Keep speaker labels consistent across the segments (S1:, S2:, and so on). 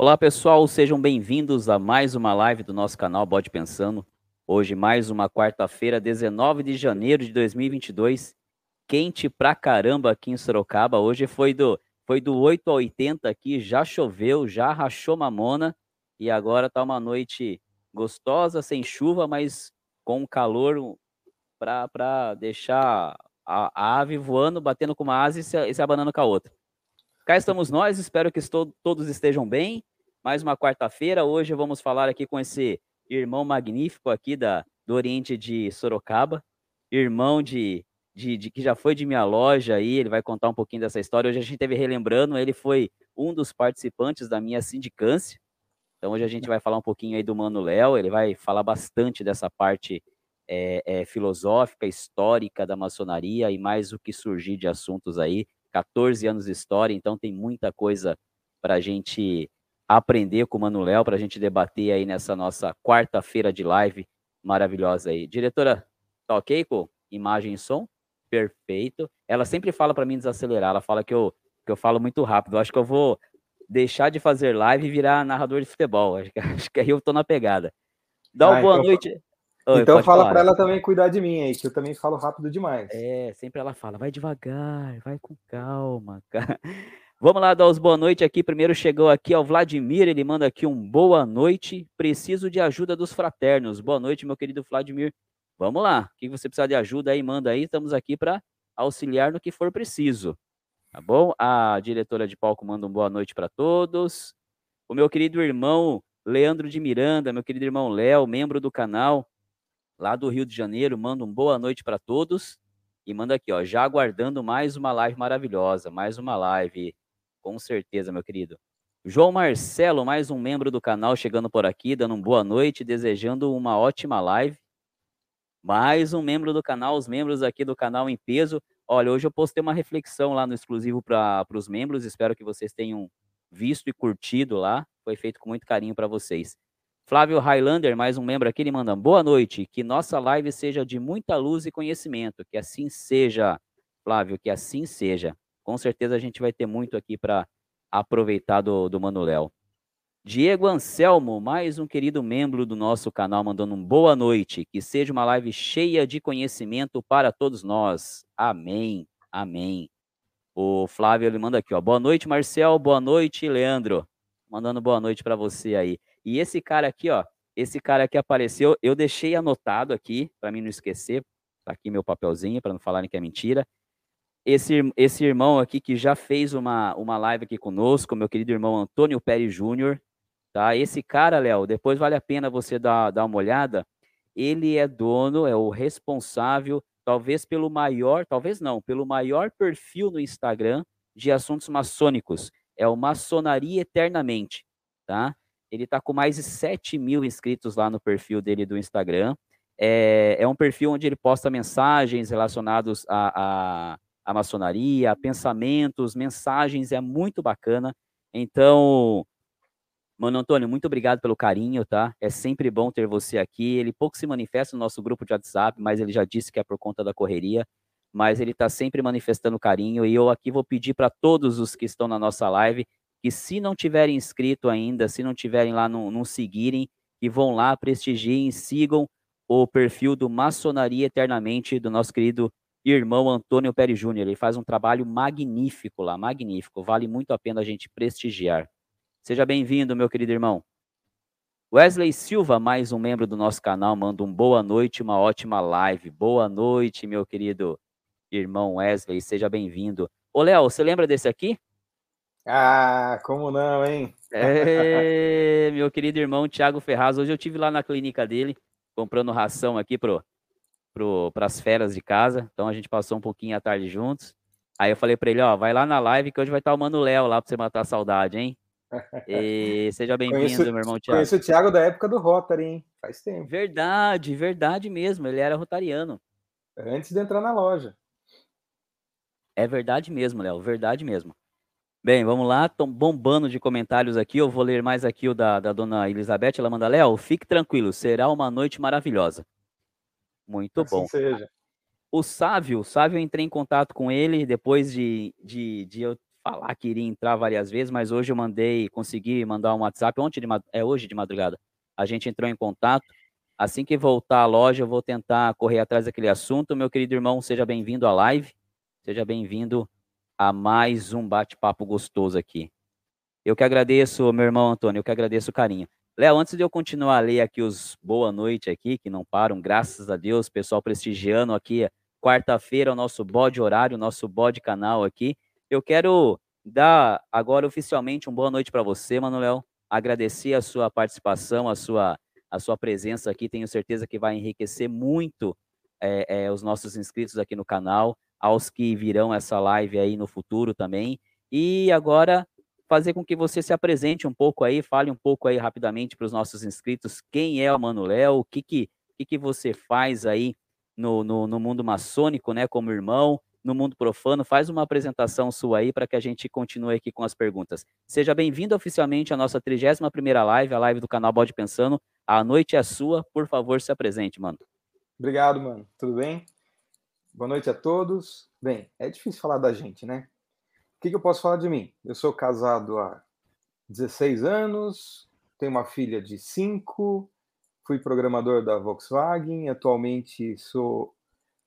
S1: Olá pessoal, sejam bem-vindos a mais uma live do nosso canal Bode Pensando. Hoje, mais uma quarta-feira, 19 de janeiro de 2022. Quente pra caramba aqui em Sorocaba. Hoje foi do, foi do 8 a 80 aqui, já choveu, já rachou mamona. E agora tá uma noite gostosa, sem chuva, mas com calor para deixar a, a, ave voando, batendo com uma asa e se, e se abanando com a outra. Cá estamos nós, espero que estou, todos estejam bem. Mais uma quarta-feira, hoje vamos falar aqui com esse irmão magnífico aqui da, do Oriente de Sorocaba, irmão de, de, de, que já foi de minha loja aí, ele vai contar um pouquinho dessa história. Hoje a gente teve relembrando, ele foi um dos participantes da minha sindicância. Então hoje a gente vai falar um pouquinho aí do Mano Léo, ele vai falar bastante dessa parte é, é, filosófica, histórica da maçonaria e mais o que surgir de assuntos aí. 14 anos de história, então tem muita coisa para a gente aprender com o Manuel, para a gente debater aí nessa nossa quarta-feira de live maravilhosa aí. Diretora, tá ok com imagem e som? Perfeito. Ela sempre fala para mim desacelerar, ela fala que eu, que eu falo muito rápido. Eu acho que eu vou deixar de fazer live e virar narrador de futebol. Acho que, acho que aí eu tô na pegada. Dá uma ah, boa então, noite.
S2: Oi, então fala para ela também cuidar de mim aí, que eu também falo rápido demais.
S1: É, sempre ela fala, vai devagar, vai com calma, cara. Vamos lá dar os boa noite aqui. Primeiro chegou aqui o Vladimir, ele manda aqui um boa noite. Preciso de ajuda dos fraternos. Boa noite, meu querido Vladimir. Vamos lá. O que você precisa de ajuda aí, manda aí. Estamos aqui para auxiliar no que for preciso. Tá bom? A diretora de palco manda um boa noite para todos. O meu querido irmão Leandro de Miranda, meu querido irmão Léo, membro do canal, lá do Rio de Janeiro, manda um boa noite para todos e manda aqui, ó, já aguardando mais uma live maravilhosa, mais uma live, com certeza, meu querido. João Marcelo, mais um membro do canal chegando por aqui, dando uma boa noite, desejando uma ótima live. Mais um membro do canal, os membros aqui do canal em peso. Olha, hoje eu postei uma reflexão lá no exclusivo para os membros, espero que vocês tenham visto e curtido lá. Foi feito com muito carinho para vocês. Flávio Highlander, mais um membro aqui, ele manda boa noite, que nossa live seja de muita luz e conhecimento, que assim seja, Flávio, que assim seja. Com certeza a gente vai ter muito aqui para aproveitar do, do. Diego Anselmo, mais um querido membro do nosso canal, mandando um boa noite, que seja uma live cheia de conhecimento para todos nós. Amém, amém. O Flávio, ele manda aqui, ó, boa noite, Marcel, boa noite, Leandro. Mandando boa noite para você aí. E esse cara aqui, ó, esse cara que apareceu, eu deixei anotado aqui, para mim não esquecer, tá aqui meu papelzinho, para não falarem que é mentira. Esse, esse irmão aqui que já fez uma, uma live aqui conosco, meu querido irmão Antônio Pérez Júnior, tá? Esse cara, Léo, depois vale a pena você dar, dar uma olhada. Ele é dono, é o responsável, talvez pelo maior, talvez não, pelo maior perfil no Instagram de assuntos maçônicos. É o Maçonaria Eternamente, tá? Ele está com mais de 7 mil inscritos lá no perfil dele do Instagram. É, é um perfil onde ele posta mensagens relacionados à, à, à maçonaria, pensamentos, mensagens, é muito bacana. Então, Mano Antônio, muito obrigado pelo carinho, tá? É sempre bom ter você aqui. Ele pouco se manifesta no nosso grupo de WhatsApp, mas ele já disse que é por conta da correria. Mas ele está sempre manifestando carinho. E eu aqui vou pedir para todos os que estão na nossa live que se não tiverem inscrito ainda, se não tiverem lá, não, não seguirem, e vão lá, prestigiem, sigam o perfil do Maçonaria Eternamente, do nosso querido irmão Antônio Pérez Júnior. Ele faz um trabalho magnífico lá, magnífico. Vale muito a pena a gente prestigiar. Seja bem-vindo, meu querido irmão. Wesley Silva, mais um membro do nosso canal, manda um boa noite, uma ótima live. Boa noite, meu querido irmão Wesley, seja bem-vindo. Ô, Léo, você lembra desse aqui?
S2: Ah, como não, hein?
S1: É, meu querido irmão Tiago Ferraz. Hoje eu tive lá na clínica dele, comprando ração aqui pro, pro, pras feras de casa. Então a gente passou um pouquinho a tarde juntos. Aí eu falei para ele, ó, vai lá na live que hoje vai estar o Mano Léo lá para você matar a saudade, hein? E seja bem-vindo, meu irmão Tiago.
S2: Conheço o Thiago da época do Rotary, hein? Faz tempo.
S1: Verdade, verdade mesmo. Ele era rotariano.
S2: Antes de entrar na loja.
S1: É verdade mesmo, Léo. Verdade mesmo. Bem, vamos lá, estão bombando de comentários aqui. Eu vou ler mais aqui o da, da dona Elizabeth. Ela manda, Léo, fique tranquilo, será uma noite maravilhosa. Muito assim bom. Seja. O Sávio, o Sávio, eu entrei em contato com ele depois de, de, de eu falar que iria entrar várias vezes, mas hoje eu mandei, consegui mandar um WhatsApp ontem de é hoje de madrugada. A gente entrou em contato. Assim que voltar à loja, eu vou tentar correr atrás daquele assunto. Meu querido irmão, seja bem-vindo à live. Seja bem-vindo a mais um bate-papo gostoso aqui. Eu que agradeço, meu irmão Antônio, eu que agradeço o carinho. Léo, antes de eu continuar a ler aqui os boa noite aqui, que não param, graças a Deus, pessoal prestigiando aqui, quarta-feira, o nosso bode horário, o nosso bode canal aqui. Eu quero dar agora oficialmente um boa noite para você, Manuel. Agradecer a sua participação, a sua, a sua presença aqui. Tenho certeza que vai enriquecer muito é, é, os nossos inscritos aqui no canal, aos que virão essa live aí no futuro também. E agora fazer com que você se apresente um pouco aí, fale um pouco aí rapidamente para os nossos inscritos quem é o Manuel, o que que, que, que você faz aí no, no, no mundo maçônico, né, como irmão, no mundo profano. Faz uma apresentação sua aí para que a gente continue aqui com as perguntas. Seja bem-vindo oficialmente à nossa 31ª live, a live do canal Bode Pensando. A noite é sua, por favor, se apresente, mano.
S2: Obrigado, mano. Tudo bem? Boa noite a todos. Bem, é difícil falar da gente, né? O que, que eu posso falar de mim? Eu sou casado há 16 anos, tenho uma filha de 5, fui programador da Volkswagen, atualmente sou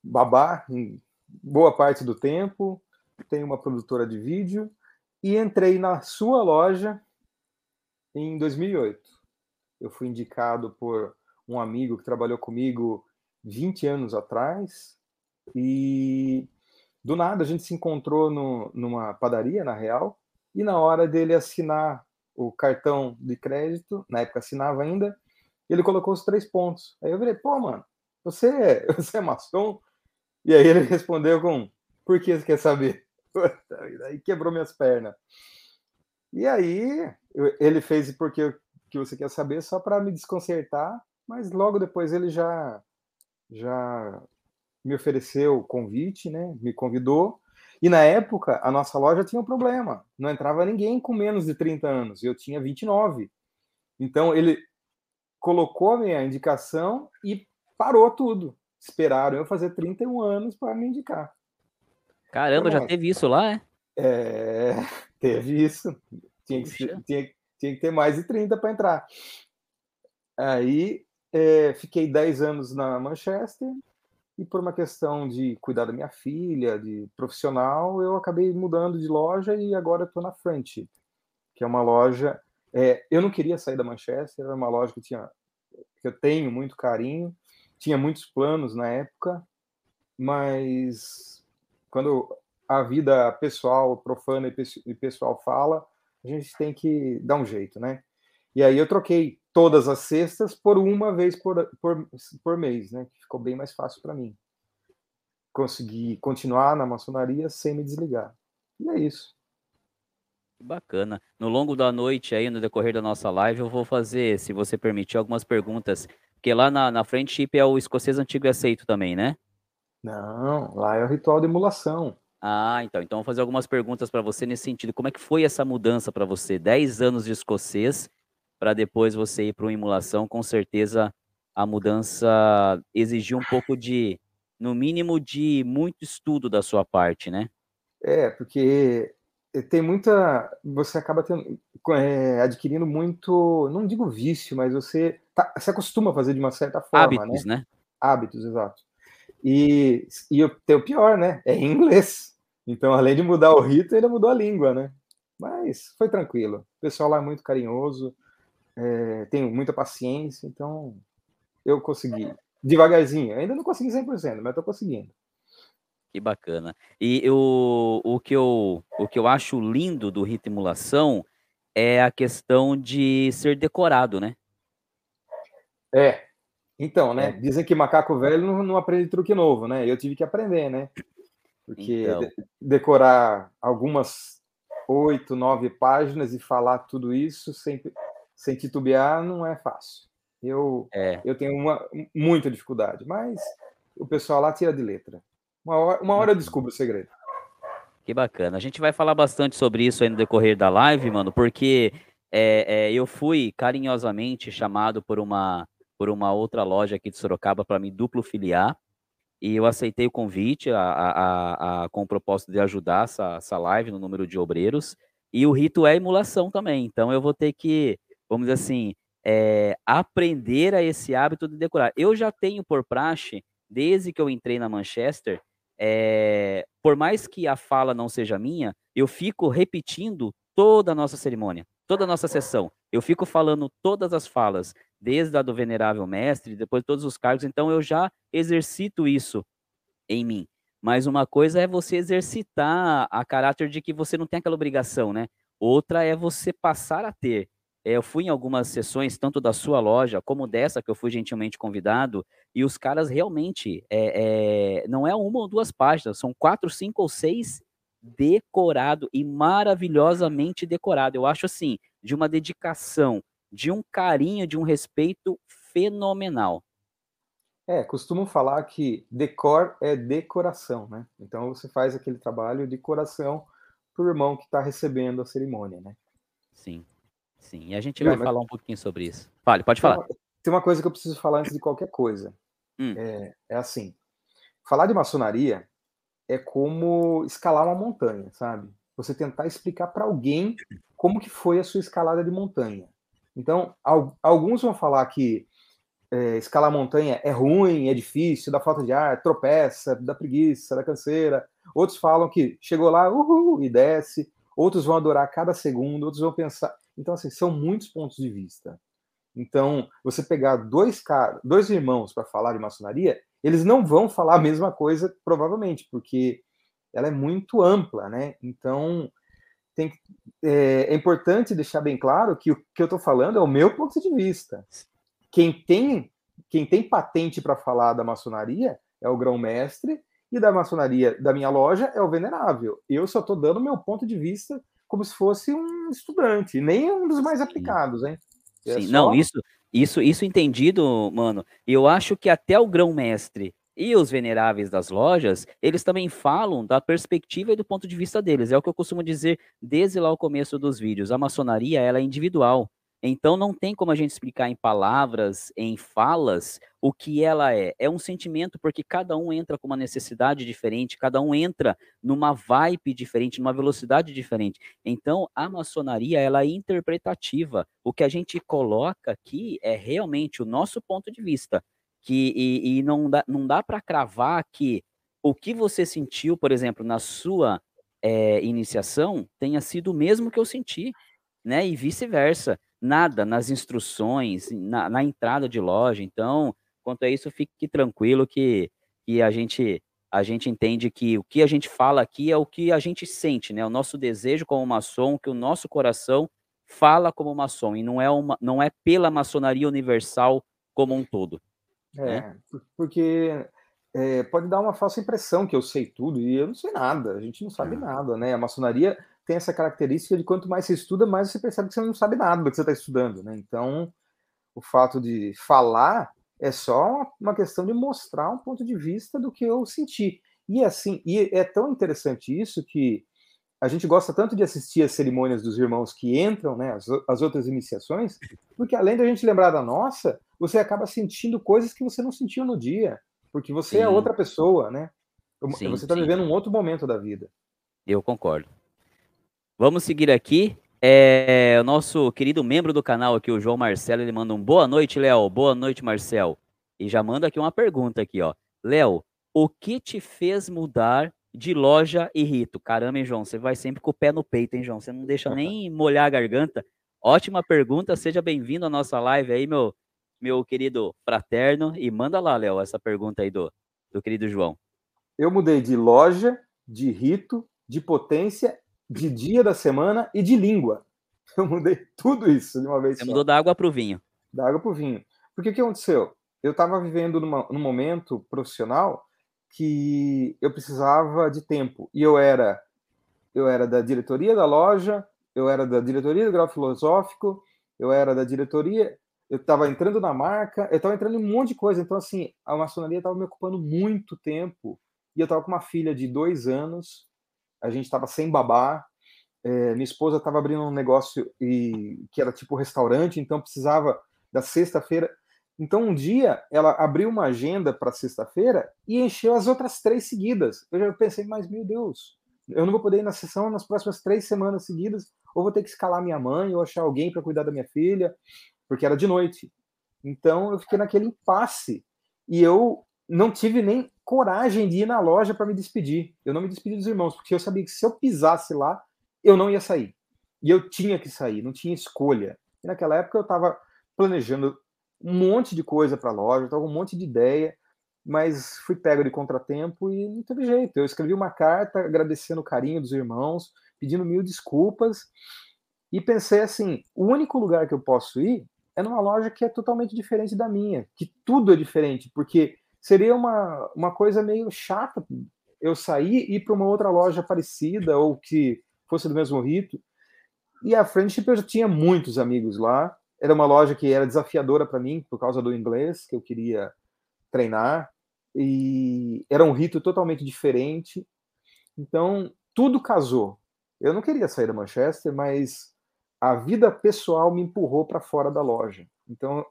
S2: babá em boa parte do tempo, tenho uma produtora de vídeo e entrei na sua loja em 2008. Eu fui indicado por um amigo que trabalhou comigo 20 anos atrás e do nada a gente se encontrou no, numa padaria, na Real, e na hora dele assinar o cartão de crédito, na época assinava ainda, ele colocou os três pontos. Aí eu falei, pô, mano, você, é, você é maçom? E aí ele respondeu com: Por que você quer saber? Aí quebrou minhas pernas. E aí ele fez porque que você quer saber só para me desconcertar, mas logo depois ele já já me ofereceu o convite, né? Me convidou. E na época a nossa loja tinha um problema, não entrava ninguém com menos de 30 anos. Eu tinha 29. Então ele colocou a minha indicação e parou tudo esperaram eu fazer 31 anos para me indicar.
S1: Caramba, então, já teve isso lá,
S2: é? É, teve isso. Tinha que, tinha, tinha que ter mais de 30 para entrar. Aí é, fiquei 10 anos na Manchester e por uma questão de cuidar da minha filha, de profissional, eu acabei mudando de loja e agora estou na frente, que é uma loja. É, eu não queria sair da Manchester, era uma loja que, tinha, que eu tenho muito carinho tinha muitos planos na época, mas quando a vida pessoal, profana e pessoal fala, a gente tem que dar um jeito, né? E aí eu troquei todas as cestas por uma vez por, por, por mês, né? Ficou bem mais fácil para mim. Consegui continuar na maçonaria sem me desligar. E é isso.
S1: Bacana. No longo da noite aí, no decorrer da nossa live, eu vou fazer, se você permitir, algumas perguntas porque lá na, na Friendship é o escocês antigo e aceito também, né?
S2: Não, lá é o ritual de emulação.
S1: Ah, então. Então, vou fazer algumas perguntas para você nesse sentido. Como é que foi essa mudança para você? 10 anos de escocês para depois você ir para uma emulação. Com certeza, a mudança exigiu um pouco de, no mínimo, de muito estudo da sua parte, né?
S2: É, porque tem muita. Você acaba tendo, é, adquirindo muito. Não digo vício, mas você tá, se acostuma a fazer de uma certa forma.
S1: Hábitos, né? né?
S2: Hábitos, exato. E, e tem o pior, né? É em inglês. Então, além de mudar o rito, ainda mudou a língua, né? Mas foi tranquilo. O pessoal lá é muito carinhoso, é, tenho muita paciência, então eu consegui. Devagarzinho. Ainda não consegui 100%, mas estou conseguindo.
S1: Que bacana. E o, o, que eu, o que eu acho lindo do rito emulação é a questão de ser decorado, né?
S2: É. Então, né? É. Dizem que macaco velho não, não, aprende truque novo, né? Eu tive que aprender, né? Porque então. de, decorar algumas oito, nove páginas e falar tudo isso sem, sem titubear não é fácil. Eu, é. eu tenho uma, muita dificuldade, mas o pessoal lá tira de letra. Uma hora, uma hora eu descubro o segredo.
S1: Que bacana. A gente vai falar bastante sobre isso aí no decorrer da live, mano, porque é, é, eu fui carinhosamente chamado por uma, por uma outra loja aqui de Sorocaba para me duplo filiar. e eu aceitei o convite a, a, a, com o propósito de ajudar essa, essa live no número de obreiros. E o rito é emulação também. Então eu vou ter que, vamos dizer assim, é, aprender a esse hábito de decorar. Eu já tenho por praxe, desde que eu entrei na Manchester, é, por mais que a fala não seja minha, eu fico repetindo toda a nossa cerimônia, toda a nossa sessão. Eu fico falando todas as falas, desde a do venerável mestre, depois todos os cargos. Então eu já exercito isso em mim. Mas uma coisa é você exercitar a caráter de que você não tem aquela obrigação, né? Outra é você passar a ter. É, eu fui em algumas sessões, tanto da sua loja como dessa, que eu fui gentilmente convidado, e os caras realmente, é, é, não é uma ou duas páginas, são quatro, cinco ou seis decorado e maravilhosamente decorado. Eu acho assim, de uma dedicação, de um carinho, de um respeito fenomenal.
S2: É, costumo falar que decor é decoração, né? Então você faz aquele trabalho de coração para o irmão que está recebendo a cerimônia, né?
S1: Sim. Sim, e a gente vai falar um pouquinho sobre isso. Fale, pode falar.
S2: Tem uma, tem uma coisa que eu preciso falar antes de qualquer coisa. Hum. É, é assim, falar de maçonaria é como escalar uma montanha, sabe? Você tentar explicar para alguém como que foi a sua escalada de montanha. Então, alguns vão falar que é, escalar montanha é ruim, é difícil, dá falta de ar, tropeça, dá preguiça, dá canseira. Outros falam que chegou lá, uhul, e desce. Outros vão adorar cada segundo, outros vão pensar. Então, assim, são muitos pontos de vista. Então, você pegar dois, caras, dois irmãos para falar de maçonaria, eles não vão falar a mesma coisa, provavelmente, porque ela é muito ampla, né? Então, tem, é, é importante deixar bem claro que o que eu estou falando é o meu ponto de vista. Quem tem, quem tem patente para falar da maçonaria é o grão-mestre, e da maçonaria da minha loja é o venerável. Eu só estou dando meu ponto de vista como se fosse um estudante, nem um dos mais aplicados, hein?
S1: É Sim, só... não, isso, isso, isso entendido, mano. Eu acho que até o grão-mestre e os veneráveis das lojas, eles também falam da perspectiva e do ponto de vista deles. É o que eu costumo dizer desde lá o começo dos vídeos. A maçonaria, ela é individual. Então não tem como a gente explicar em palavras, em falas, o que ela é. É um sentimento porque cada um entra com uma necessidade diferente, cada um entra numa vibe diferente, numa velocidade diferente. Então a maçonaria ela é interpretativa. O que a gente coloca aqui é realmente o nosso ponto de vista. Que, e, e não dá, não dá para cravar que o que você sentiu, por exemplo, na sua é, iniciação tenha sido o mesmo que eu senti, né? E vice-versa nada nas instruções, na, na, entrada de loja. Então, quanto a isso, fique tranquilo que, que a gente a gente entende que o que a gente fala aqui é o que a gente sente, né? O nosso desejo como maçom, que o nosso coração fala como maçom e não é uma não é pela maçonaria universal como um todo.
S2: É, né? porque é, pode dar uma falsa impressão que eu sei tudo e eu não sei nada. A gente não sabe é. nada, né? A maçonaria tem essa característica de quanto mais você estuda, mais você percebe que você não sabe nada do que você está estudando, né? Então, o fato de falar é só uma questão de mostrar um ponto de vista do que eu senti. E assim, e é tão interessante isso que a gente gosta tanto de assistir as cerimônias dos irmãos que entram, né, as, as outras iniciações, porque além da gente lembrar da nossa, você acaba sentindo coisas que você não sentiu no dia, porque você é sim. é outra pessoa, né? Sim, você está vivendo um outro momento da vida.
S1: Eu concordo. Vamos seguir aqui. É, o nosso querido membro do canal aqui, o João Marcelo, ele manda um boa noite, Léo. Boa noite, Marcel. E já manda aqui uma pergunta aqui, ó. Léo, o que te fez mudar de loja e rito? Caramba, hein, João? Você vai sempre com o pé no peito, hein, João? Você não deixa nem molhar a garganta. Ótima pergunta. Seja bem-vindo à nossa live aí, meu, meu querido fraterno. E manda lá, Léo, essa pergunta aí do, do querido João.
S2: Eu mudei de loja, de rito, de potência de dia da semana e de língua. Eu mudei tudo isso de uma vez
S1: Você só. mudou da água para o vinho.
S2: Da água para o vinho. Porque o que aconteceu? Eu estava vivendo numa, num momento profissional que eu precisava de tempo. E eu era eu era da diretoria da loja, eu era da diretoria do grau filosófico, eu era da diretoria, eu estava entrando na marca, eu estava entrando em um monte de coisa. Então, assim, a maçonaria estava me ocupando muito tempo. E eu estava com uma filha de dois anos a gente estava sem babá, é, minha esposa estava abrindo um negócio e, que era tipo restaurante, então precisava da sexta-feira. Então, um dia, ela abriu uma agenda para sexta-feira e encheu as outras três seguidas. Eu já pensei, mas meu Deus, eu não vou poder ir na sessão nas próximas três semanas seguidas, ou vou ter que escalar minha mãe, ou achar alguém para cuidar da minha filha, porque era de noite. Então, eu fiquei naquele impasse. E eu não tive nem coragem de ir na loja para me despedir. Eu não me despedi dos irmãos, porque eu sabia que se eu pisasse lá, eu não ia sair. E eu tinha que sair, não tinha escolha. E naquela época eu estava planejando um monte de coisa para a loja, estava um monte de ideia, mas fui pego de contratempo e não teve jeito. Eu escrevi uma carta agradecendo o carinho dos irmãos, pedindo mil desculpas e pensei assim: o único lugar que eu posso ir é numa loja que é totalmente diferente da minha, que tudo é diferente, porque seria uma, uma coisa meio chata eu sair e ir para uma outra loja parecida ou que fosse do mesmo rito. E a Friendship eu já tinha muitos amigos lá, era uma loja que era desafiadora para mim por causa do inglês que eu queria treinar e era um rito totalmente diferente. Então, tudo casou. Eu não queria sair da Manchester, mas a vida pessoal me empurrou para fora da loja. Então,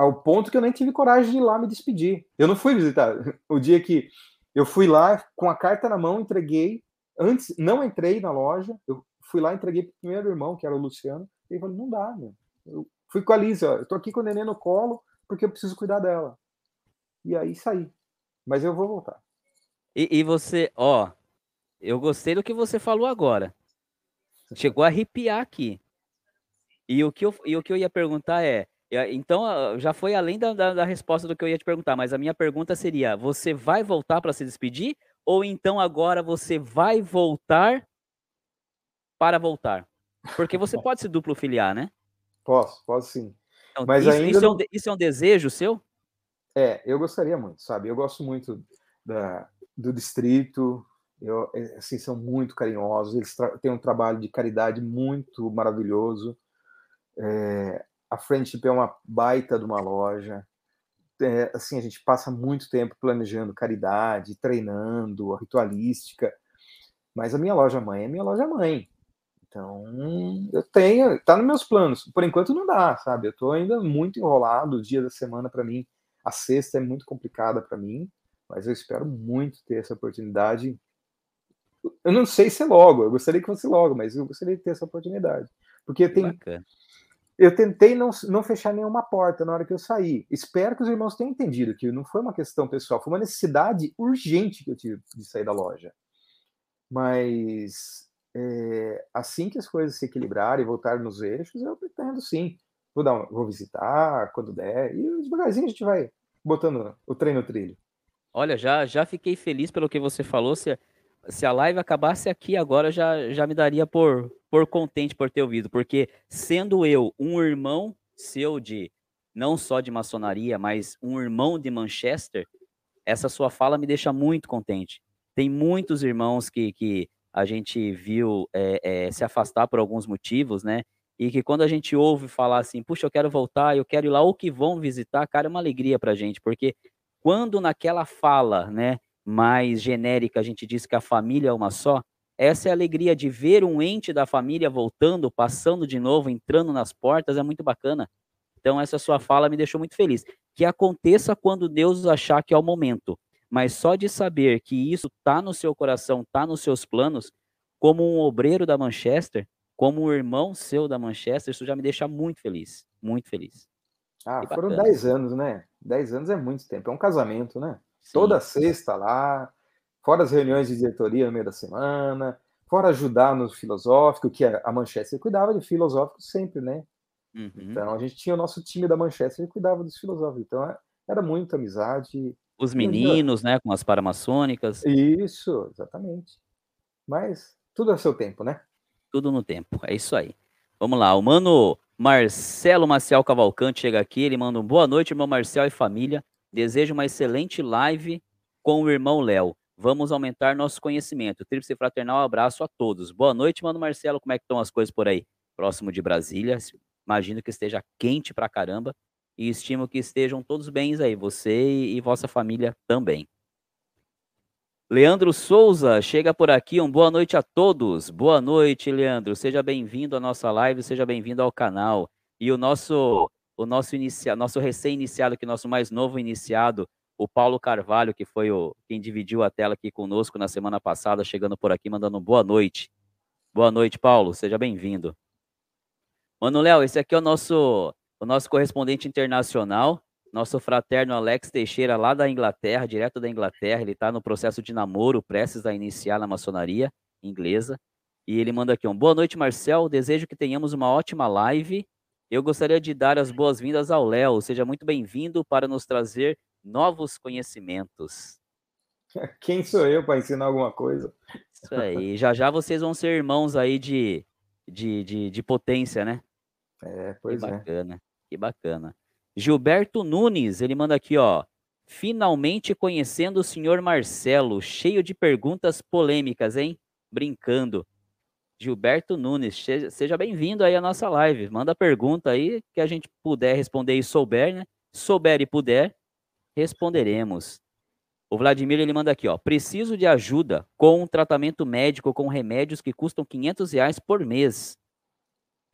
S2: ao ponto que eu nem tive coragem de ir lá me despedir. Eu não fui visitar. O dia que eu fui lá com a carta na mão, entreguei. Antes, não entrei na loja. Eu fui lá, entreguei para o primeiro irmão, que era o Luciano. E ele falou: não dá, meu. Eu Fui com a Liz, ó, eu tô aqui com o neném no colo porque eu preciso cuidar dela. E aí saí. Mas eu vou voltar.
S1: E, e você, ó, eu gostei do que você falou agora. Chegou a arrepiar aqui. E o que eu, e o que eu ia perguntar é, então já foi além da, da, da, resposta do que eu ia te perguntar, mas a minha pergunta seria: você vai voltar para se despedir? Ou então agora você vai voltar para voltar? Porque você pode se duplo filiar, né?
S2: Posso, posso sim.
S1: Então, Mas isso, ainda isso, não... é um, isso é um desejo seu?
S2: É, eu gostaria muito, sabe? Eu gosto muito da, do distrito, eu, é, assim, são muito carinhosos, eles têm um trabalho de caridade muito maravilhoso. É, a Friendship é uma baita de uma loja. É, assim, a gente passa muito tempo planejando caridade, treinando, ritualística. Mas a minha loja mãe é minha loja mãe. Então, eu tenho, tá nos meus planos. Por enquanto não dá, sabe? Eu tô ainda muito enrolado, o dia da semana para mim, a sexta é muito complicada para mim, mas eu espero muito ter essa oportunidade. Eu não sei se é logo, eu gostaria que fosse logo, mas eu gostaria de ter essa oportunidade. Porque tem eu tentei não, não fechar nenhuma porta na hora que eu saí. Espero que os irmãos tenham entendido que não foi uma questão pessoal, foi uma necessidade urgente que eu tive de sair da loja. Mas é, assim que as coisas se equilibrarem e voltarem nos eixos, eu pretendo sim. Vou, dar vou visitar quando der, e devagarzinho a gente vai botando o trem no trilho.
S1: Olha, já, já fiquei feliz pelo que você falou. Se, se a live acabasse aqui agora, já, já me daria por, por contente por ter ouvido, porque sendo eu um irmão seu de não só de maçonaria, mas um irmão de Manchester, essa sua fala me deixa muito contente. Tem muitos irmãos que, que a gente viu é, é, se afastar por alguns motivos, né? E que quando a gente ouve falar assim, puxa, eu quero voltar, eu quero ir lá, ou que vão visitar, cara, é uma alegria pra gente, porque quando naquela fala, né, mais genérica, a gente diz que a família é uma só, essa é a alegria de ver um ente da família voltando, passando de novo, entrando nas portas, é muito bacana. Então, essa sua fala me deixou muito feliz. Que aconteça quando Deus achar que é o momento mas só de saber que isso está no seu coração, está nos seus planos, como um obreiro da Manchester, como um irmão seu da Manchester, isso já me deixa muito feliz, muito feliz.
S2: Ah, foram 10 anos, né? 10 anos é muito tempo, é um casamento, né? Sim. Toda sexta lá, fora as reuniões de diretoria no meio da semana, fora ajudar no filosófico, que a Manchester cuidava de filosófico sempre, né? Uhum. Então a gente tinha o nosso time da Manchester que cuidava dos filosóficos, então é, era muita amizade,
S1: os meninos, né, com as paramaçônicas.
S2: Isso, exatamente. Mas tudo a seu tempo, né?
S1: Tudo no tempo, é isso aí. Vamos lá, o mano Marcelo Marcial Cavalcante chega aqui, ele manda um boa noite, irmão Marcel e família. Desejo uma excelente live com o irmão Léo. Vamos aumentar nosso conhecimento. Tríplice fraternal, abraço a todos. Boa noite, mano Marcelo. Como é que estão as coisas por aí? Próximo de Brasília. Imagino que esteja quente pra caramba e estimo que estejam todos bem aí, você e, e vossa família também. Leandro Souza chega por aqui, um boa noite a todos. Boa noite, Leandro. Seja bem-vindo à nossa live, seja bem-vindo ao canal. E o nosso o nosso, inicia, nosso recém-iniciado, que nosso mais novo iniciado, o Paulo Carvalho, que foi o quem dividiu a tela aqui conosco na semana passada, chegando por aqui, mandando boa noite. Boa noite, Paulo, seja bem-vindo. Mano Léo, esse aqui é o nosso, o nosso correspondente internacional, nosso fraterno Alex Teixeira, lá da Inglaterra, direto da Inglaterra. Ele está no processo de namoro, prestes a iniciar na maçonaria inglesa. E ele manda aqui um boa noite, Marcel. Desejo que tenhamos uma ótima live. Eu gostaria de dar as boas-vindas ao Léo. Seja muito bem-vindo para nos trazer novos conhecimentos.
S2: Quem sou eu para ensinar alguma coisa?
S1: Isso aí. Já já vocês vão ser irmãos aí de, de, de, de potência, né?
S2: É, pois
S1: que é. bacana, é. Que bacana. Gilberto Nunes, ele manda aqui, ó. Finalmente conhecendo o senhor Marcelo, cheio de perguntas polêmicas, hein? Brincando. Gilberto Nunes, seja bem-vindo aí à nossa live. Manda pergunta aí que a gente puder responder e souber, né? Souber e puder, responderemos. O Vladimir ele manda aqui, ó. Preciso de ajuda com um tratamento médico com remédios que custam 500 reais por mês.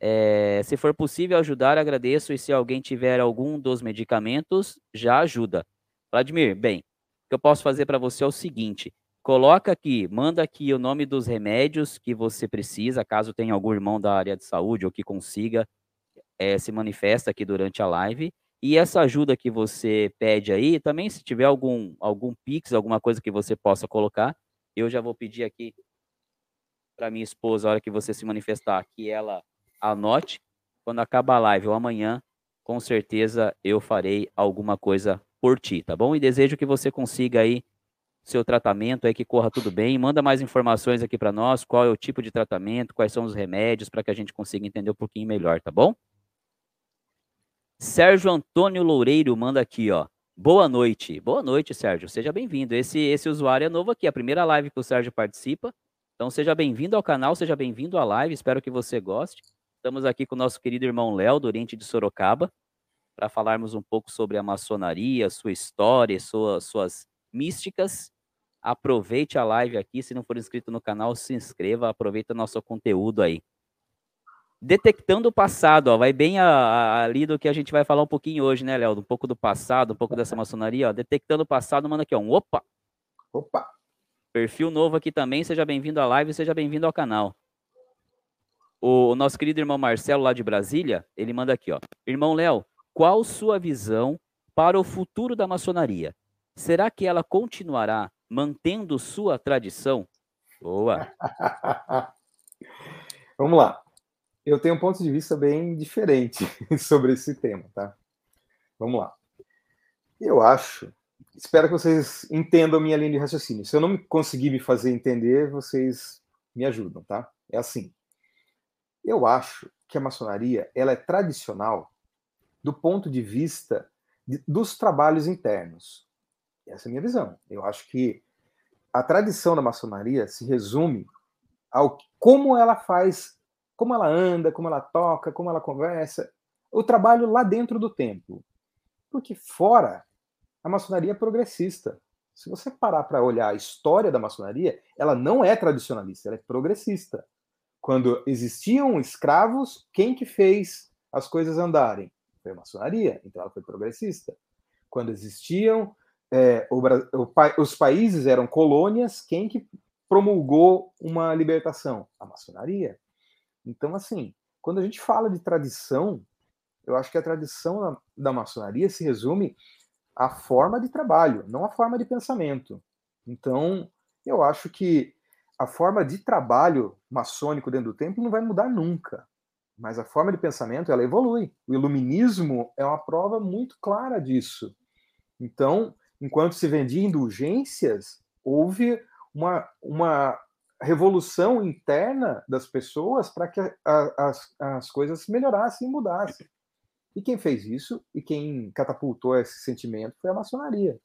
S1: É, se for possível ajudar, agradeço. E se alguém tiver algum dos medicamentos, já ajuda. Vladimir, bem, o que eu posso fazer para você é o seguinte: coloca aqui, manda aqui o nome dos remédios que você precisa, caso tenha algum irmão da área de saúde ou que consiga é, se manifesta aqui durante a live. E essa ajuda que você pede aí, também se tiver algum algum Pix, alguma coisa que você possa colocar, eu já vou pedir aqui para minha esposa, a hora que você se manifestar, que ela anote. Quando acaba a live ou amanhã, com certeza eu farei alguma coisa por ti, tá bom? E desejo que você consiga aí seu tratamento aí que corra tudo bem. Manda mais informações aqui para nós, qual é o tipo de tratamento, quais são os remédios para que a gente consiga entender um pouquinho melhor, tá bom? Sérgio Antônio Loureiro manda aqui, ó. Boa noite. Boa noite, Sérgio. Seja bem-vindo. Esse, esse usuário é novo aqui, a primeira live que o Sérgio participa. Então, seja bem-vindo ao canal, seja bem-vindo à live. Espero que você goste. Estamos aqui com o nosso querido irmão Léo, do Oriente de Sorocaba, para falarmos um pouco sobre a maçonaria, sua história, sua, suas místicas. Aproveite a live aqui. Se não for inscrito no canal, se inscreva. Aproveita nosso conteúdo aí detectando o passado, ó, vai bem a, a, ali do que a gente vai falar um pouquinho hoje, né, Léo? Um pouco do passado, um pouco dessa maçonaria, ó. Detectando o passado, manda aqui, ó, um opa.
S2: Opa.
S1: Perfil novo aqui também, seja bem-vindo à live, seja bem-vindo ao canal. O, o, nosso querido irmão Marcelo, lá de Brasília, ele manda aqui, ó. Irmão Léo, qual sua visão para o futuro da maçonaria? Será que ela continuará mantendo sua tradição? Boa.
S2: Vamos lá eu tenho um ponto de vista bem diferente sobre esse tema, tá? Vamos lá. Eu acho, espero que vocês entendam minha linha de raciocínio. Se eu não conseguir me fazer entender, vocês me ajudam, tá? É assim. Eu acho que a maçonaria ela é tradicional do ponto de vista de, dos trabalhos internos. Essa é a minha visão. Eu acho que a tradição da maçonaria se resume ao como ela faz como ela anda, como ela toca, como ela conversa, o trabalho lá dentro do templo. Porque fora, a maçonaria é progressista. Se você parar para olhar a história da maçonaria, ela não é tradicionalista, ela é progressista. Quando existiam escravos, quem que fez as coisas andarem? Foi a maçonaria, então ela foi progressista. Quando existiam é, o, o, os países eram colônias, quem que promulgou uma libertação? A maçonaria. Então, assim, quando a gente fala de tradição, eu acho que a tradição da, da maçonaria se resume à forma de trabalho, não à forma de pensamento. Então, eu acho que a forma de trabalho maçônico dentro do templo não vai mudar nunca. Mas a forma de pensamento, ela evolui. O iluminismo é uma prova muito clara disso. Então, enquanto se vendia indulgências, houve uma, uma revolução interna das pessoas para que a, as, as coisas melhorassem e mudassem. E quem fez isso e quem catapultou esse sentimento foi a maçonaria.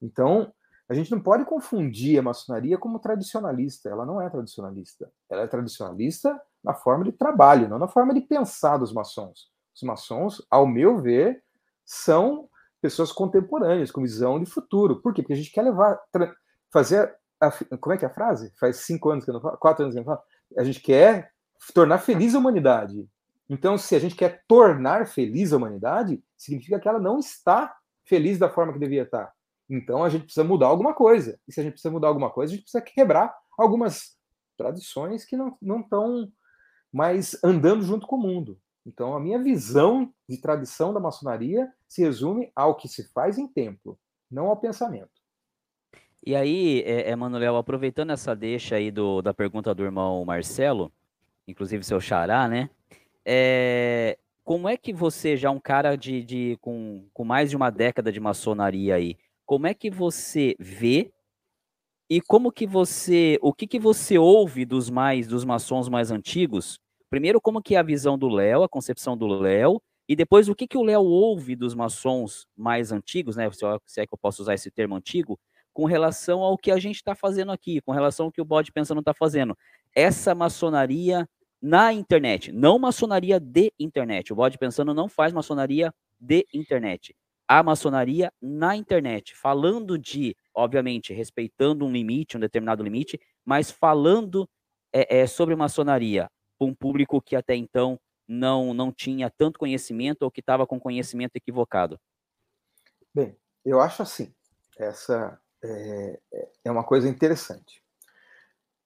S2: Então, a gente não pode confundir a maçonaria como tradicionalista. Ela não é tradicionalista. Ela é tradicionalista na forma de trabalho, não na forma de pensar dos maçons. Os maçons, ao meu ver, são pessoas contemporâneas, com visão de futuro. Por quê? Porque a gente quer levar, fazer a, como é que é a frase? Faz cinco anos que eu não falo, quatro anos que eu não falo. A gente quer tornar feliz a humanidade. Então, se a gente quer tornar feliz a humanidade, significa que ela não está feliz da forma que devia estar. Então, a gente precisa mudar alguma coisa. E se a gente precisa mudar alguma coisa, a gente precisa quebrar algumas tradições que não estão mais andando junto com o mundo. Então, a minha visão de tradição da maçonaria se resume ao que se faz em templo, não ao pensamento.
S1: E aí, é, Emanuel, aproveitando essa deixa aí do, da pergunta do irmão Marcelo, inclusive seu xará, né? É, como é que você, já um cara de, de com, com mais de uma década de maçonaria aí, como é que você vê e como que você, o que que você ouve dos mais dos maçons mais antigos? Primeiro, como que é a visão do Léo, a concepção do Léo, e depois o que que o Léo ouve dos maçons mais antigos, né? Se é que eu posso usar esse termo antigo, com relação ao que a gente está fazendo aqui, com relação ao que o Bode Pensando está fazendo. Essa maçonaria na internet, não maçonaria de internet. O Bode Pensando não faz maçonaria de internet. A maçonaria na internet, falando de, obviamente, respeitando um limite, um determinado limite, mas falando é, é, sobre maçonaria para um público que até então não, não tinha tanto conhecimento ou que estava com conhecimento equivocado.
S2: Bem, eu acho assim, essa é, é uma coisa interessante.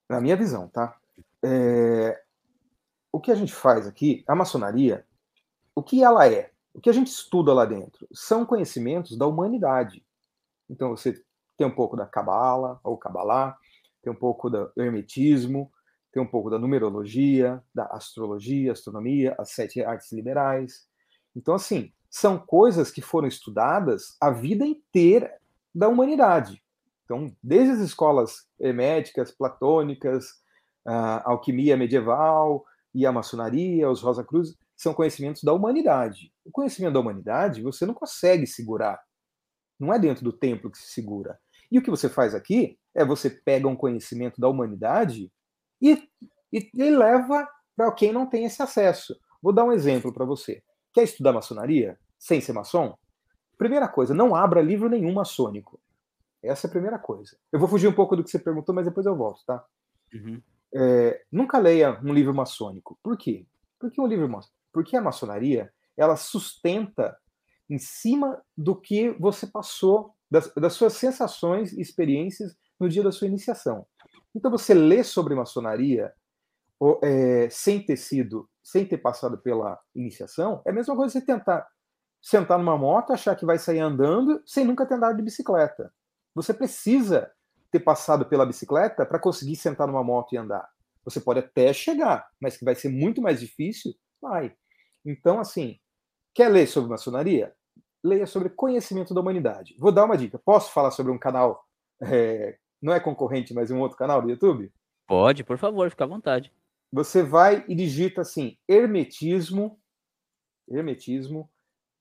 S2: Na minha visão, tá? É, o que a gente faz aqui, a maçonaria, o que ela é, o que a gente estuda lá dentro, são conhecimentos da humanidade. Então você tem um pouco da cabala ou cabalá, tem um pouco do hermetismo, tem um pouco da numerologia, da astrologia, astronomia, as sete artes liberais. Então, assim, são coisas que foram estudadas a vida inteira da humanidade. Então, desde as escolas herméticas, platônicas, a alquimia medieval, e a maçonaria, os Rosa Cruz, são conhecimentos da humanidade. O conhecimento da humanidade você não consegue segurar. Não é dentro do templo que se segura. E o que você faz aqui é você pega um conhecimento da humanidade e, e, e leva para quem não tem esse acesso. Vou dar um exemplo para você. Quer estudar maçonaria sem ser maçom? Primeira coisa, não abra livro nenhum maçônico. Essa é a primeira coisa. Eu vou fugir um pouco do que você perguntou, mas depois eu volto, tá? Uhum é, nunca leia um livro maçônico. Por quê? Porque um livro porque a maçonaria ela sustenta em cima do que você passou, das, das suas sensações e experiências no dia da sua iniciação. Então você lê sobre maçonaria é, sem ter sido, sem ter passado pela iniciação, é a mesma coisa você tentar sentar numa moto, achar que vai sair andando, sem nunca ter andado de bicicleta. Você precisa ter passado pela bicicleta para conseguir sentar numa moto e andar. Você pode até chegar, mas que vai ser muito mais difícil, vai. Então, assim, quer ler sobre maçonaria? Leia sobre conhecimento da humanidade. Vou dar uma dica. Posso falar sobre um canal, é, não é concorrente, mas um outro canal do YouTube?
S1: Pode, por favor, fica à vontade.
S2: Você vai e digita assim, hermetismo, hermetismo,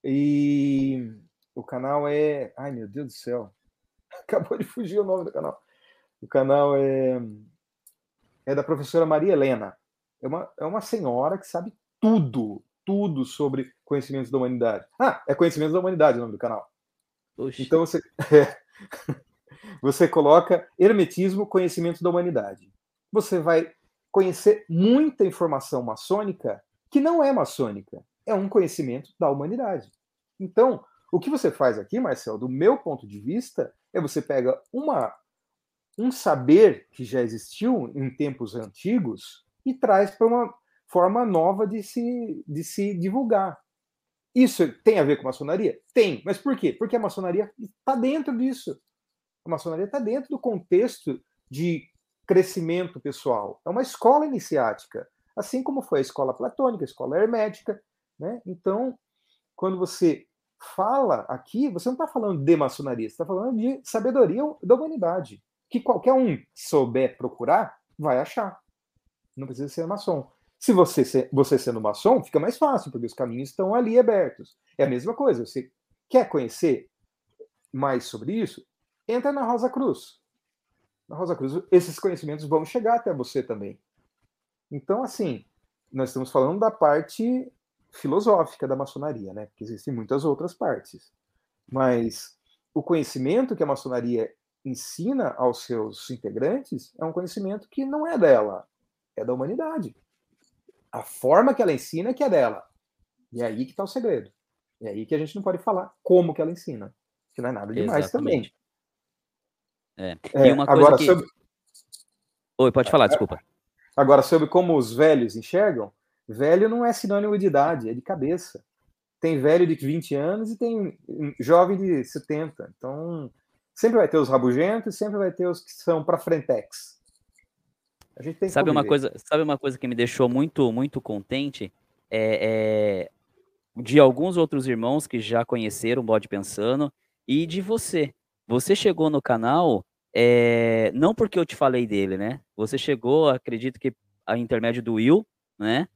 S2: e o canal é. Ai, meu Deus do céu. Acabou de fugir o nome do canal. O canal é, é da professora Maria Helena. É uma, é uma senhora que sabe tudo, tudo sobre conhecimentos da humanidade. Ah, é conhecimentos da humanidade o nome do canal. Oxi. Então você, é, você coloca Hermetismo, conhecimento da humanidade. Você vai conhecer muita informação maçônica que não é maçônica, é um conhecimento da humanidade. Então, o que você faz aqui, Marcel, do meu ponto de vista, é você pega uma, um saber que já existiu em tempos antigos e traz para uma forma nova de se, de se divulgar. Isso tem a ver com maçonaria? Tem. Mas por quê? Porque a maçonaria está dentro disso. A maçonaria está dentro do contexto de crescimento pessoal. É uma escola iniciática, assim como foi a escola platônica, a escola hermética. Né? Então, quando você fala aqui, você não está falando de maçonaria, você está falando de sabedoria da humanidade, que qualquer um souber procurar, vai achar. Não precisa ser maçom. Se você, você sendo maçom, fica mais fácil, porque os caminhos estão ali abertos. É a mesma coisa. Você quer conhecer mais sobre isso? Entra na Rosa Cruz. Na Rosa Cruz, esses conhecimentos vão chegar até você também. Então, assim, nós estamos falando da parte filosófica da maçonaria, né? Porque existem muitas outras partes. Mas o conhecimento que a maçonaria ensina aos seus integrantes é um conhecimento que não é dela, é da humanidade. A forma que ela ensina é que é dela. E é aí que está o segredo. É aí que a gente não pode falar como que ela ensina. Que não é nada demais Exatamente.
S1: também. É. E uma coisa agora, que... sobre... Oi, pode falar, desculpa.
S2: Agora, sobre como os velhos enxergam, velho não é sinônimo de idade, é de cabeça. Tem velho de 20 anos e tem jovem de 70. Então, sempre vai ter os rabugentos e sempre vai ter os que são para frentex.
S1: A gente tem sabe uma coisa, sabe uma coisa que me deixou muito muito contente é, é, de alguns outros irmãos que já conheceram o Bode Pensando e de você. Você chegou no canal é, não porque eu te falei dele, né? Você chegou, acredito que a intermédio do Will, né?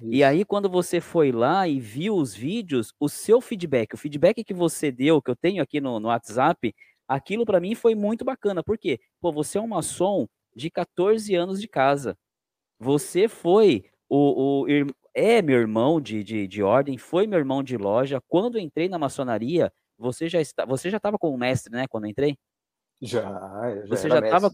S1: Isso. E aí, quando você foi lá e viu os vídeos, o seu feedback, o feedback que você deu, que eu tenho aqui no, no WhatsApp, aquilo para mim foi muito bacana. Por quê? Pô, você é um maçom de 14 anos de casa. Você foi o, o é meu irmão de, de, de ordem, foi meu irmão de loja. Quando entrei na maçonaria, você já está, você já estava como mestre, né? Quando entrei?
S2: Já,
S1: já você já estava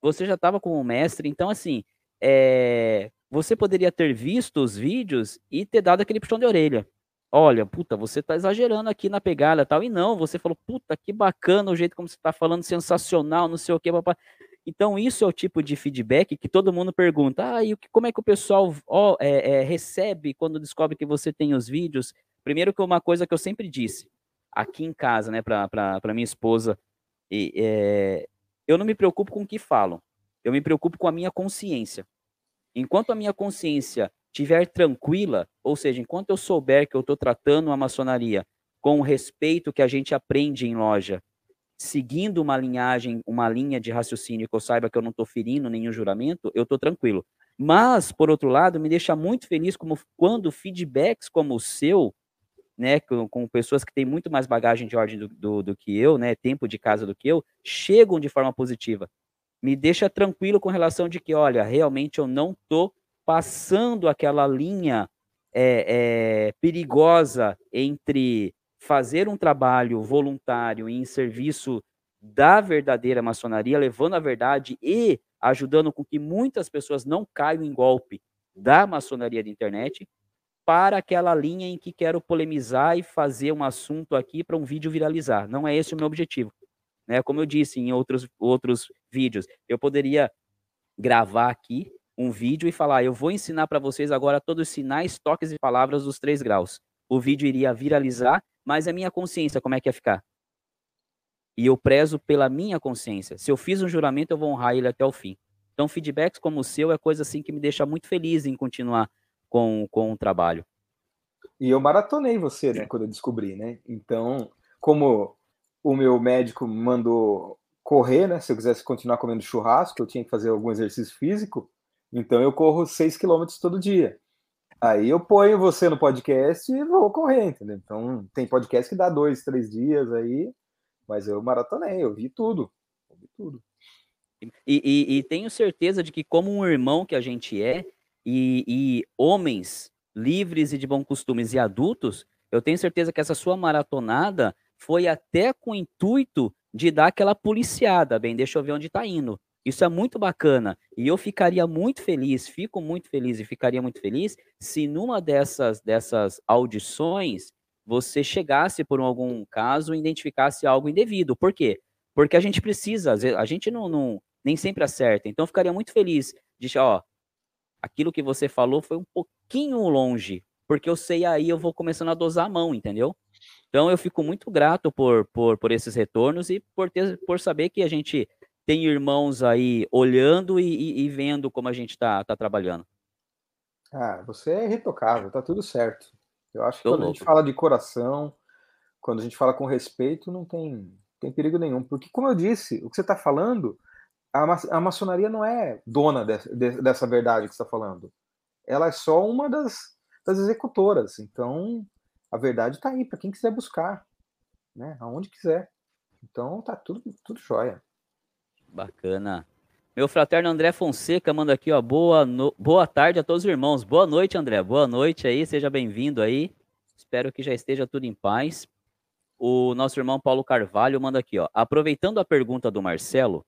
S1: você já estava como mestre. Então assim, é, você poderia ter visto os vídeos e ter dado aquele puxão de orelha. Olha, puta, você está exagerando aqui na pegada tal. E não, você falou, puta, que bacana o jeito como você está falando, sensacional, não sei o que, papai. Então, isso é o tipo de feedback que todo mundo pergunta. Ah, e como é que o pessoal ó, é, é, recebe quando descobre que você tem os vídeos? Primeiro que uma coisa que eu sempre disse, aqui em casa, né, para minha esposa, e, é, eu não me preocupo com o que falam, eu me preocupo com a minha consciência. Enquanto a minha consciência estiver tranquila, ou seja, enquanto eu souber que eu estou tratando a maçonaria com o respeito que a gente aprende em loja, seguindo uma linhagem, uma linha de raciocínio que eu saiba que eu não estou ferindo nenhum juramento, eu estou tranquilo. Mas, por outro lado, me deixa muito feliz como quando feedbacks como o seu, né, com, com pessoas que têm muito mais bagagem de ordem do, do, do, que eu, né, tempo de casa do que eu, chegam de forma positiva. Me deixa tranquilo com relação de que, olha, realmente eu não estou passando aquela linha é, é, perigosa entre fazer um trabalho voluntário em serviço da verdadeira maçonaria, levando a verdade e ajudando com que muitas pessoas não caiam em golpe da maçonaria de internet, para aquela linha em que quero polemizar e fazer um assunto aqui para um vídeo viralizar. Não é esse o meu objetivo. Né? Como eu disse em outros, outros vídeos, eu poderia gravar aqui um vídeo e falar: eu vou ensinar para vocês agora todos os sinais, toques e palavras dos três graus. O vídeo iria viralizar mas a minha consciência, como é que ia ficar? E eu prezo pela minha consciência. Se eu fiz um juramento, eu vou honrar ele até o fim. Então, feedbacks como o seu é coisa assim que me deixa muito feliz em continuar com, com o trabalho.
S2: E eu maratonei você, né, quando eu descobri, né? Então, como o meu médico mandou correr, né? Se eu quisesse continuar comendo churrasco, eu tinha que fazer algum exercício físico. Então, eu corro 6 quilômetros todo dia. Aí eu ponho você no podcast e vou correr, entendeu? Então tem podcast que dá dois, três dias aí, mas eu maratonei, eu vi tudo. Eu vi tudo.
S1: E, e, e, tenho certeza de que, como um irmão que a gente é, e, e homens livres e de bons costumes e adultos, eu tenho certeza que essa sua maratonada foi até com o intuito de dar aquela policiada. Bem, deixa eu ver onde está indo. Isso é muito bacana. E eu ficaria muito feliz, fico muito feliz e ficaria muito feliz se numa dessas, dessas audições você chegasse por algum caso e identificasse algo indevido. Por quê? Porque a gente precisa, a gente não, não nem sempre acerta. Então ficaria muito feliz de, ó, aquilo que você falou foi um pouquinho longe, porque eu sei aí eu vou começando a dosar a mão, entendeu? Então eu fico muito grato por, por, por esses retornos e por ter por saber que a gente tem irmãos aí olhando e, e, e vendo como a gente está tá trabalhando.
S2: Ah, você é irretocável, tá tudo certo. Eu acho que Tô quando louco. a gente fala de coração, quando a gente fala com respeito, não tem, tem perigo nenhum. Porque, como eu disse, o que você está falando, a, ma a, maçonaria não é dona de, de, dessa verdade que está falando. Ela é só uma das, das executoras. Então, a verdade está aí para quem quiser buscar, né? Aonde quiser. Então, tá tudo, tudo jóia.
S1: Bacana. Meu fraterno André Fonseca manda aqui, ó, boa, no... boa tarde a todos os irmãos. Boa noite, André. Boa noite aí, seja bem-vindo aí. Espero que já esteja tudo em paz. O nosso irmão Paulo Carvalho manda aqui, ó. Aproveitando a pergunta do Marcelo,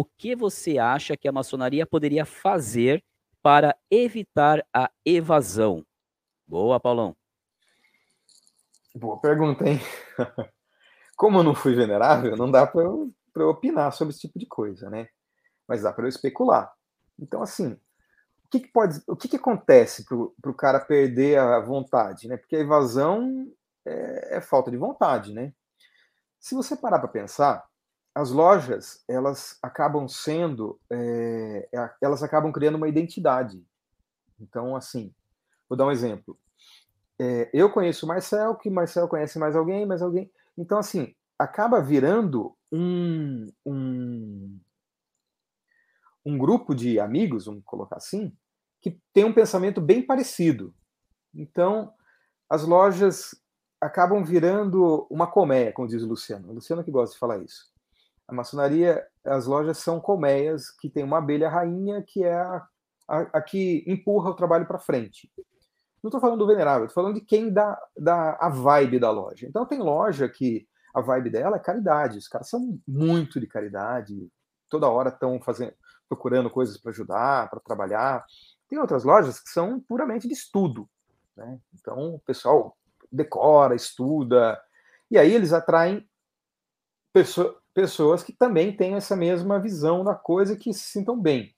S1: o que você acha que a maçonaria poderia fazer para evitar a evasão? Boa, Paulão.
S2: Boa pergunta, hein? Como eu não fui venerável, não dá para eu, eu opinar sobre esse tipo de coisa, né? Mas dá para eu especular. Então, assim, o que, que pode, o que, que acontece para o cara perder a vontade, né? Porque a evasão é, é falta de vontade, né? Se você parar para pensar, as lojas elas acabam sendo, é, elas acabam criando uma identidade. Então, assim, vou dar um exemplo. É, eu conheço o Marcel, que Marcel conhece mais alguém, mais alguém. Então, assim, acaba virando um, um, um grupo de amigos, vamos colocar assim, que tem um pensamento bem parecido. Então, as lojas acabam virando uma colmeia, como diz o Luciano. O Luciano que gosta de falar isso. A maçonaria, as lojas são colmeias que tem uma abelha rainha que é a, a, a que empurra o trabalho para frente. Não estou falando do venerável, estou falando de quem dá, dá a vibe da loja. Então tem loja que a vibe dela é caridade. Os caras são muito de caridade, toda hora estão fazendo, procurando coisas para ajudar, para trabalhar. Tem outras lojas que são puramente de estudo. Né? Então o pessoal decora, estuda, e aí eles atraem pessoa, pessoas que também têm essa mesma visão da coisa que se sintam bem.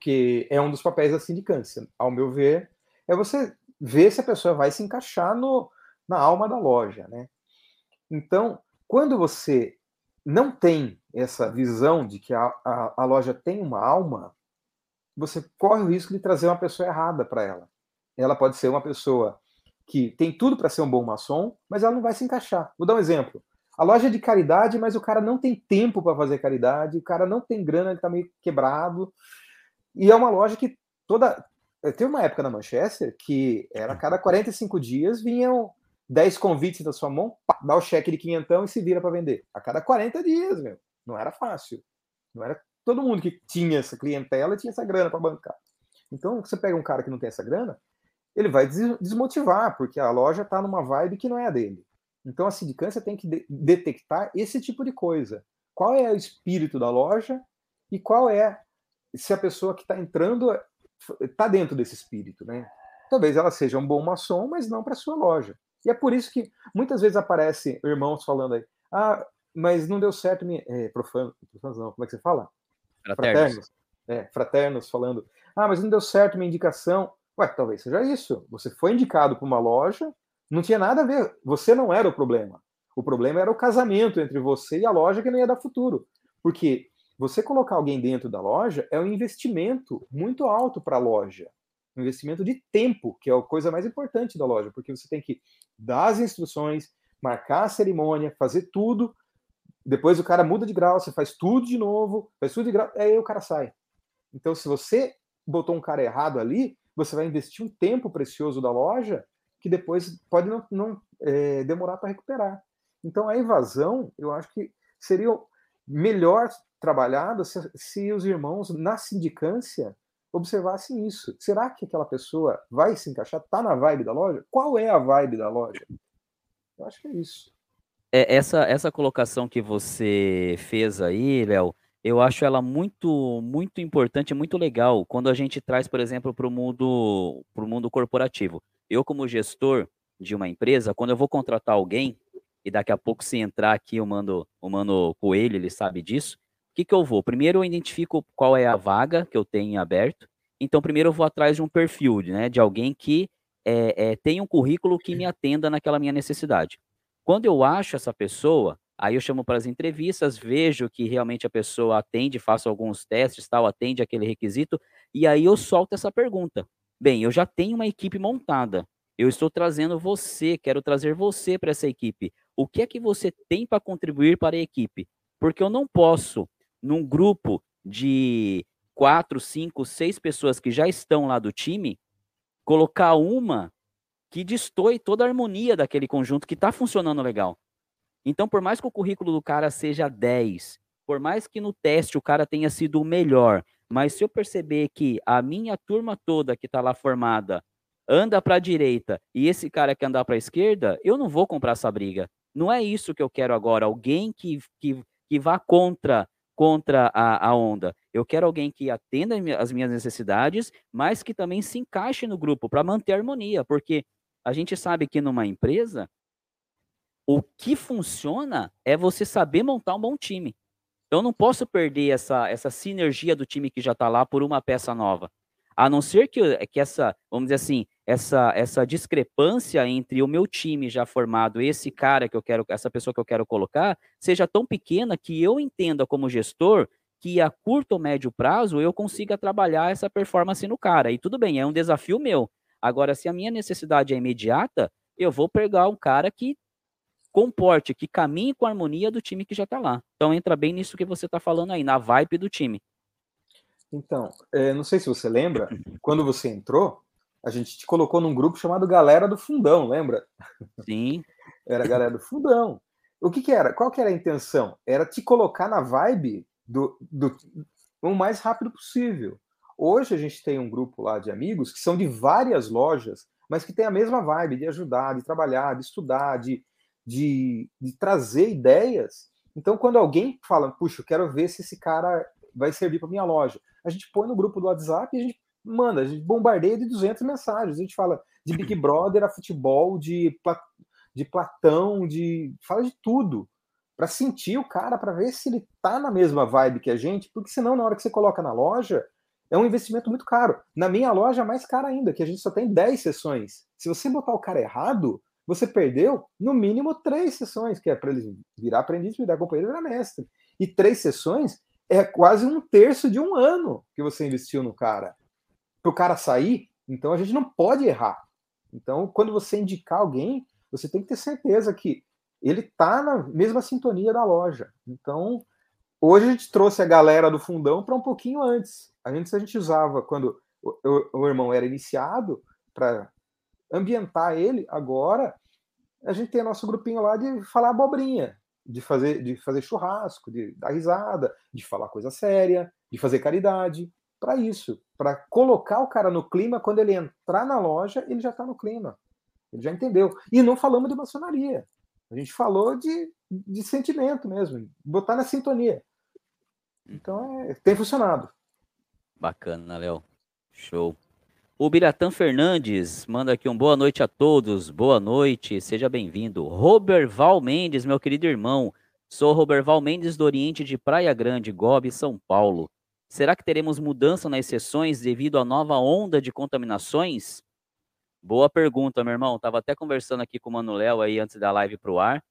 S2: Que é um dos papéis da sindicância, ao meu ver, é você ver se a pessoa vai se encaixar no, na alma da loja, né? Então, quando você não tem essa visão de que a, a, a loja tem uma alma, você corre o risco de trazer uma pessoa errada para ela. Ela pode ser uma pessoa que tem tudo para ser um bom maçom, mas ela não vai se encaixar. Vou dar um exemplo. A loja é de caridade, mas o cara não tem tempo para fazer caridade, o cara não tem grana, ele está meio quebrado. E é uma loja que toda. Tem uma época na Manchester que era a cada 45 dias vinham 10 convites da sua mão, pá, dá o cheque de quinhentão e se vira para vender. A cada 40 dias, meu. Não era fácil. Não era todo mundo que tinha essa clientela tinha essa grana para bancar. Então, você pega um cara que não tem essa grana, ele vai desmotivar, porque a loja está numa vibe que não é a dele. Então, a sindicância tem que de detectar esse tipo de coisa. Qual é o espírito da loja e qual é se a pessoa que está entrando está dentro desse espírito, né? Talvez ela seja um bom maçom, mas não para sua loja. E é por isso que muitas vezes aparecem irmãos falando aí, ah, mas não deu certo, minha... é, profano, profanos não, como é que você fala?
S1: Fraternos. fraternos.
S2: É, fraternos falando, ah, mas não deu certo minha indicação. Ué, talvez seja isso. Você foi indicado para uma loja, não tinha nada a ver. Você não era o problema. O problema era o casamento entre você e a loja que não ia dar futuro. Porque você colocar alguém dentro da loja é um investimento muito alto para a loja. Um investimento de tempo, que é a coisa mais importante da loja, porque você tem que dar as instruções, marcar a cerimônia, fazer tudo. Depois o cara muda de grau, você faz tudo de novo, faz tudo de grau, aí o cara sai. Então, se você botou um cara errado ali, você vai investir um tempo precioso da loja que depois pode não, não é, demorar para recuperar. Então, a evasão, eu acho que seria melhor trabalhada se, se os irmãos, na sindicância, observassem isso. Será que aquela pessoa vai se encaixar? Está na vibe da loja? Qual é a vibe da loja? Eu acho que é isso.
S1: É, essa, essa colocação que você fez aí, Léo, eu acho ela muito, muito importante, muito legal quando a gente traz, por exemplo, para o mundo, mundo corporativo. Eu, como gestor de uma empresa, quando eu vou contratar alguém, e daqui a pouco, se entrar aqui o Mano, o Mano Coelho, ele sabe disso, o que, que eu vou? Primeiro eu identifico qual é a vaga que eu tenho em aberto. Então, primeiro eu vou atrás de um perfil, né, de alguém que é, é, tem um currículo que me atenda naquela minha necessidade. Quando eu acho essa pessoa, aí eu chamo para as entrevistas, vejo que realmente a pessoa atende, faço alguns testes, tal, atende aquele requisito, e aí eu solto essa pergunta. Bem, eu já tenho uma equipe montada. Eu estou trazendo você, quero trazer você para essa equipe. O que é que você tem para contribuir para a equipe? Porque eu não posso, num grupo de quatro, cinco, seis pessoas que já estão lá do time, colocar uma que destoe toda a harmonia daquele conjunto que está funcionando legal. Então, por mais que o currículo do cara seja 10, por mais que no teste o cara tenha sido o melhor, mas se eu perceber que a minha turma toda que está lá formada anda para a direita e esse cara quer andar para a esquerda, eu não vou comprar essa briga. Não é isso que eu quero agora. Alguém que, que, que vá contra contra a, a onda. Eu quero alguém que atenda as minhas necessidades, mas que também se encaixe no grupo para manter a harmonia, porque a gente sabe que numa empresa o que funciona é você saber montar um bom time. Eu não posso perder essa, essa sinergia do time que já está lá por uma peça nova. A não ser que, que essa, vamos dizer assim, essa, essa discrepância entre o meu time já formado, esse cara que eu quero, essa pessoa que eu quero colocar, seja tão pequena que eu entenda como gestor que a curto ou médio prazo eu consiga trabalhar essa performance no cara. E tudo bem, é um desafio meu. Agora, se a minha necessidade é imediata, eu vou pegar um cara que comporte, que caminhe com a harmonia do time que já está lá. Então entra bem nisso que você está falando aí, na vibe do time.
S2: Então, é, não sei se você lembra, quando você entrou, a gente te colocou num grupo chamado Galera do Fundão, lembra?
S1: Sim.
S2: Era a Galera do Fundão. O que, que era? Qual que era a intenção? Era te colocar na vibe do, do o mais rápido possível. Hoje a gente tem um grupo lá de amigos que são de várias lojas, mas que tem a mesma vibe de ajudar, de trabalhar, de estudar, de de, de trazer ideias. Então, quando alguém fala, puxa, eu quero ver se esse cara vai servir para minha loja, a gente põe no grupo do WhatsApp e a gente manda, a gente bombardeia de 200 mensagens. A gente fala de Big Brother a futebol, de, de Platão, de fala de tudo para sentir o cara, para ver se ele tá na mesma vibe que a gente, porque senão na hora que você coloca na loja, é um investimento muito caro. Na minha loja, mais caro ainda, que a gente só tem 10 sessões. Se você botar o cara errado, você perdeu no mínimo três sessões, que é para ele virar aprendiz, virar companheiro, virar mestre. E três sessões é quase um terço de um ano que você investiu no cara. Para o cara sair, então a gente não pode errar. Então, quando você indicar alguém, você tem que ter certeza que ele está na mesma sintonia da loja. Então, hoje a gente trouxe a galera do fundão para um pouquinho antes. Antes a gente usava, quando o, o, o irmão era iniciado, para ambientar ele agora, a gente tem nosso grupinho lá de falar abobrinha, de fazer, de fazer churrasco, de dar risada, de falar coisa séria, de fazer caridade, para isso, para colocar o cara no clima, quando ele entrar na loja, ele já está no clima. Ele já entendeu. E não falamos de maçonaria. A gente falou de, de sentimento mesmo, botar na sintonia. Então, é, tem funcionado.
S1: Bacana, Léo. Show. O Biratã Fernandes manda aqui um boa noite a todos. Boa noite, seja bem-vindo. Roberval Mendes, meu querido irmão. Sou Roberval Mendes do Oriente de Praia Grande, Gobe, São Paulo. Será que teremos mudança nas sessões devido à nova onda de contaminações? Boa pergunta, meu irmão. Tava até conversando aqui com o Léo aí antes da live pro ar.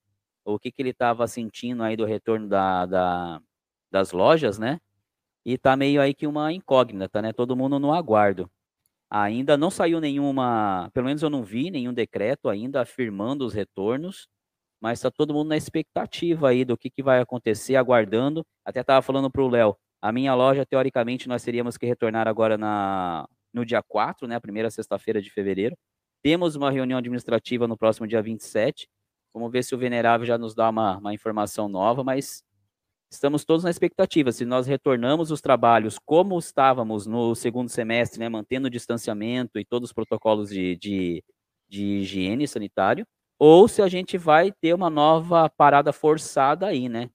S1: O que, que ele tava sentindo aí do retorno da, da, das lojas, né? E tá meio aí que uma incógnita, né? Todo mundo no aguardo. Ainda não saiu nenhuma, pelo menos eu não vi nenhum decreto ainda afirmando os retornos, mas está todo mundo na expectativa aí do que, que vai acontecer, aguardando. Até estava falando para o Léo, a minha loja, teoricamente, nós teríamos que retornar agora na, no dia 4, né, primeira sexta-feira de fevereiro. Temos uma reunião administrativa no próximo dia 27. Vamos ver se o Venerável já nos dá uma, uma informação nova, mas estamos todos na expectativa. Se nós retornamos os trabalhos como estávamos no segundo semestre, né, mantendo o distanciamento e todos os protocolos de, de, de higiene sanitário, ou se a gente vai ter uma nova parada forçada aí, né?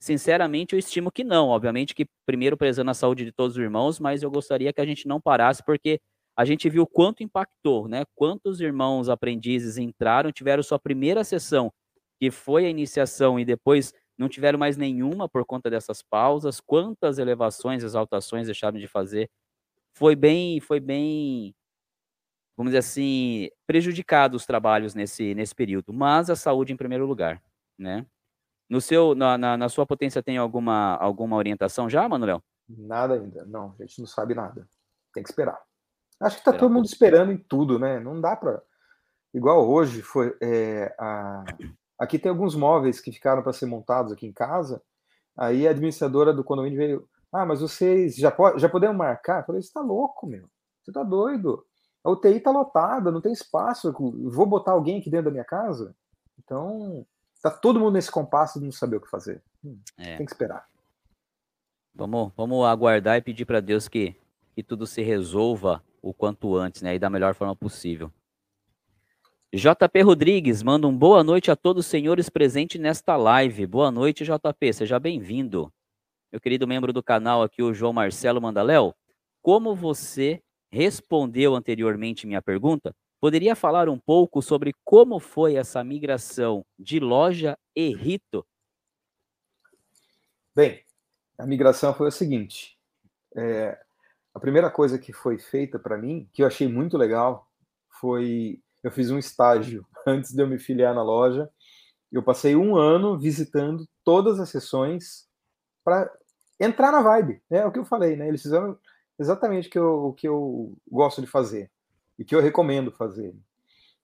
S1: Sinceramente, eu estimo que não. Obviamente que primeiro prezando a saúde de todos os irmãos, mas eu gostaria que a gente não parasse, porque a gente viu quanto impactou, né? Quantos irmãos aprendizes entraram, tiveram sua primeira sessão, que foi a iniciação, e depois não tiveram mais nenhuma por conta dessas pausas. Quantas elevações, exaltações deixaram de fazer? Foi bem, foi bem, vamos dizer assim, prejudicado os trabalhos nesse, nesse período, mas a saúde em primeiro lugar, né? No seu, na, na, na sua potência tem alguma, alguma orientação já, Manuel?
S2: Nada ainda, não, a gente não sabe nada. Tem que esperar. Acho que tá todo mundo esperando em tudo, né? Não dá para igual hoje foi é, a Aqui tem alguns móveis que ficaram para ser montados aqui em casa. Aí a administradora do condomínio veio, ah, mas vocês já, pode, já podemos marcar? Eu falei, você tá louco, meu. Você tá doido. A UTI tá lotada, não tem espaço. Vou botar alguém aqui dentro da minha casa? Então, tá todo mundo nesse compasso de não saber o que fazer. Hum, é. Tem que esperar.
S1: Vamos, vamos aguardar e pedir para Deus que, que tudo se resolva o quanto antes, né? E da melhor forma possível. JP Rodrigues manda um boa noite a todos os senhores presentes nesta live. Boa noite, JP, seja bem-vindo. meu querido membro do canal aqui, o João Marcelo Mandaléu, como você respondeu anteriormente minha pergunta, poderia falar um pouco sobre como foi essa migração de loja e rito?
S2: Bem, a migração foi o seguinte: é, a primeira coisa que foi feita para mim, que eu achei muito legal, foi eu fiz um estágio antes de eu me filiar na loja. Eu passei um ano visitando todas as sessões para entrar na vibe. É o que eu falei, né? Eles fizeram exatamente o que, eu, o que eu gosto de fazer e que eu recomendo fazer.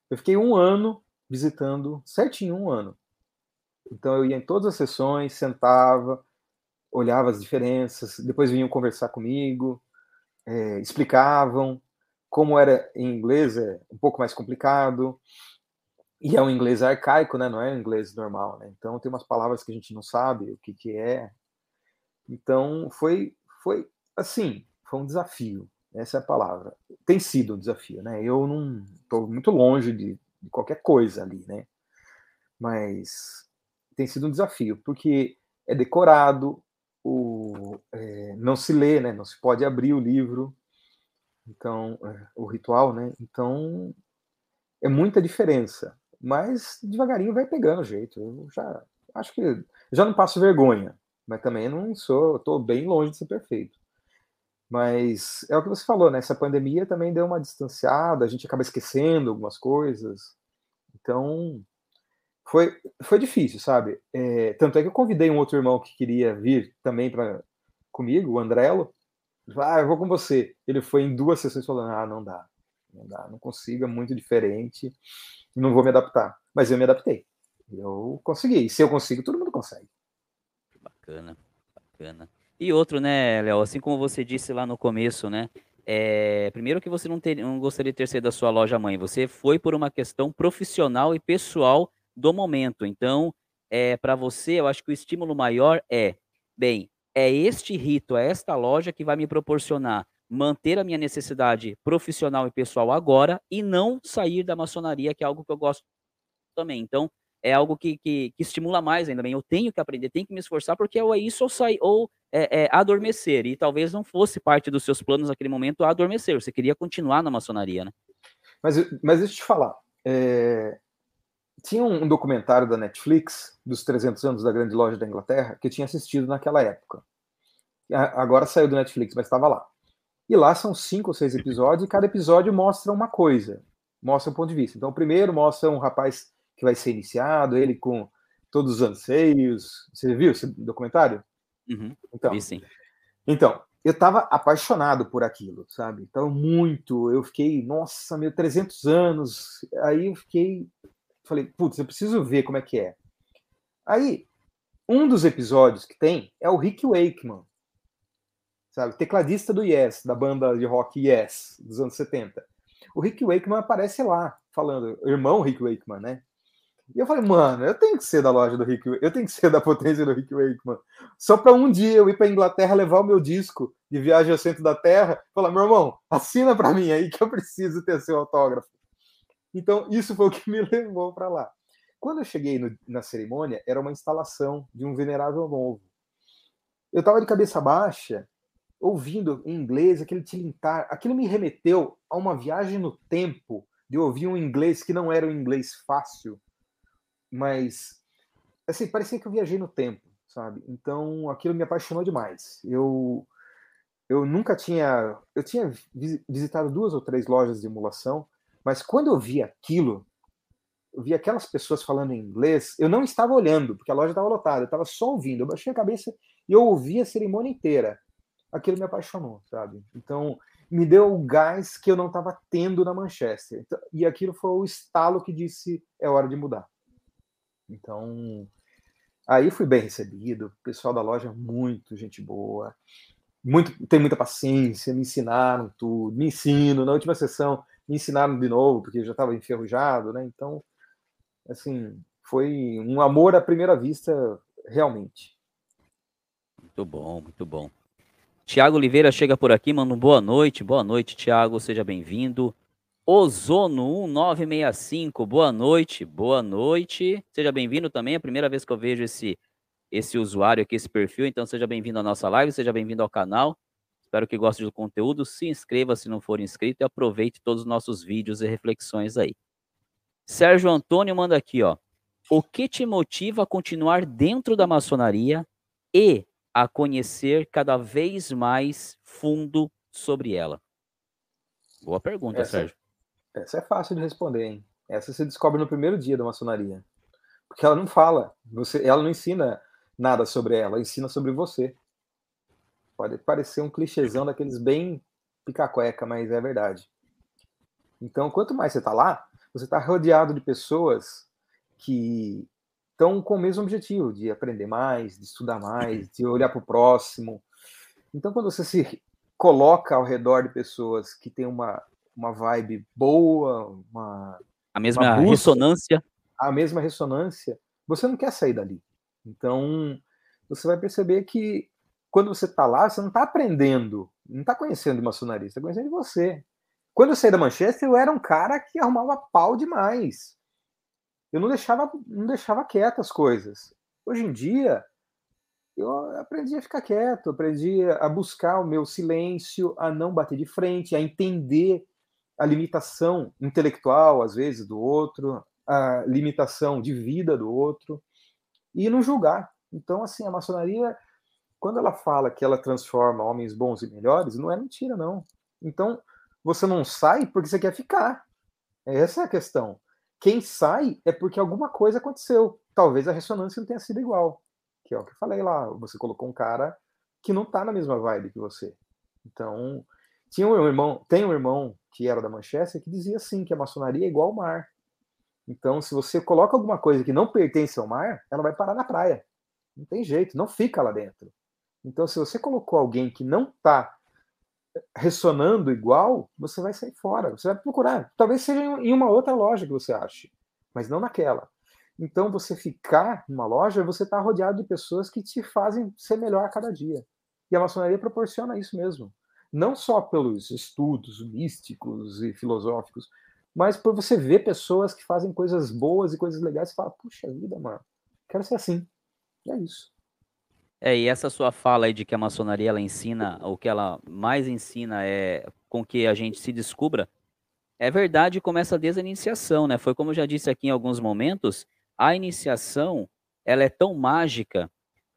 S2: Eu fiquei um ano visitando, certinho um ano. Então eu ia em todas as sessões, sentava, olhava as diferenças, depois vinham conversar comigo, é, explicavam como era em inglês, é um pouco mais complicado, e é um inglês arcaico, né? Não é um inglês normal, né? Então tem umas palavras que a gente não sabe o que que é. Então foi foi assim, foi um desafio. Essa é a palavra. Tem sido um desafio, né? Eu não estou muito longe de, de, qualquer coisa ali, né? Mas tem sido um desafio porque é decorado, o, é, não se lê, né? Não se pode abrir o livro, então é, o ritual, né? Então é muita diferença, mas devagarinho vai pegando o jeito. Eu já acho que já não passo vergonha, mas também não sou, estou bem longe de ser perfeito. Mas é o que você falou, né? Essa pandemia também deu uma distanciada, a gente acaba esquecendo algumas coisas. Então, foi, foi difícil, sabe? É, tanto é que eu convidei um outro irmão que queria vir também para comigo, o Andrelo. Ah, eu vou com você. Ele foi em duas sessões falando: ah, não dá, não dá, não consigo, é muito diferente, não vou me adaptar. Mas eu me adaptei. Eu consegui. E se eu consigo, todo mundo consegue.
S1: Bacana, bacana. E outro, né, Léo, assim como você disse lá no começo, né? É, primeiro que você não, ter, não gostaria de ter sido da sua loja mãe, você foi por uma questão profissional e pessoal do momento. Então, é, para você, eu acho que o estímulo maior é, bem, é este rito, é esta loja que vai me proporcionar manter a minha necessidade profissional e pessoal agora e não sair da maçonaria, que é algo que eu gosto também. Então, é algo que, que, que, estimula mais ainda bem. Eu tenho que aprender, tenho que me esforçar, porque ou é isso ou sair, ou é, é, adormecer. E talvez não fosse parte dos seus planos naquele momento adormecer. Você queria continuar na maçonaria, né?
S2: Mas, mas deixa eu te falar. É... Tinha um documentário da Netflix, dos 300 anos da grande loja da Inglaterra, que eu tinha assistido naquela época. Agora saiu do Netflix, mas estava lá. E lá são cinco ou seis episódios, e cada episódio mostra uma coisa, mostra um ponto de vista. Então, o primeiro mostra um rapaz que vai ser iniciado, ele com todos os anseios. Você viu esse documentário?
S1: Uhum, então, sim.
S2: Então, eu estava apaixonado por aquilo, sabe? Então, muito. Eu fiquei, nossa, meu, 300 anos. Aí eu fiquei, falei, putz, eu preciso ver como é que é. Aí, um dos episódios que tem é o Rick Wakeman, sabe? Tecladista do Yes, da banda de rock Yes, dos anos 70. O Rick Wakeman aparece lá, falando, irmão Rick Wakeman, né? E eu falei, mano, eu tenho que ser da loja do Rick, eu tenho que ser da potência do Rick Wakeman. Só para um dia eu ir para Inglaterra levar o meu disco de viagem ao centro da Terra, falar, meu irmão, assina para mim aí que eu preciso ter seu autógrafo. Então, isso foi o que me levou para lá. Quando eu cheguei no, na cerimônia, era uma instalação de um venerável novo. Eu estava de cabeça baixa, ouvindo em inglês aquele tilintar. Aquilo me remeteu a uma viagem no tempo de ouvir um inglês que não era um inglês fácil, mas assim, parecia que eu viajei no tempo, sabe? Então aquilo me apaixonou demais. Eu eu nunca tinha, eu tinha visitado duas ou três lojas de emulação, mas quando eu vi aquilo, eu vi aquelas pessoas falando em inglês, eu não estava olhando, porque a loja estava lotada, eu estava só ouvindo. Eu baixei a cabeça e eu ouvi a cerimônia inteira. Aquilo me apaixonou, sabe? Então, me deu o gás que eu não estava tendo na Manchester. Então, e aquilo foi o estalo que disse: é hora de mudar. Então, aí fui bem recebido, o pessoal da loja muito gente boa, muito tem muita paciência, me ensinaram tudo, me ensino. Na última sessão me ensinaram de novo, porque eu já estava enferrujado, né? Então, assim, foi um amor à primeira vista, realmente.
S1: Muito bom, muito bom. Tiago Oliveira chega por aqui, um boa noite. Boa noite, Tiago, seja bem-vindo. Ozono 1965, boa noite, boa noite. Seja bem-vindo também, é a primeira vez que eu vejo esse esse usuário aqui, esse perfil. Então, seja bem-vindo à nossa live, seja bem-vindo ao canal. Espero que goste do conteúdo. Se inscreva se não for inscrito e aproveite todos os nossos vídeos e reflexões aí. Sérgio Antônio manda aqui, ó. O que te motiva a continuar dentro da maçonaria e a conhecer cada vez mais fundo sobre ela? Boa pergunta,
S2: essa,
S1: Sérgio.
S2: Essa é fácil de responder, hein? Essa você descobre no primeiro dia da maçonaria. Porque ela não fala, você, ela não ensina nada sobre ela, ela ensina sobre você. Pode parecer um clichêzão daqueles bem picacueca, mas é verdade. Então, quanto mais você está lá, você está rodeado de pessoas que estão com o mesmo objetivo, de aprender mais, de estudar mais, de olhar para o próximo. Então, quando você se coloca ao redor de pessoas que têm uma, uma vibe boa, uma.
S1: A mesma uma busca, ressonância.
S2: A mesma ressonância, você não quer sair dali. Então, você vai perceber que quando você está lá, você não está aprendendo, não está conhecendo maçonaria, você está conhecendo você. Quando eu saí da Manchester, eu era um cara que arrumava pau demais. Eu não deixava, não deixava quieto as coisas. Hoje em dia, eu aprendi a ficar quieto, aprendi a buscar o meu silêncio, a não bater de frente, a entender a limitação intelectual, às vezes, do outro, a limitação de vida do outro, e não julgar. Então, assim, a maçonaria, quando ela fala que ela transforma homens bons e melhores, não é mentira, não. Então, você não sai porque você quer ficar. Essa é a questão. Quem sai é porque alguma coisa aconteceu. Talvez a ressonância não tenha sido igual que é o que eu falei lá, você colocou um cara que não tá na mesma vibe que você. Então, tinha um irmão, tem um irmão que era da Manchester que dizia assim, que a maçonaria é igual ao mar. Então, se você coloca alguma coisa que não pertence ao mar, ela vai parar na praia. Não tem jeito, não fica lá dentro. Então, se você colocou alguém que não está ressonando igual, você vai sair fora, você vai procurar. Talvez seja em uma outra loja que você ache, mas não naquela. Então, você ficar numa loja, você está rodeado de pessoas que te fazem ser melhor a cada dia. E a maçonaria proporciona isso mesmo. Não só pelos estudos místicos e filosóficos, mas por você ver pessoas que fazem coisas boas e coisas legais e fala, puxa vida, mano, quero ser assim. E é isso.
S1: É, e essa sua fala aí de que a maçonaria ela ensina, o que ela mais ensina é com que a gente se descubra, é verdade, começa a iniciação, né? Foi como eu já disse aqui em alguns momentos, a iniciação ela é tão mágica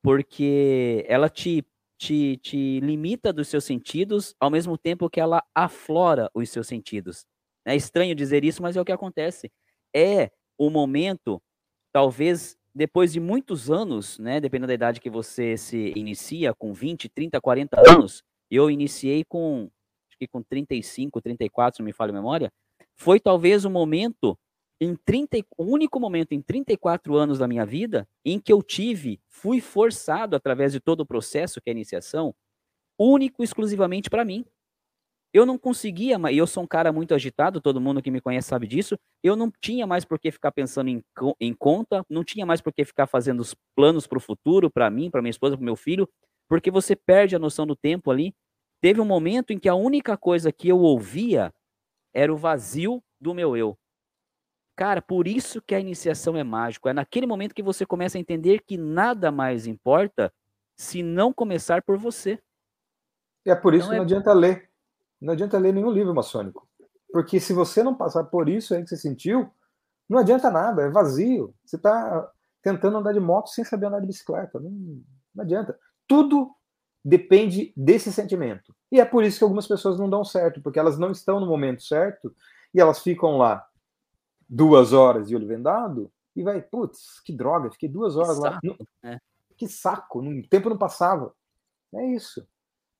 S1: porque ela te, te, te limita dos seus sentidos ao mesmo tempo que ela aflora os seus sentidos. É estranho dizer isso, mas é o que acontece. É o momento, talvez depois de muitos anos, né, dependendo da idade que você se inicia, com 20, 30, 40 anos, eu iniciei com, acho que com 35, 34, se não me falha a memória, foi talvez o momento em 30, o único momento em 34 anos da minha vida em que eu tive, fui forçado através de todo o processo que é a iniciação, único exclusivamente para mim. Eu não conseguia, e eu sou um cara muito agitado, todo mundo que me conhece sabe disso. Eu não tinha mais por que ficar pensando em, em conta, não tinha mais por que ficar fazendo os planos para o futuro, para mim, para minha esposa, para meu filho, porque você perde a noção do tempo ali. Teve um momento em que a única coisa que eu ouvia era o vazio do meu eu. Cara, por isso que a iniciação é mágico. É naquele momento que você começa a entender que nada mais importa se não começar por você.
S2: E é por isso então que é... não adianta ler. Não adianta ler nenhum livro maçônico. Porque se você não passar por isso aí que você sentiu, não adianta nada, é vazio. Você está tentando andar de moto sem saber andar de bicicleta. Não, não adianta. Tudo depende desse sentimento. E é por isso que algumas pessoas não dão certo, porque elas não estão no momento certo e elas ficam lá duas horas de olho vendado e vai, putz, que droga, fiquei duas horas que lá. Saco, é. Que saco, o tempo não passava. É isso.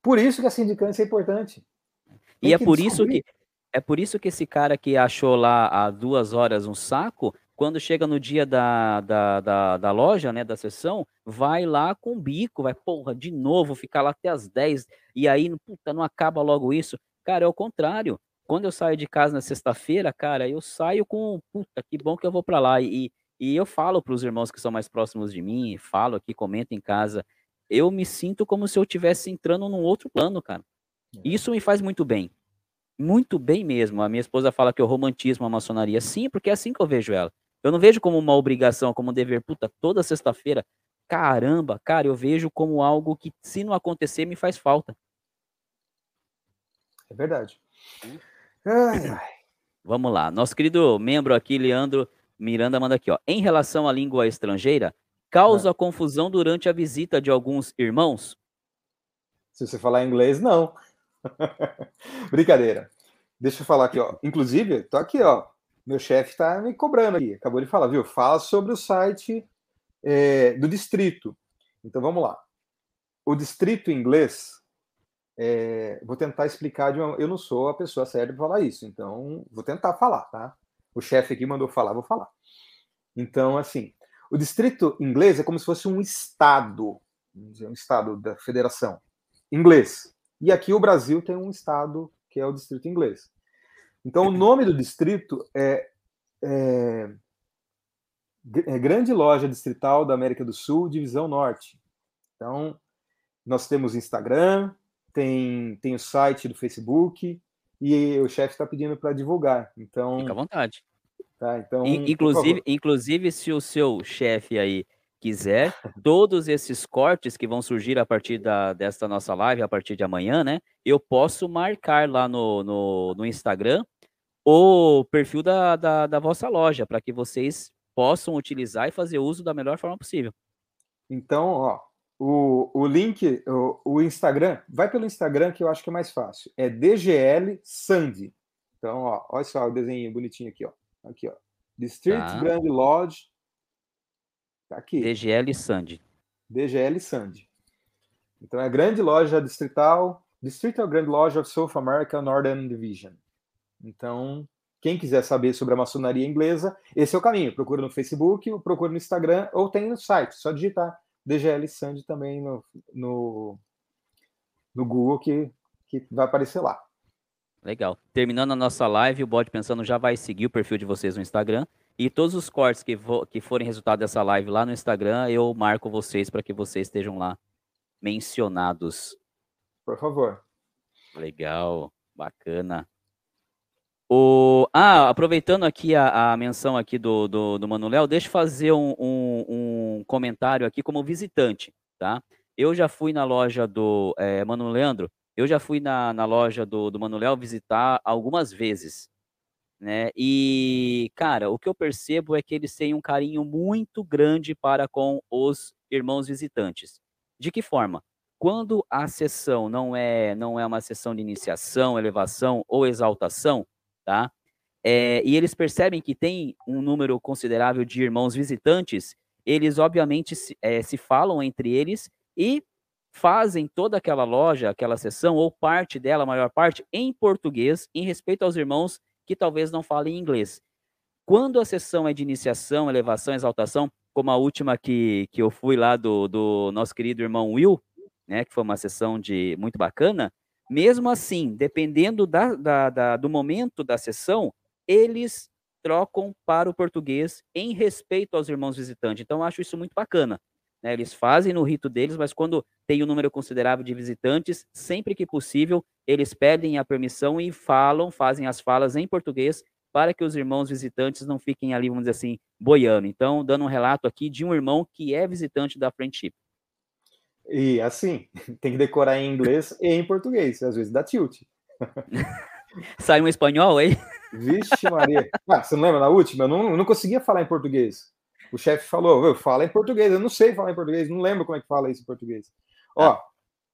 S2: Por isso que a sindicância é importante.
S1: Tem e é por isso que é por isso que esse cara que achou lá há duas horas um saco, quando chega no dia da, da, da, da loja, né, da sessão, vai lá com o bico, vai, porra, de novo, ficar lá até as 10, e aí, puta, não acaba logo isso. Cara, é o contrário quando eu saio de casa na sexta-feira, cara, eu saio com, puta, que bom que eu vou para lá. E, e eu falo para os irmãos que são mais próximos de mim, falo aqui, comento em casa, eu me sinto como se eu estivesse entrando num outro plano, cara. É. Isso me faz muito bem. Muito bem mesmo. A minha esposa fala que eu romantismo a maçonaria. Sim, porque é assim que eu vejo ela. Eu não vejo como uma obrigação, como um dever. Puta, toda sexta-feira. caramba, cara, eu vejo como algo que, se não acontecer, me faz falta.
S2: É verdade.
S1: Ai, ai. Vamos lá. Nosso querido membro aqui, Leandro Miranda, manda aqui, ó. Em relação à língua estrangeira, causa é. confusão durante a visita de alguns irmãos?
S2: Se você falar inglês, não. Brincadeira. Deixa eu falar aqui, ó. Inclusive, tô aqui, ó. Meu chefe está me cobrando aqui. Acabou de falar, viu? Fala sobre o site é, do distrito. Então vamos lá. O distrito inglês, é, vou tentar explicar de uma. Eu não sou a pessoa certa para falar isso, então vou tentar falar, tá? O chefe aqui mandou falar, vou falar. Então, assim, o distrito inglês é como se fosse um estado, um estado da federação inglês. E aqui o Brasil tem um estado que é o distrito inglês. Então, o nome do distrito é, é, é Grande Loja Distrital da América do Sul, Divisão Norte. Então, nós temos Instagram, tem, tem o site do Facebook e o chefe está pedindo para divulgar. Então,
S1: fica à vontade.
S2: Tá, então,
S1: inclusive, inclusive, se o seu chefe aí quiser, todos esses cortes que vão surgir a partir da, desta nossa live, a partir de amanhã, né? Eu posso marcar lá no, no, no Instagram o perfil da, da, da vossa loja, para que vocês possam utilizar e fazer uso da melhor forma possível.
S2: Então, ó, o, o link, o, o Instagram, vai pelo Instagram que eu acho que é mais fácil. É DGL Sandy. Então, ó, olha só o desenho bonitinho aqui, ó. Aqui, ó. District tá. Grand Lodge Tá aqui.
S1: DGL Sandy.
S2: DGL Sandy. Então é a grande loja distrital, Distrital Grand Lodge of South America Northern Division. Então, quem quiser saber sobre a maçonaria inglesa, esse é o caminho. Procura no Facebook, procura no Instagram ou tem no site. Só digitar DGL Sandy também no, no, no Google que, que vai aparecer lá.
S1: Legal. Terminando a nossa live, o Bode Pensando já vai seguir o perfil de vocês no Instagram. E todos os cortes que, que forem resultado dessa live lá no Instagram, eu marco vocês para que vocês estejam lá mencionados.
S2: Por favor.
S1: Legal, bacana. O... Ah, aproveitando aqui a, a menção aqui do, do, do Manuel, deixa eu fazer um, um, um, comentário aqui como visitante, tá? Eu já fui na loja do é, Mano Leandro, eu já fui na, na loja do, do Manuel visitar algumas vezes né? E, cara, o que eu percebo é que eles têm um carinho muito grande para com os irmãos visitantes. De que forma? Quando a sessão não é não é uma sessão de iniciação, elevação ou exaltação, tá? É, e eles percebem que tem um número considerável de irmãos visitantes, eles obviamente se, é, se falam entre eles e fazem toda aquela loja, aquela sessão, ou parte dela, a maior parte, em português, em respeito aos irmãos que talvez não falem inglês. Quando a sessão é de iniciação, elevação, exaltação, como a última que, que eu fui lá do, do nosso querido irmão Will, né, que foi uma sessão de muito bacana, mesmo assim, dependendo da, da, da, do momento da sessão, eles trocam para o português em respeito aos irmãos visitantes. Então, eu acho isso muito bacana. Né? Eles fazem no rito deles, mas quando tem um número considerável de visitantes, sempre que possível, eles pedem a permissão e falam, fazem as falas em português para que os irmãos visitantes não fiquem ali, vamos dizer assim, boiando. Então, dando um relato aqui de um irmão que é visitante da Friendship.
S2: E assim, tem que decorar em inglês e em português, às vezes dá tilt.
S1: Sai um espanhol, hein?
S2: Vixe, Maria. Ah, você não lembra na última? Eu não, eu não conseguia falar em português o chefe falou, fala em português, eu não sei falar em português, não lembro como é que fala isso em português. Ó, ah,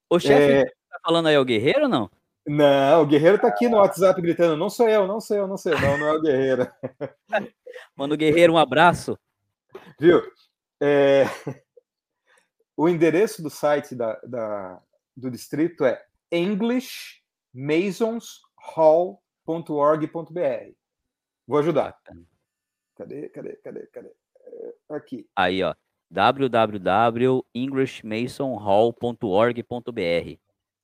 S1: o chefe é... tá falando aí é o Guerreiro ou não?
S2: Não, o Guerreiro tá aqui no WhatsApp gritando, não sou eu, não sou eu, não sei, não, não é o Guerreiro.
S1: Manda o Guerreiro um abraço.
S2: Viu? É... O endereço do site da, da, do distrito é englishmasonshall.org.br. Vou ajudar. Cadê, cadê, cadê, cadê? Aqui.
S1: Aí, ó. www.englishmasonhall.org.br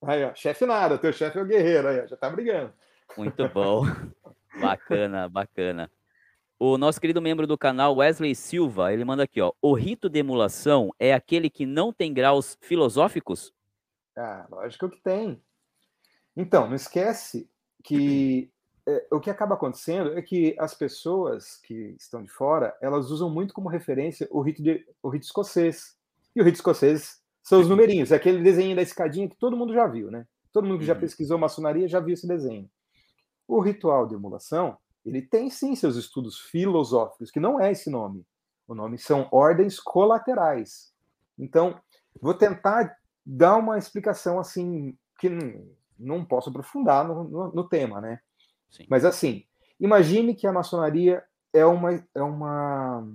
S2: Aí, ó. Chefe nada, teu chefe é o guerreiro aí, ó, já tá brigando.
S1: Muito bom. bacana, bacana. O nosso querido membro do canal, Wesley Silva, ele manda aqui, ó. O rito de emulação é aquele que não tem graus filosóficos?
S2: Ah, lógico que tem. Então, não esquece que é, o que acaba acontecendo é que as pessoas que estão de fora, elas usam muito como referência o rito, de, o rito escocês. E o rito escocês são os numerinhos, é aquele desenho da escadinha que todo mundo já viu, né? Todo mundo que já uhum. pesquisou maçonaria já viu esse desenho. O ritual de emulação, ele tem sim seus estudos filosóficos, que não é esse nome. O nome são ordens colaterais. Então, vou tentar dar uma explicação assim, que não posso aprofundar no, no, no tema, né? Sim. Mas assim, imagine que a maçonaria é uma, é uma,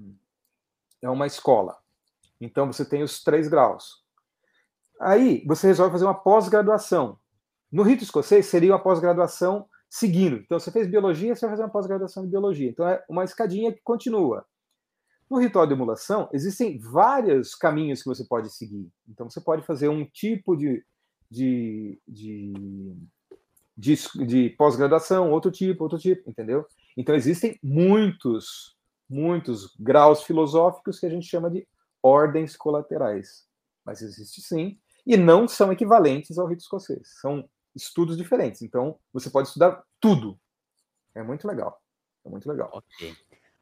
S2: é uma escola. Então você tem os três graus. Aí você resolve fazer uma pós-graduação. No rito escocês seria uma pós-graduação seguindo. Então você fez biologia, você vai fazer uma pós-graduação de biologia. Então é uma escadinha que continua. No ritual de emulação, existem vários caminhos que você pode seguir. Então, você pode fazer um tipo de, de, de, de, de pós-graduação, outro tipo, outro tipo, entendeu? Então, existem muitos, muitos graus filosóficos que a gente chama de ordens colaterais. Mas existe sim, e não são equivalentes ao rito escocês. São estudos diferentes. Então, você pode estudar tudo. É muito legal. É muito legal. Ok.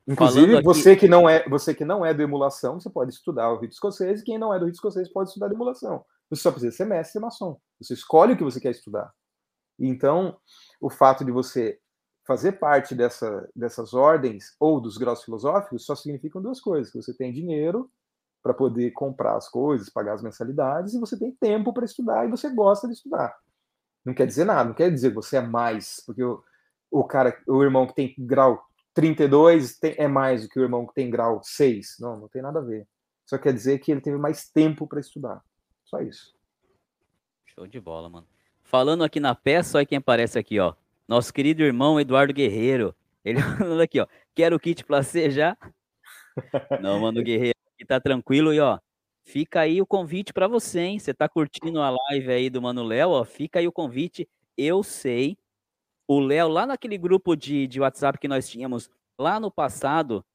S2: Inclusive, aqui... você que não é você que não é do emulação, você pode estudar o rito escocês, e quem não é do rito escocês pode estudar emulação. Você só precisa ser mestre maçom. Você escolhe o que você quer estudar. Então, o fato de você fazer parte dessa, dessas ordens ou dos graus filosóficos só significam duas coisas: que você tem dinheiro para poder comprar as coisas, pagar as mensalidades, e você tem tempo para estudar e você gosta de estudar. Não quer dizer nada, não quer dizer que você é mais, porque o, o cara, o irmão que tem grau 32 tem, é mais do que o irmão que tem grau 6. Não, não tem nada a ver. Só quer dizer que ele teve mais tempo para estudar. Só isso.
S1: Show de bola, mano. Falando aqui na peça, olha quem aparece aqui, ó. Nosso querido irmão Eduardo Guerreiro. Ele falando aqui, ó. Quero o kit você já? Não, mano, Guerreiro, aqui tá tranquilo e ó. Fica aí o convite para você, hein? Você tá curtindo a live aí do Mano Léo, ó. Fica aí o convite. Eu sei o Léo, lá naquele grupo de, de WhatsApp que nós tínhamos lá no passado,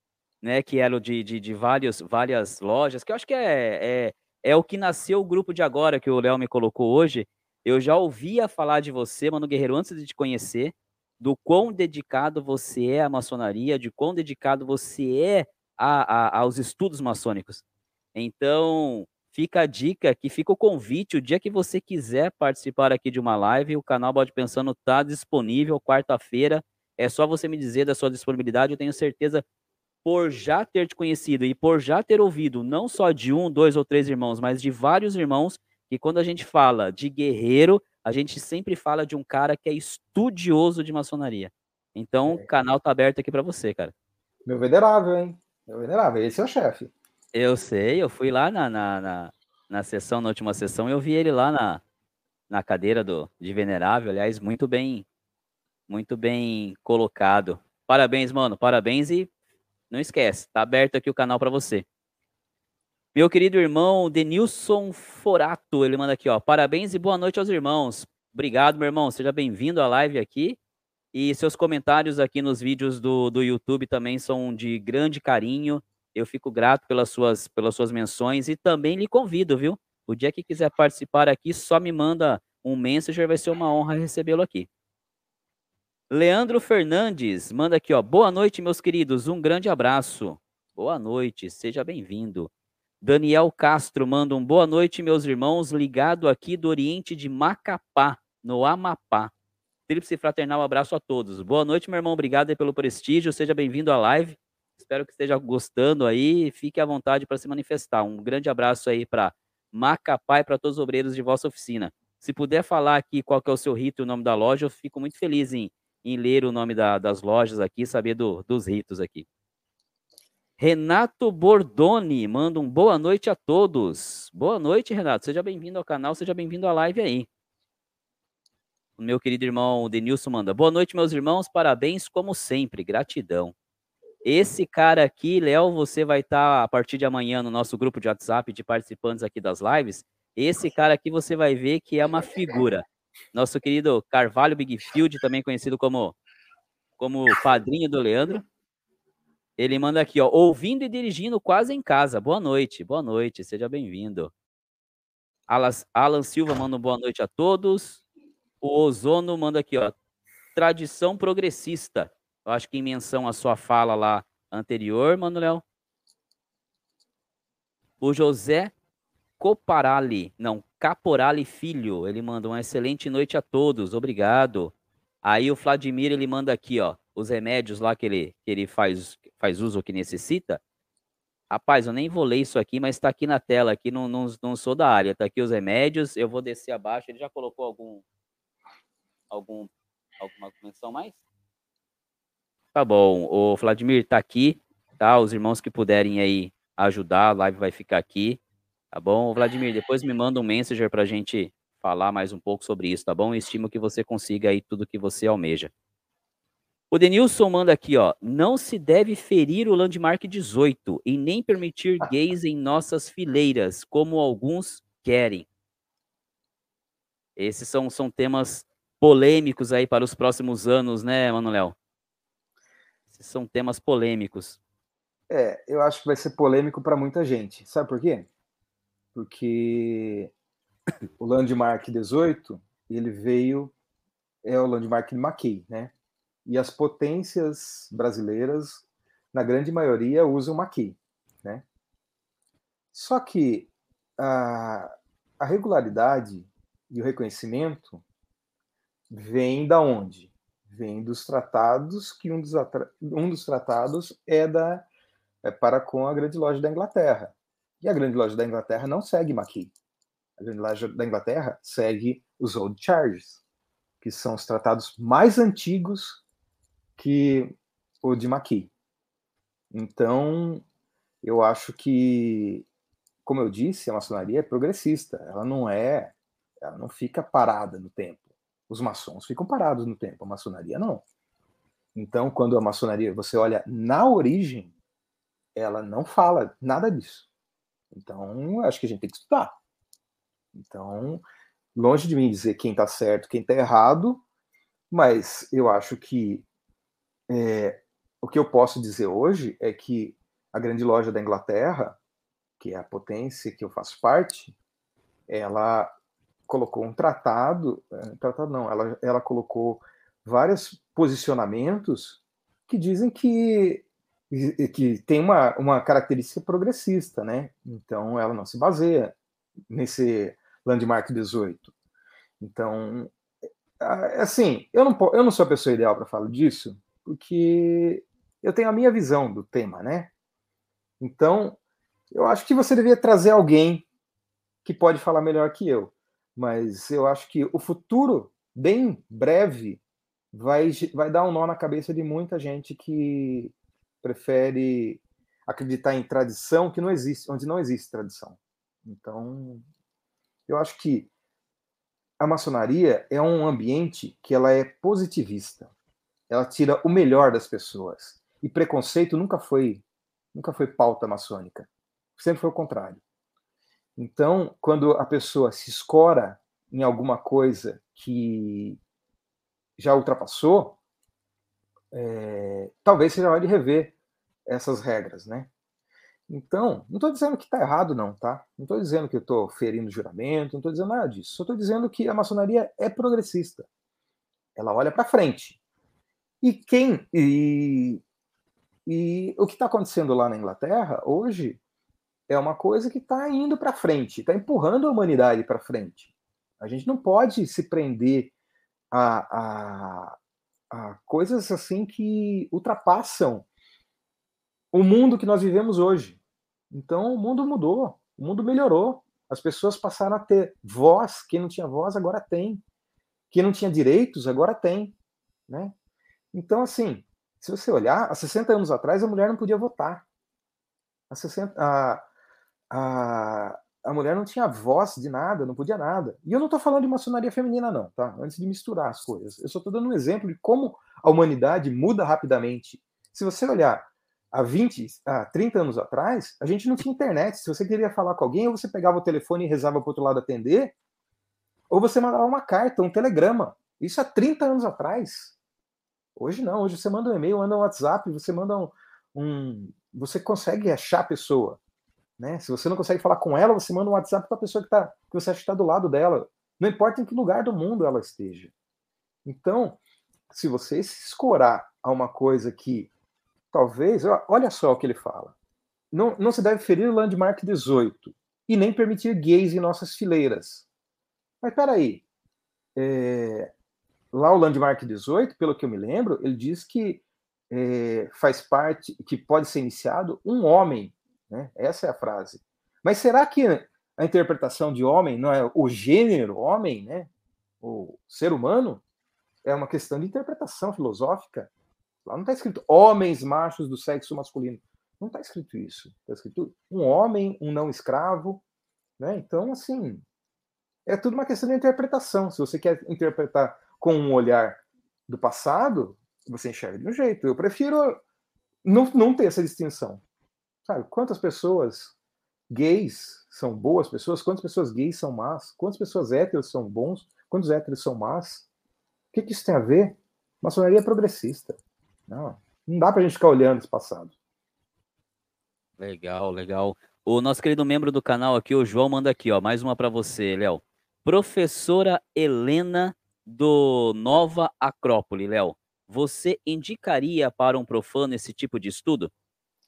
S1: né, que era de, de, de vários, várias lojas, que eu acho que é, é, é o que nasceu o grupo de agora, que o Léo me colocou hoje. Eu já ouvia falar de você, Mano Guerreiro, antes de te conhecer, do quão dedicado você é à maçonaria, de quão dedicado você é a, a, aos estudos maçônicos. Então, fica a dica que fica o convite, o dia que você quiser participar aqui de uma live, o canal Bode Pensando está disponível quarta-feira. É só você me dizer da sua disponibilidade, eu tenho certeza por já ter te conhecido e por já ter ouvido não só de um, dois ou três irmãos, mas de vários irmãos, que quando a gente fala de guerreiro, a gente sempre fala de um cara que é estudioso de maçonaria. Então, é. o canal tá aberto aqui para você, cara.
S2: Meu venerável, hein? Meu venerável, esse é o chefe.
S1: Eu sei, eu fui lá na, na, na, na sessão, na última sessão, eu vi ele lá na, na cadeira do, de venerável, aliás, muito bem, muito bem colocado. Parabéns, mano, parabéns e não esquece, tá aberto aqui o canal para você. Meu querido irmão Denilson Forato, ele manda aqui, ó, parabéns e boa noite aos irmãos. Obrigado, meu irmão, seja bem-vindo à live aqui. E seus comentários aqui nos vídeos do, do YouTube também são de grande carinho eu fico grato pelas suas, pelas suas menções e também lhe convido, viu? O dia que quiser participar aqui, só me manda um messenger, vai ser uma honra recebê-lo aqui. Leandro Fernandes manda aqui, ó. Boa noite, meus queridos. Um grande abraço. Boa noite, seja bem-vindo. Daniel Castro manda um boa noite, meus irmãos, ligado aqui do Oriente de Macapá, no Amapá. Tríplice fraternal abraço a todos. Boa noite, meu irmão. Obrigado pelo prestígio. Seja bem-vindo à live. Espero que esteja gostando aí. Fique à vontade para se manifestar. Um grande abraço aí para Macapá e para todos os obreiros de vossa oficina. Se puder falar aqui qual que é o seu rito e o nome da loja, eu fico muito feliz em, em ler o nome da, das lojas aqui, saber do, dos ritos aqui. Renato Bordoni manda um boa noite a todos. Boa noite, Renato. Seja bem-vindo ao canal, seja bem-vindo à live aí. O meu querido irmão Denilson manda. Boa noite, meus irmãos. Parabéns, como sempre. Gratidão. Esse cara aqui, Léo, você vai estar tá, a partir de amanhã no nosso grupo de WhatsApp de participantes aqui das lives. Esse cara aqui você vai ver que é uma figura. Nosso querido Carvalho Bigfield, também conhecido como, como padrinho do Leandro. Ele manda aqui, ó, ouvindo e dirigindo quase em casa. Boa noite, boa noite, seja bem-vindo. Alan Silva manda boa noite a todos. O Ozono manda aqui, ó, tradição progressista. Eu acho que em menção à sua fala lá anterior, Manuel. O José Coparali, não, Caporali Filho. Ele manda uma excelente noite a todos, obrigado. Aí o Vladimir, ele manda aqui, ó, os remédios lá que ele, que ele faz, faz uso, que necessita. Rapaz, eu nem vou ler isso aqui, mas está aqui na tela, aqui não, não, não sou da área. Tá aqui os remédios, eu vou descer abaixo. Ele já colocou algum, algum, alguma menção mais? Tá bom, o Vladimir tá aqui, tá? Os irmãos que puderem aí ajudar, a live vai ficar aqui, tá bom? Vladimir, depois me manda um messenger pra gente falar mais um pouco sobre isso, tá bom? Eu estimo que você consiga aí tudo que você almeja. O Denilson manda aqui, ó. Não se deve ferir o Landmark 18 e nem permitir gays em nossas fileiras, como alguns querem. Esses são, são temas polêmicos aí para os próximos anos, né, Manuel? Esses são temas polêmicos.
S2: É, eu acho que vai ser polêmico para muita gente. Sabe por quê? Porque o Landmark 18, ele veio é o Landmark de Mackay, né? E as potências brasileiras, na grande maioria, usam maqui. Né? Só que a, a regularidade e o reconhecimento vem da onde? Vem dos tratados, que um dos, um dos tratados é, da, é para com a Grande Loja da Inglaterra. E a Grande Loja da Inglaterra não segue Maqui. A Grande Loja da Inglaterra segue os Old Charges, que são os tratados mais antigos que o de Maqui. Então, eu acho que, como eu disse, a maçonaria é progressista. Ela não é, ela não fica parada no tempo. Os maçons ficam parados no tempo, a maçonaria não. Então, quando a maçonaria, você olha na origem, ela não fala nada disso. Então, acho que a gente tem que estudar. Então, longe de mim dizer quem está certo, quem está errado, mas eu acho que é, o que eu posso dizer hoje é que a grande loja da Inglaterra, que é a potência que eu faço parte, ela colocou um tratado, é, tratado não, ela, ela colocou vários posicionamentos que dizem que que tem uma, uma característica progressista, né? Então ela não se baseia nesse landmark 18. Então, assim, eu não, eu não sou a pessoa ideal para falar disso, porque eu tenho a minha visão do tema, né? Então, eu acho que você deveria trazer alguém que pode falar melhor que eu. Mas eu acho que o futuro, bem breve, vai, vai dar um nó na cabeça de muita gente que prefere acreditar em tradição que não existe, onde não existe tradição. Então, eu acho que a maçonaria é um ambiente que ela é positivista ela tira o melhor das pessoas. E preconceito nunca foi nunca foi pauta maçônica. Sempre foi o contrário. Então, quando a pessoa se escora em alguma coisa que já ultrapassou, é, talvez seja hora de rever essas regras, né? Então, não estou dizendo que está errado, não, tá? Não estou dizendo que eu estou ferindo juramento, não estou dizendo nada disso. Só estou dizendo que a maçonaria é progressista. Ela olha para frente. E quem. E, e o que está acontecendo lá na Inglaterra hoje é uma coisa que está indo para frente, está empurrando a humanidade para frente. A gente não pode se prender a, a, a coisas assim que ultrapassam o mundo que nós vivemos hoje. Então o mundo mudou, o mundo melhorou. As pessoas passaram a ter voz. Quem não tinha voz agora tem. Quem não tinha direitos agora tem, né? Então, assim, se você olhar, há 60 anos atrás a mulher não podia votar. Há 60, a, a, a mulher não tinha voz de nada, não podia nada. E eu não estou falando de maçonaria feminina, não, tá? Antes de misturar as coisas. Eu só estou dando um exemplo de como a humanidade muda rapidamente. Se você olhar há 20, há 30 anos atrás, a gente não tinha internet. Se você queria falar com alguém, ou você pegava o telefone e rezava para o outro lado atender, ou você mandava uma carta, um telegrama. Isso há 30 anos atrás. Hoje não, hoje você manda um e-mail, manda um WhatsApp, você manda um, um você consegue achar a pessoa, né? Se você não consegue falar com ela, você manda um WhatsApp para a pessoa que, tá, que você acha que está do lado dela, não importa em que lugar do mundo ela esteja. Então, se você se escorar a uma coisa que talvez, olha só o que ele fala, não, não se deve ferir o landmark 18 e nem permitir gays em nossas fileiras. Mas peraí, é, lá o Landmark 18, pelo que eu me lembro, ele diz que é, faz parte, que pode ser iniciado um homem, né? Essa é a frase. Mas será que a interpretação de homem não é o gênero homem, né? O ser humano? É uma questão de interpretação filosófica. Lá não está escrito homens machos do sexo masculino. Não está escrito isso. Está escrito um homem, um não escravo. Né? Então, assim, é tudo uma questão de interpretação. Se você quer interpretar com um olhar do passado, você enxerga de um jeito. Eu prefiro não, não ter essa distinção. Sabe, quantas pessoas gays são boas pessoas, quantas pessoas gays são más, quantas pessoas héteros são bons, quantos héteros são más. O que, que isso tem a ver? Maçonaria é progressista. Não, não dá para a gente ficar olhando esse passado.
S1: Legal, legal. O nosso querido membro do canal aqui, o João, manda aqui, ó, mais uma para você, Léo. Professora Helena do Nova Acrópole, Léo. Você indicaria para um profano esse tipo de estudo?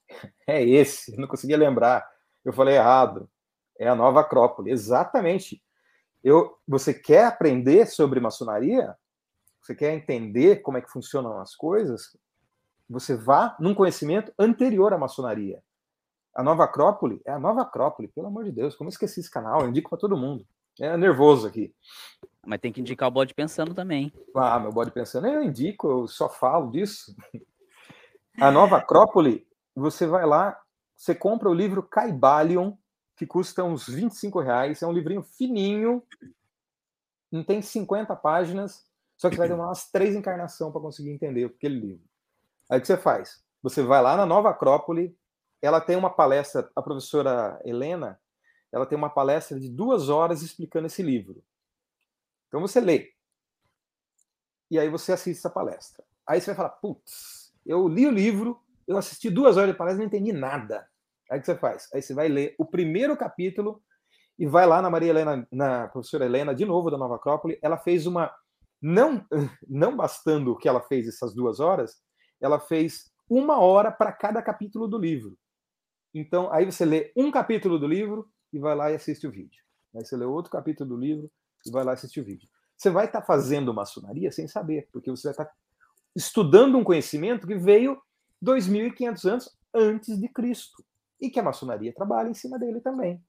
S2: É esse, não conseguia lembrar. Eu falei errado. É a Nova Acrópole, exatamente. Eu, você quer aprender sobre maçonaria? Você quer entender como é que funcionam as coisas? Você vá num conhecimento anterior à maçonaria. A Nova Acrópole é a Nova Acrópole, pelo amor de Deus, como eu esqueci esse canal, eu indico para todo mundo. É nervoso aqui.
S1: Mas tem que indicar o bode pensando também.
S2: Ah, meu bode pensando, eu indico, eu só falo disso. A Nova Acrópole, você vai lá, você compra o livro Caibalion, que custa uns 25 reais, é um livrinho fininho, não tem 50 páginas, só que vai demorar umas três encarnações para conseguir entender aquele livro. Aí o que você faz? Você vai lá na Nova Acrópole, ela tem uma palestra, a professora Helena, ela tem uma palestra de duas horas explicando esse livro. Então você lê. E aí você assiste essa palestra. Aí você vai falar, putz, eu li o livro, eu assisti duas horas de palestra e não entendi nada. Aí o que você faz? Aí você vai ler o primeiro capítulo e vai lá na Maria Helena, na professora Helena, de novo, da Nova Acrópole, ela fez uma. Não, não bastando o que ela fez essas duas horas, ela fez uma hora para cada capítulo do livro. Então, aí você lê um capítulo do livro e vai lá e assiste o vídeo. Aí você lê outro capítulo do livro e vai lá assistir o vídeo. Você vai estar tá fazendo maçonaria sem saber, porque você vai estar tá estudando um conhecimento que veio 2.500 anos antes de Cristo e que a maçonaria trabalha em cima dele também.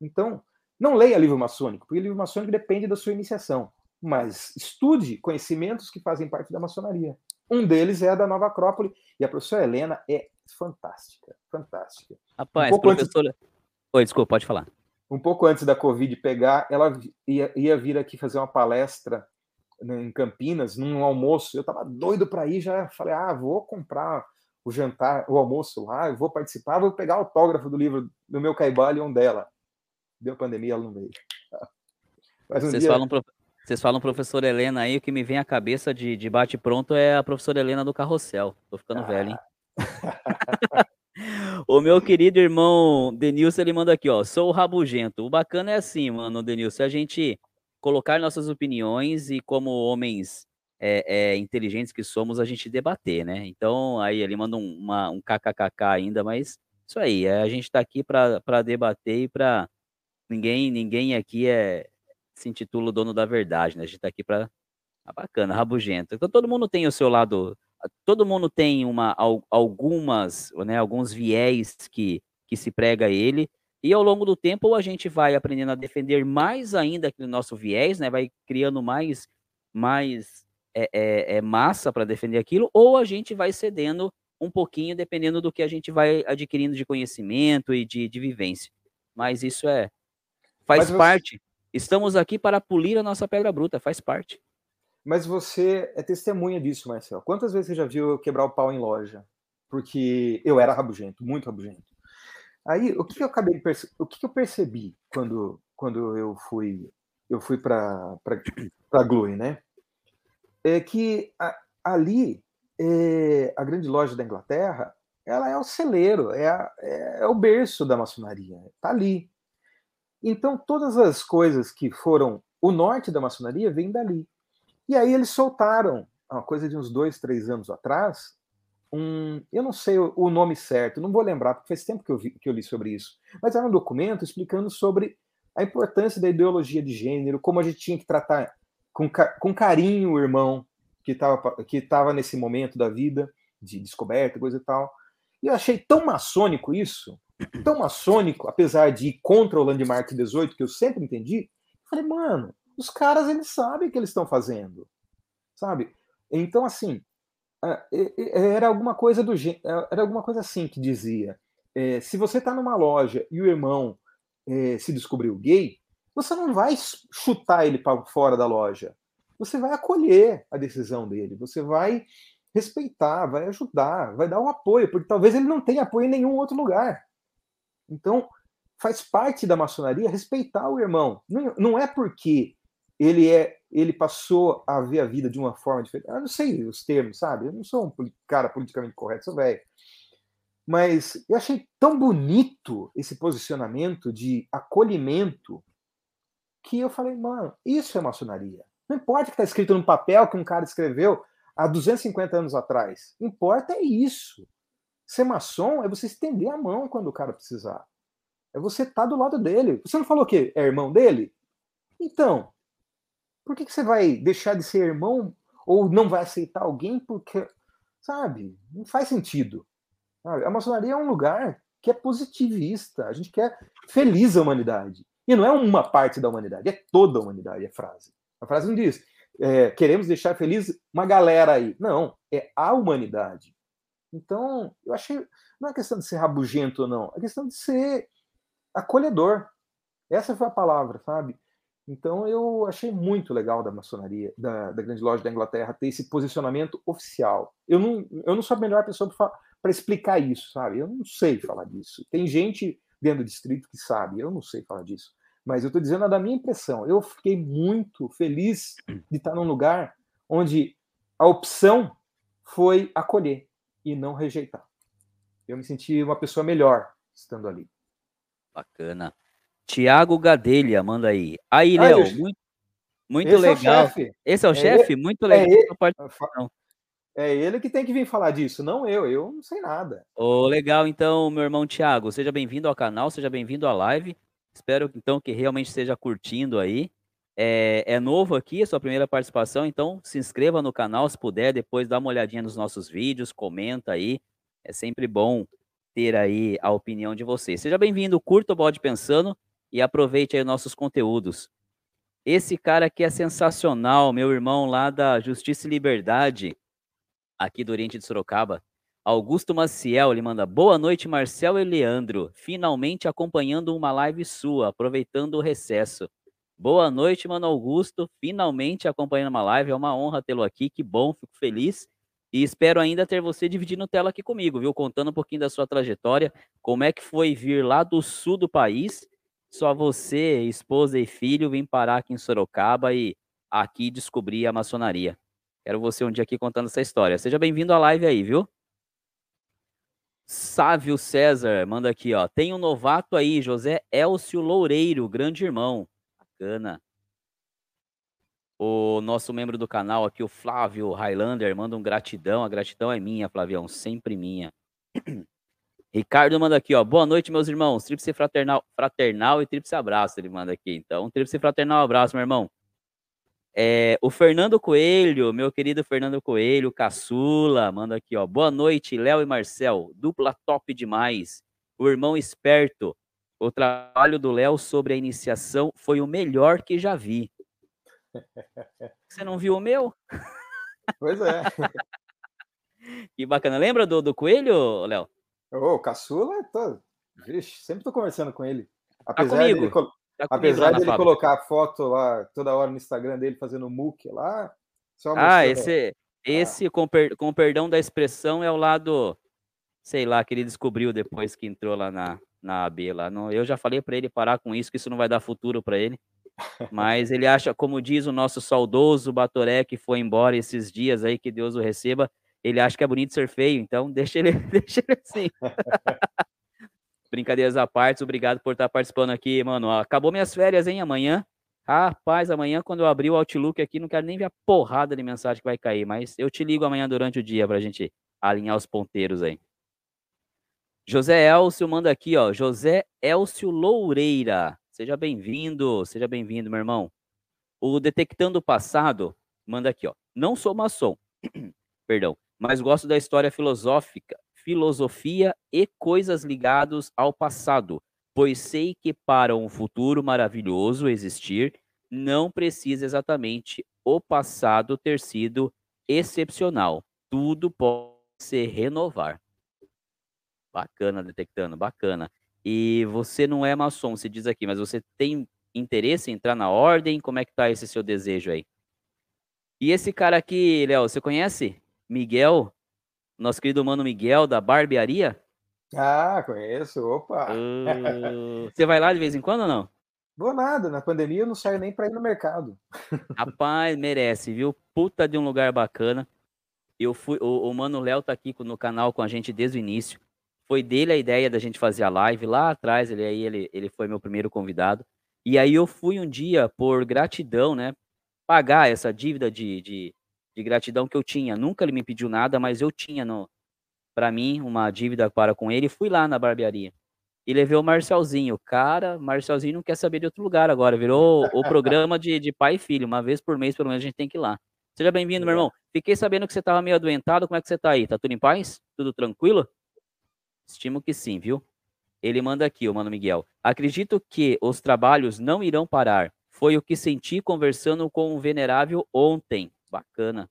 S2: Então, não leia livro maçônico, porque livro maçônico depende da sua iniciação, mas estude conhecimentos que fazem parte da maçonaria. Um deles é a da Nova Acrópole, e a professora Helena é fantástica, fantástica.
S1: Rapaz, um professora... Antes... Oi, desculpa, pode falar.
S2: Um pouco antes da Covid pegar, ela ia, ia vir aqui fazer uma palestra em Campinas, num almoço. Eu estava doido para ir, já falei, ah, vou comprar o jantar, o almoço lá, eu vou participar, vou pegar autógrafo do livro do meu Caibalion dela. Deu pandemia, ela não veio.
S1: Um Vocês dia... falam, vocês falam professora Helena aí, o que me vem à cabeça de, de bate-pronto é a professora Helena do Carrossel. Tô ficando ah. velho, hein? o meu querido irmão Denilson, ele manda aqui, ó. Sou rabugento. O bacana é assim, mano, Denilson, a gente colocar nossas opiniões e como homens é, é, inteligentes que somos, a gente debater, né? Então, aí ele manda um, uma, um kkkk ainda, mas isso aí, é, a gente tá aqui para debater e para ninguém, ninguém aqui é, se intitula o dono da verdade, né? A gente tá aqui para ah, bacana, rabugento. Então todo mundo tem o seu lado, todo mundo tem uma algumas, né, alguns viés que que se prega a ele. E ao longo do tempo ou a gente vai aprendendo a defender mais ainda aquele nosso viés, né? Vai criando mais mais é, é, é massa para defender aquilo, ou a gente vai cedendo um pouquinho, dependendo do que a gente vai adquirindo de conhecimento e de, de vivência. Mas isso é faz Mas parte. Estamos aqui para polir a nossa pedra bruta, faz parte.
S2: Mas você é testemunha disso, Marcel. Quantas vezes você já viu eu quebrar o pau em loja? Porque eu era rabugento, muito rabugento. Aí, o que, eu acabei o que, eu percebi quando, quando eu fui eu fui para para Glue, né? É que a, ali é, a grande loja da Inglaterra, ela é o celeiro, é, a, é, é o berço da maçonaria, tá ali. Então, todas as coisas que foram o norte da maçonaria vêm dali. E aí eles soltaram, uma coisa de uns dois, três anos atrás, um, eu não sei o, nome certo, não vou lembrar, porque faz tempo que eu, vi, que eu li sobre isso, mas era um documento explicando sobre a importância da ideologia de gênero, como a gente tinha que tratar com, com carinho o irmão que estava que tava nesse momento da vida, de descoberta, coisa e tal. E eu achei tão maçônico isso, tão maçônico, apesar de ir contra o Landmark 18, que eu sempre entendi. Falei, mano, os caras eles sabem o que eles estão fazendo, sabe? Então, assim, era alguma coisa do era alguma coisa assim que dizia: é, se você está numa loja e o irmão é, se descobriu gay, você não vai chutar ele para fora da loja. Você vai acolher a decisão dele, você vai respeitar, vai ajudar, vai dar um apoio, porque talvez ele não tenha apoio em nenhum outro lugar. Então, faz parte da maçonaria respeitar o irmão. Não, não é porque ele é ele passou a ver a vida de uma forma diferente. Eu não sei os termos, sabe? Eu não sou um cara politicamente correto, sou velho. Mas eu achei tão bonito esse posicionamento de acolhimento que eu falei, mano, isso é maçonaria. Não importa que está escrito no papel que um cara escreveu há 250 anos atrás. Importa é isso. Ser maçom é você estender a mão quando o cara precisar. É você estar tá do lado dele. Você não falou que é irmão dele? Então, por que, que você vai deixar de ser irmão ou não vai aceitar alguém porque, sabe, não faz sentido. A maçonaria é um lugar que é positivista, a gente quer feliz a humanidade. E não é uma parte da humanidade, é toda a humanidade, é a frase. A frase não diz, é, queremos deixar feliz uma galera aí. Não, é a humanidade. Então, eu achei, não é questão de ser rabugento ou não, é questão de ser acolhedor. Essa foi a palavra, sabe? Então eu achei muito legal da maçonaria, da, da grande loja da Inglaterra, ter esse posicionamento oficial. Eu não, eu não sou a melhor pessoa para explicar isso, sabe? Eu não sei falar disso. Tem gente dentro do distrito que sabe, eu não sei falar disso. Mas eu estou dizendo a da minha impressão. Eu fiquei muito feliz de estar num lugar onde a opção foi acolher e não rejeitar. Eu me senti uma pessoa melhor estando ali.
S1: Bacana. Tiago Gadelha, manda aí. Aí, Léo, muito, muito esse legal. É esse é o é chefe? Muito legal.
S2: É ele, é ele que tem que vir falar disso, não eu. Eu não sei nada.
S1: Oh, legal, então, meu irmão Tiago. Seja bem-vindo ao canal, seja bem-vindo à live. Espero, então, que realmente esteja curtindo aí. É, é, novo aqui, é sua primeira participação, então se inscreva no canal se puder, depois dá uma olhadinha nos nossos vídeos, comenta aí. É sempre bom ter aí a opinião de vocês. Seja bem-vindo, curta o Bode Pensando e aproveite aí nossos conteúdos. Esse cara aqui é sensacional, meu irmão lá da Justiça e Liberdade, aqui do Oriente de Sorocaba. Augusto Maciel, ele manda boa noite, Marcel e Leandro. Finalmente acompanhando uma live sua, aproveitando o recesso. Boa noite, mano Augusto. Finalmente acompanhando uma live. É uma honra tê-lo aqui. Que bom, fico feliz. E espero ainda ter você dividindo tela aqui comigo, viu? Contando um pouquinho da sua trajetória, como é que foi vir lá do sul do país só você, esposa e filho, vem parar aqui em Sorocaba e aqui descobrir a maçonaria. Quero você um dia aqui contando essa história. Seja bem-vindo à live aí, viu? Sávio César manda aqui, ó. Tem um novato aí, José Elcio Loureiro, grande irmão. Bacana. O nosso membro do canal aqui, o Flávio Highlander, manda um gratidão. A gratidão é minha, Flavião, sempre minha. Ricardo manda aqui, ó. Boa noite, meus irmãos. Tríplice fraternal, fraternal e tríplice abraço. Ele manda aqui. Então, tríplice fraternal abraço, meu irmão. É, o Fernando Coelho, meu querido Fernando Coelho, caçula, manda aqui, ó. Boa noite, Léo e Marcel. Dupla top demais. O irmão esperto. O trabalho do Léo sobre a iniciação foi o melhor que já vi. Você não viu o meu?
S2: Pois é.
S1: que bacana. Lembra do, do Coelho, Léo?
S2: Ô, o caçula, tô, vixe, sempre tô conversando com ele.
S1: Tá apesar tá dele,
S2: tá apesar dele colocar foto lá toda hora no Instagram dele fazendo muque lá.
S1: ah, esse, ah. esse com, per, com perdão da expressão, é o lado, sei lá, que ele descobriu depois que entrou lá na, na AB. Lá. No, eu já falei para ele parar com isso, que isso não vai dar futuro para ele. Mas ele acha, como diz o nosso saudoso Batoré, que foi embora esses dias aí, que Deus o receba, ele acha que é bonito ser feio, então deixa ele, deixa ele assim. Brincadeiras à parte, obrigado por estar participando aqui, mano. Acabou minhas férias, hein, amanhã. Rapaz, amanhã quando eu abrir o Outlook aqui, não quero nem ver a porrada de mensagem que vai cair, mas eu te ligo amanhã durante o dia pra gente alinhar os ponteiros aí. José Elcio manda aqui, ó. José Elcio Loureira. Seja bem-vindo, seja bem-vindo, meu irmão. O Detectando o Passado manda aqui, ó. Não sou maçom, perdão, mas gosto da história filosófica, filosofia e coisas ligadas ao passado, pois sei que para um futuro maravilhoso existir, não precisa exatamente o passado ter sido excepcional. Tudo pode se renovar. Bacana, detectando, bacana. E você não é maçom, se diz aqui, mas você tem interesse em entrar na ordem? Como é que tá esse seu desejo aí? E esse cara aqui, Léo, você conhece? Miguel? Nosso querido mano Miguel, da barbearia?
S2: Ah, conheço, opa!
S1: Uh, você vai lá de vez em quando ou não?
S2: Vou nada, na pandemia eu não saio nem para ir no mercado.
S1: Rapaz, merece, viu? Puta de um lugar bacana. Eu fui, o, o Mano Léo tá aqui no canal com a gente desde o início. Foi dele a ideia da gente fazer a live lá atrás, ele aí ele, ele foi meu primeiro convidado. E aí eu fui um dia por gratidão, né? Pagar essa dívida de, de, de gratidão que eu tinha. Nunca ele me pediu nada, mas eu tinha no para mim uma dívida para com ele. Fui lá na barbearia e levei o Marcelzinho. Cara, Marcelzinho não quer saber de outro lugar agora. Virou o programa de, de pai e filho. Uma vez por mês, pelo menos, a gente tem que ir lá. Seja bem-vindo, meu irmão. Fiquei sabendo que você estava meio adoentado. Como é que você está aí? Tá tudo em paz? Tudo tranquilo? Estimo que sim, viu? Ele manda aqui, o Mano Miguel. Acredito que os trabalhos não irão parar. Foi o que senti conversando com o Venerável ontem. Bacana.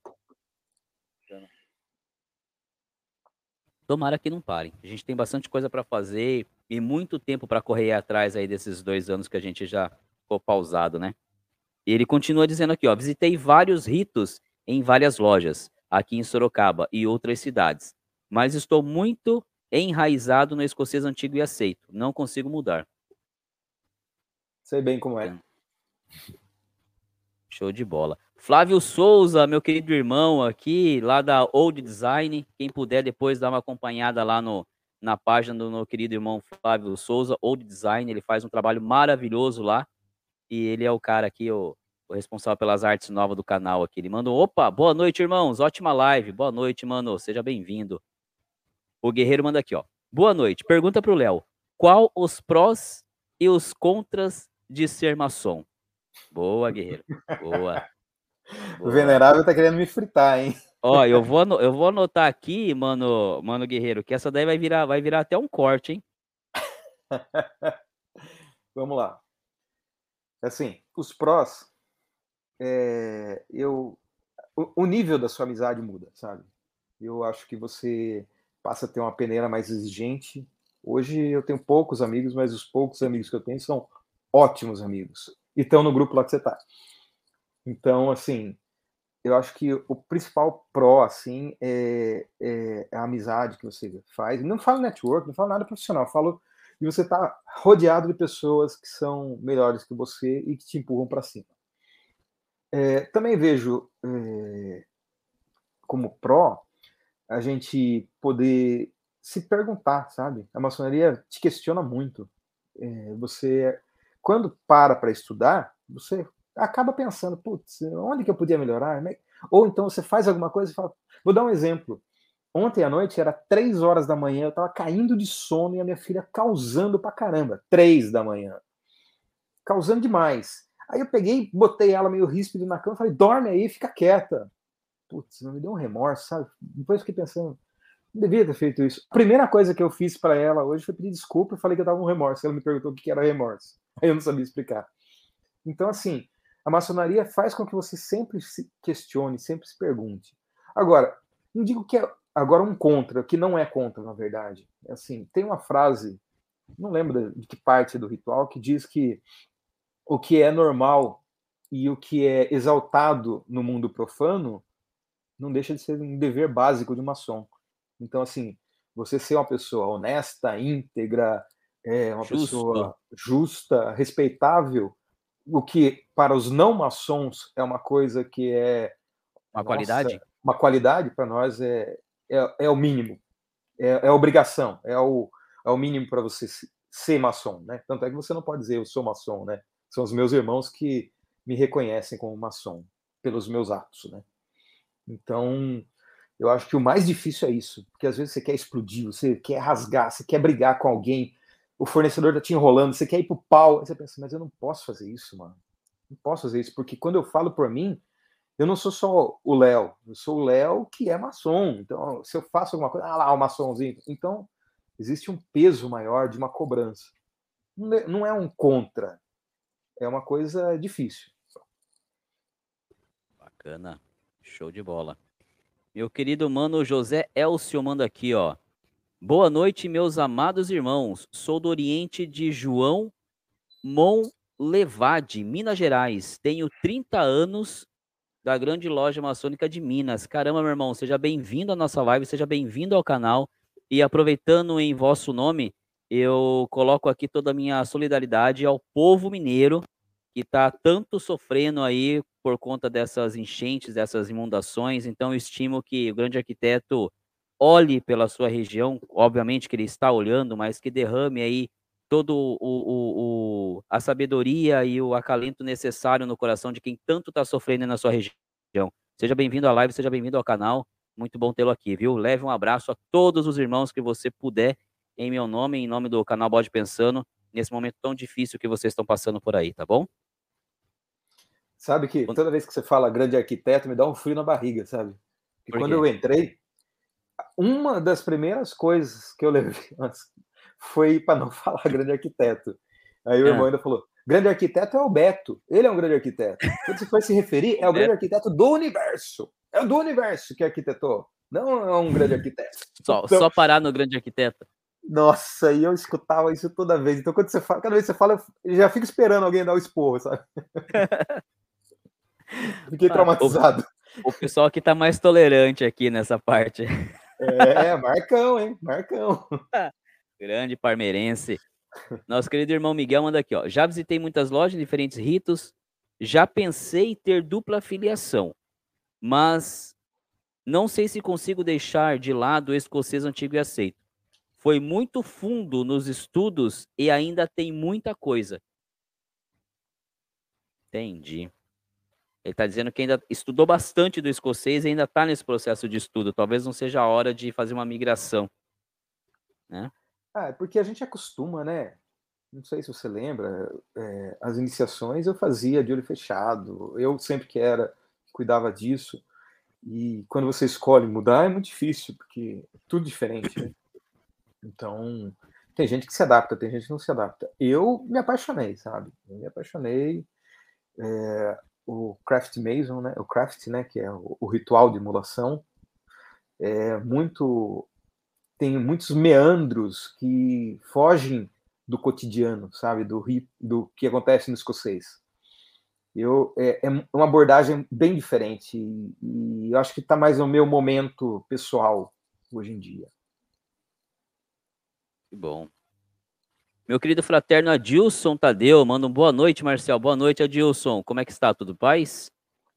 S1: Tomara que não parem. A gente tem bastante coisa para fazer e muito tempo para correr atrás aí desses dois anos que a gente já ficou pausado, né? E ele continua dizendo aqui, ó, visitei vários ritos em várias lojas aqui em Sorocaba e outras cidades, mas estou muito enraizado no escocês antigo e aceito. Não consigo mudar.
S2: Sei bem como é.
S1: Show de bola. Flávio Souza, meu querido irmão aqui, lá da Old Design. Quem puder depois dar uma acompanhada lá no, na página do meu querido irmão Flávio Souza, Old Design. Ele faz um trabalho maravilhoso lá. E ele é o cara aqui, o, o responsável pelas artes novas do canal aqui. Ele mandou: opa, boa noite, irmãos. Ótima live. Boa noite, mano. Seja bem-vindo. O Guerreiro manda aqui, ó. Boa noite. Pergunta pro Léo: qual os prós e os contras de ser maçom? Boa, Guerreiro. Boa.
S2: Boa. O Venerável tá querendo me fritar, hein?
S1: Ó, eu vou, eu vou anotar aqui, mano, mano Guerreiro, que essa daí vai virar, vai virar até um corte, hein?
S2: Vamos lá. Assim, os prós, é, eu, o, o, nível da sua amizade muda, sabe? Eu acho que você passa a ter uma peneira mais exigente. Hoje eu tenho poucos amigos, mas os poucos amigos que eu tenho são ótimos amigos. E estão no grupo lá que você tá. Então, assim, eu acho que o principal pró, assim, é, é, a amizade que você faz. Não falo network, não falo nada profissional, falo de você estar tá rodeado de pessoas que são melhores que você e que te empurram para cima. É, também vejo é, como pró a gente poder se perguntar, sabe? A maçonaria te questiona muito. É, você, quando para para estudar, você acaba pensando, putz, onde que eu podia melhorar? Ou então você faz alguma coisa e fala, vou dar um exemplo. Ontem à noite era três horas da manhã, eu estava caindo de sono e a minha filha causando pra caramba. Três da manhã. Causando demais. Aí eu peguei, botei ela meio ríspido na cama falei, dorme aí, fica quieta. Putz, não me deu um remorso, sabe? Depois fiquei pensando, não devia ter feito isso. A primeira coisa que eu fiz para ela hoje foi pedir desculpa e falei que eu tava com remorso. Ela me perguntou o que era remorso. Aí eu não sabia explicar. Então, assim, a maçonaria faz com que você sempre se questione, sempre se pergunte. Agora, não digo que é agora um contra, que não é contra, na verdade. É assim, tem uma frase, não lembro de que parte do ritual, que diz que o que é normal e o que é exaltado no mundo profano não deixa de ser um dever básico de maçom. Então, assim, você ser uma pessoa honesta, íntegra, é, uma Justo. pessoa justa, respeitável, o que para os não maçons é uma coisa que é
S1: uma nossa, qualidade,
S2: uma qualidade para nós é, é, é, o mínimo, é, é obrigação, é o, é o mínimo para você ser maçom, né? Tanto é que você não pode dizer eu sou maçom, né? São os meus irmãos que me reconhecem como maçom pelos meus atos, né? Então Eu acho que o mais difícil é isso, porque às vezes você quer explodir, você quer rasgar, você quer brigar com alguém, o fornecedor tá te enrolando, você quer ir pro pau, aí você pensa, mas eu não posso fazer isso, mano. Não posso fazer isso, porque quando eu falo por mim, eu não sou só o Léo, eu sou o Léo que é maçom. Então, se eu faço alguma coisa, ah lá, o maçomzinho. Então, existe um peso maior de uma cobrança. Não é um contra, é uma coisa difícil.
S1: Bacana, show de bola. Meu querido mano José Elcio manda aqui, ó. Boa noite, meus amados irmãos. Sou do Oriente de João Monlevade, Minas Gerais. Tenho 30 anos da grande loja maçônica de Minas. Caramba, meu irmão, seja bem-vindo à nossa live, seja bem-vindo ao canal. E aproveitando em vosso nome, eu coloco aqui toda a minha solidariedade ao povo mineiro que está tanto sofrendo aí por conta dessas enchentes, dessas inundações. Então, eu estimo que o grande arquiteto olhe pela sua região, obviamente que ele está olhando, mas que derrame aí todo o, o, o, a sabedoria e o acalento necessário no coração de quem tanto está sofrendo na sua região. Seja bem-vindo à live, seja bem-vindo ao canal. Muito bom tê-lo aqui, viu? Leve um abraço a todos os irmãos que você puder, em meu nome, em nome do canal Bode Pensando, nesse momento tão difícil que vocês estão passando por aí, tá bom?
S2: Sabe que toda vez que você fala grande arquiteto, me dá um frio na barriga, sabe? Porque quando eu entrei, uma das primeiras coisas que eu levei foi para não falar grande arquiteto. Aí o irmão é. ainda falou: grande arquiteto é o Beto, ele é um grande arquiteto. Quando você foi se referir, é o grande arquiteto do universo. É o do universo que arquitetou, não é um grande arquiteto.
S1: Só, então, só parar no grande arquiteto.
S2: Nossa, e eu escutava isso toda vez. Então, quando você fala, cada vez que você fala, eu já fico esperando alguém dar o esporro, sabe? Fiquei ah, traumatizado.
S1: O, o, pessoal aqui tá mais tolerante aqui nessa parte.
S2: É, Marcão, hein? Marcão.
S1: Grande parmeirense. Nosso querido irmão Miguel manda aqui, ó. Já visitei muitas lojas, diferentes ritos. Já pensei em ter dupla filiação, mas não sei se consigo deixar de lado o escocês antigo e aceito. Foi muito fundo nos estudos e ainda tem muita coisa. Entendi. Ele está dizendo que ainda estudou bastante do escocês e ainda está nesse processo de estudo. Talvez não seja a hora de fazer uma migração. Né?
S2: Ah, é porque a gente acostuma, né? Não sei se você lembra, é, as iniciações eu fazia de olho fechado. Eu sempre que era, cuidava disso. E quando você escolhe mudar é muito difícil, porque é tudo diferente. Né? Então, tem gente que se adapta, tem gente que não se adapta. Eu me apaixonei, sabe? Eu me apaixonei. É, o Craft Mason, né, o Craft, né, que é o, ritual de emulação, é muito tem muitos meandros que fogem do cotidiano, sabe, do do que acontece no escocês. Eu é, é uma abordagem bem diferente e, e eu acho que está mais no meu momento pessoal hoje em dia.
S1: Que bom. Meu querido fraterno Adilson Tadeu, manda um boa noite, Marcel. Boa noite, Adilson. Como é que está? Tudo paz?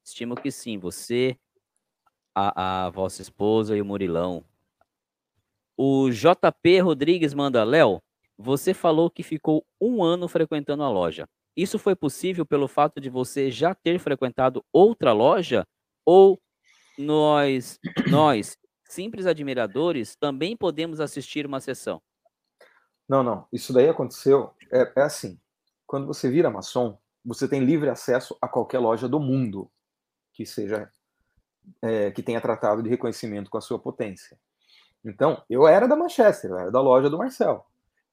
S1: Estimo que sim. Você, a, a vossa esposa e o Murilão. O JP Rodrigues manda, Léo, você falou que ficou um ano frequentando a loja. Isso foi possível pelo fato de você já ter frequentado outra loja? Ou nós, nós, simples admiradores, também podemos assistir uma sessão?
S2: Não, não. Isso daí aconteceu. É, é assim. Quando você vira maçom, você tem livre acesso a qualquer loja do mundo que seja é, que tenha tratado de reconhecimento com a sua potência. Então, eu era da Manchester, eu era da loja do Marcel.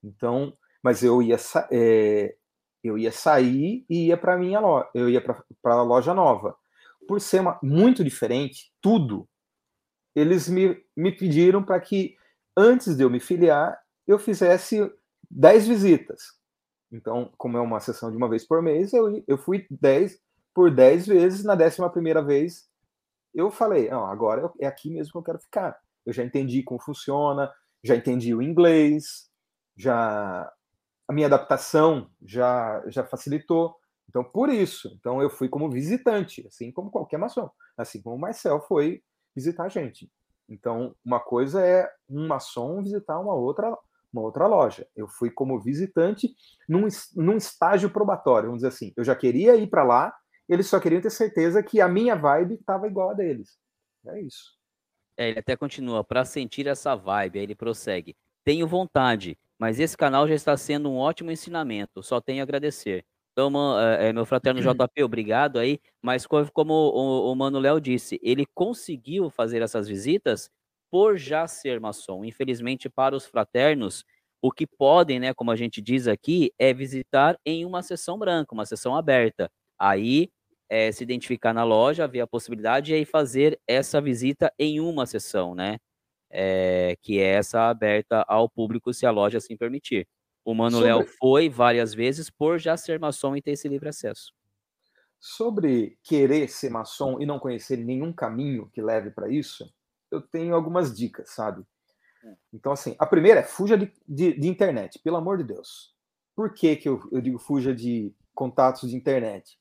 S2: Então, mas eu ia é, eu ia sair e ia para minha loja, eu ia para a loja nova. Por ser uma, muito diferente, tudo, eles me, me pediram para que antes de eu me filiar, eu fizesse 10 visitas. Então, como é uma sessão de uma vez por mês, eu, eu fui 10 por 10 vezes. Na décima primeira vez, eu falei: não, agora é aqui mesmo que eu quero ficar. Eu já entendi como funciona, já entendi o inglês, já a minha adaptação já, já facilitou. Então, por isso, então eu fui como visitante, assim como qualquer maçom, assim como o Marcel foi visitar a gente. Então, uma coisa é um maçom visitar uma outra uma outra loja. Eu fui como visitante num, num estágio probatório, vamos dizer assim. Eu já queria ir para lá, eles só queriam ter certeza que a minha vibe estava igual a deles. É isso.
S1: É, ele até continua, para sentir essa vibe, aí ele prossegue. Tenho vontade, mas esse canal já está sendo um ótimo ensinamento, só tenho a agradecer. Então, é, meu fraterno JP, obrigado aí, mas como o, o Mano Léo disse, ele conseguiu fazer essas visitas por já ser maçom. Infelizmente, para os fraternos, o que podem, né, como a gente diz aqui, é visitar em uma sessão branca, uma sessão aberta. Aí é, se identificar na loja, ver a possibilidade e aí fazer essa visita em uma sessão, né? É, que é essa aberta ao público, se a loja assim permitir. O Mano Sobre... Léo foi várias vezes por já ser maçom e ter esse livre acesso.
S2: Sobre querer ser maçom e não conhecer nenhum caminho que leve para isso, eu tenho algumas dicas, sabe? Hum. Então, assim, a primeira é fuja de, de, de internet, pelo amor de Deus. Por que, que eu, eu digo fuja de contatos de internet?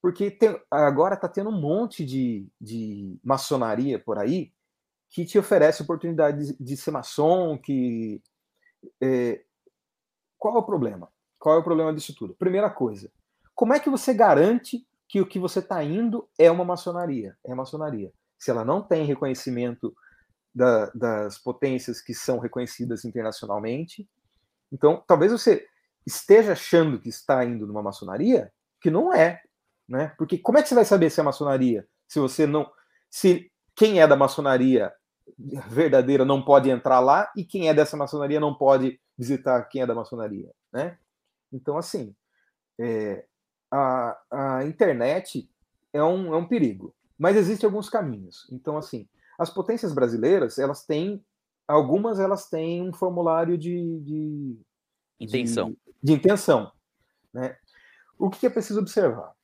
S2: Porque tem, agora está tendo um monte de, de maçonaria por aí que te oferece oportunidade de, de ser maçom, que... É, qual é o problema? Qual é o problema disso tudo? Primeira coisa, como é que você garante que o que você está indo é uma maçonaria? É maçonaria. Se ela não tem reconhecimento da, das potências que são reconhecidas internacionalmente, então talvez você esteja achando que está indo numa maçonaria que não é né? Porque como é que você vai saber se é maçonaria se você não, se quem é da maçonaria verdadeira não pode entrar lá e quem é dessa maçonaria não pode visitar quem é da maçonaria, né? Então assim, é, a, a internet é um, é um perigo, mas existem alguns caminhos. Então assim, as potências brasileiras elas têm algumas elas têm um formulário de, de
S1: intenção,
S2: de, de intenção, né? O que é preciso observar?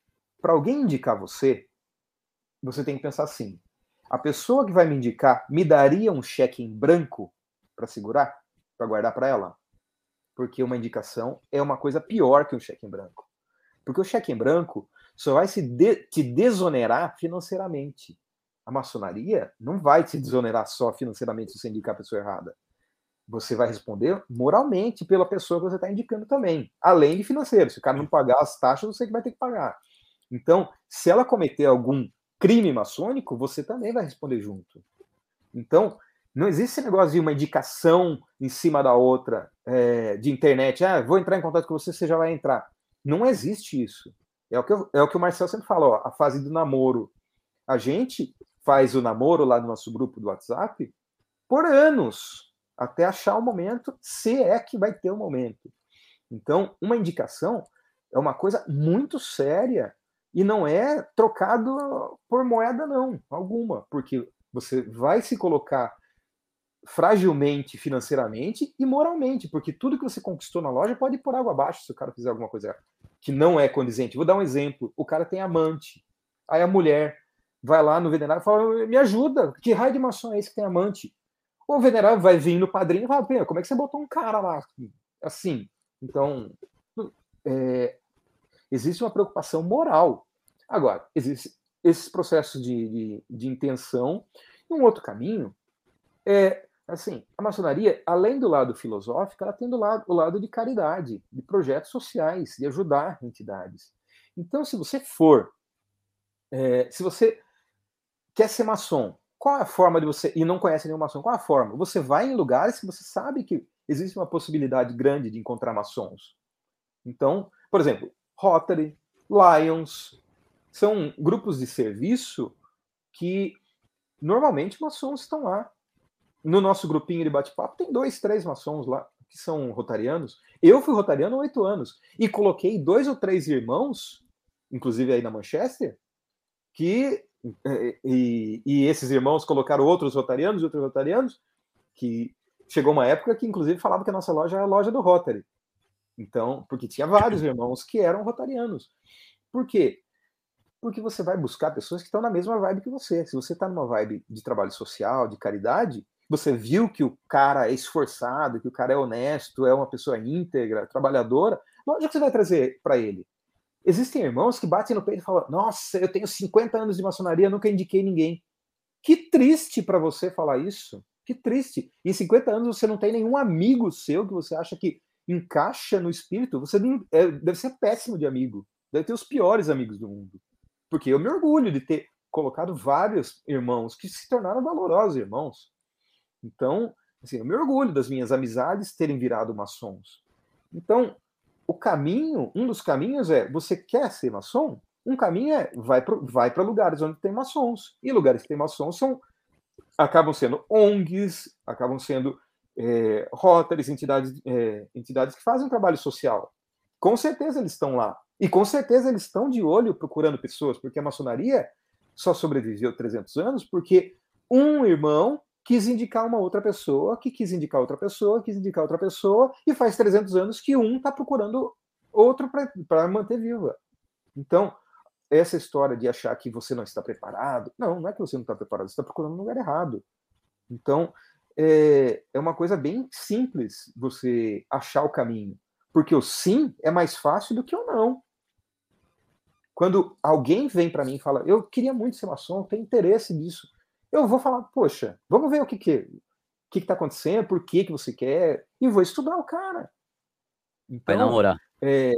S2: para alguém indicar você, você tem que pensar assim: a pessoa que vai me indicar me daria um cheque em branco para segurar, para guardar para ela? Porque uma indicação é uma coisa pior que um cheque em branco. Porque o cheque em branco só vai se de, te desonerar financeiramente. A maçonaria não vai te desonerar só financeiramente se você indicar a pessoa errada. Você vai responder moralmente pela pessoa que você está indicando também, além de financeiro. Se o cara não pagar as taxas, você que vai ter que pagar. Então, se ela cometer algum crime maçônico, você também vai responder junto. Então, não existe esse negócio de uma indicação em cima da outra é, de internet. Ah, vou entrar em contato com você, você já vai entrar. Não existe isso. É o que, eu, é o, que o Marcel sempre fala, ó, a fase do namoro. A gente faz o namoro lá no nosso grupo do WhatsApp por anos, até achar o momento, se é que vai ter o momento. Então, uma indicação é uma coisa muito séria e não é trocado por moeda, não, alguma, porque você vai se colocar fragilmente financeiramente e moralmente, porque tudo que você conquistou na loja pode ir por água abaixo se o cara fizer alguma coisa que não é condizente. Vou dar um exemplo: o cara tem amante, aí a mulher vai lá no venerário e fala: me ajuda, que raio de maçom é esse que tem amante? O venerário vai vir no padrinho e fala: como é que você botou um cara lá? Assim. Então, é, existe uma preocupação moral. Agora, existem esses processos de, de, de intenção. E um outro caminho é, assim, a maçonaria, além do lado filosófico, ela tem do lado, o lado de caridade, de projetos sociais, de ajudar entidades. Então, se você for, é, se você quer ser maçom, qual é a forma de você, e não conhece nenhum maçom, qual é a forma? Você vai em lugares que você sabe que existe uma possibilidade grande de encontrar maçons. Então, por exemplo, Rotary, Lions, são grupos de serviço que normalmente maçons estão lá. No nosso grupinho de bate-papo tem dois, três maçons lá que são rotarianos. Eu fui rotariano há oito anos e coloquei dois ou três irmãos, inclusive aí na Manchester, que e, e esses irmãos colocaram outros rotarianos outros rotarianos, que chegou uma época que inclusive falava que a nossa loja era a loja do Rotary. Então, porque tinha vários irmãos que eram rotarianos. Por quê? Porque você vai buscar pessoas que estão na mesma vibe que você. Se você está numa vibe de trabalho social, de caridade, você viu que o cara é esforçado, que o cara é honesto, é uma pessoa íntegra, trabalhadora, lógico que você vai trazer para ele. Existem irmãos que batem no peito e falam: Nossa, eu tenho 50 anos de maçonaria, nunca indiquei ninguém. Que triste para você falar isso. Que triste. Em 50 anos você não tem nenhum amigo seu que você acha que encaixa no espírito. Você é, deve ser péssimo de amigo. Deve ter os piores amigos do mundo. Porque eu me orgulho de ter colocado vários irmãos que se tornaram valorosos irmãos. Então, assim, eu me orgulho das minhas amizades terem virado maçons. Então, o caminho, um dos caminhos é, você quer ser maçom? Um caminho é, vai para vai lugares onde tem maçons. E lugares que tem maçons são, acabam sendo ONGs, acabam sendo é, entidades, é, entidades que fazem trabalho social. Com certeza eles estão lá. E com certeza eles estão de olho procurando pessoas, porque a maçonaria só sobreviveu 300 anos porque um irmão quis indicar uma outra pessoa, que quis indicar outra pessoa, quis indicar outra pessoa, e faz 300 anos que um está procurando outro para manter viva. Então, essa história de achar que você não está preparado, não, não é que você não está preparado, você está procurando no lugar errado. Então, é, é uma coisa bem simples você achar o caminho, porque o sim é mais fácil do que o não. Quando alguém vem para mim e fala, eu queria muito ser maçom, tenho interesse nisso, eu vou falar, poxa, vamos ver o que que que está acontecendo, por que que você quer, e vou estudar o cara.
S1: Então, vai namorar.
S2: É,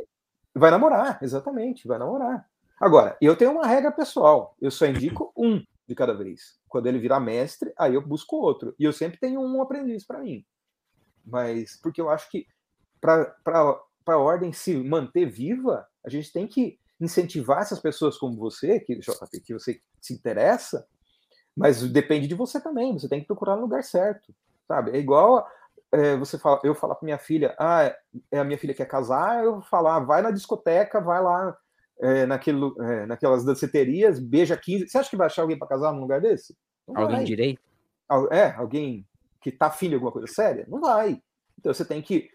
S2: vai namorar, exatamente, vai namorar. Agora, eu tenho uma regra pessoal, eu só indico um de cada vez. Quando ele virar mestre, aí eu busco outro. E eu sempre tenho um aprendiz para mim. Mas, porque eu acho que para a ordem se manter viva, a gente tem que incentivar essas pessoas como você, que, que você se interessa, mas depende de você também, você tem que procurar no lugar certo, sabe? É igual é, você fala, eu falar para minha filha, ah, é a minha filha quer casar, eu falar, vai na discoteca, vai lá é, naquele, é, naquelas danceterias, beija 15. Você acha que vai achar alguém para casar num lugar desse?
S1: Não alguém vai. direito?
S2: É, alguém que tá afim de alguma coisa séria? Não vai. Então você tem que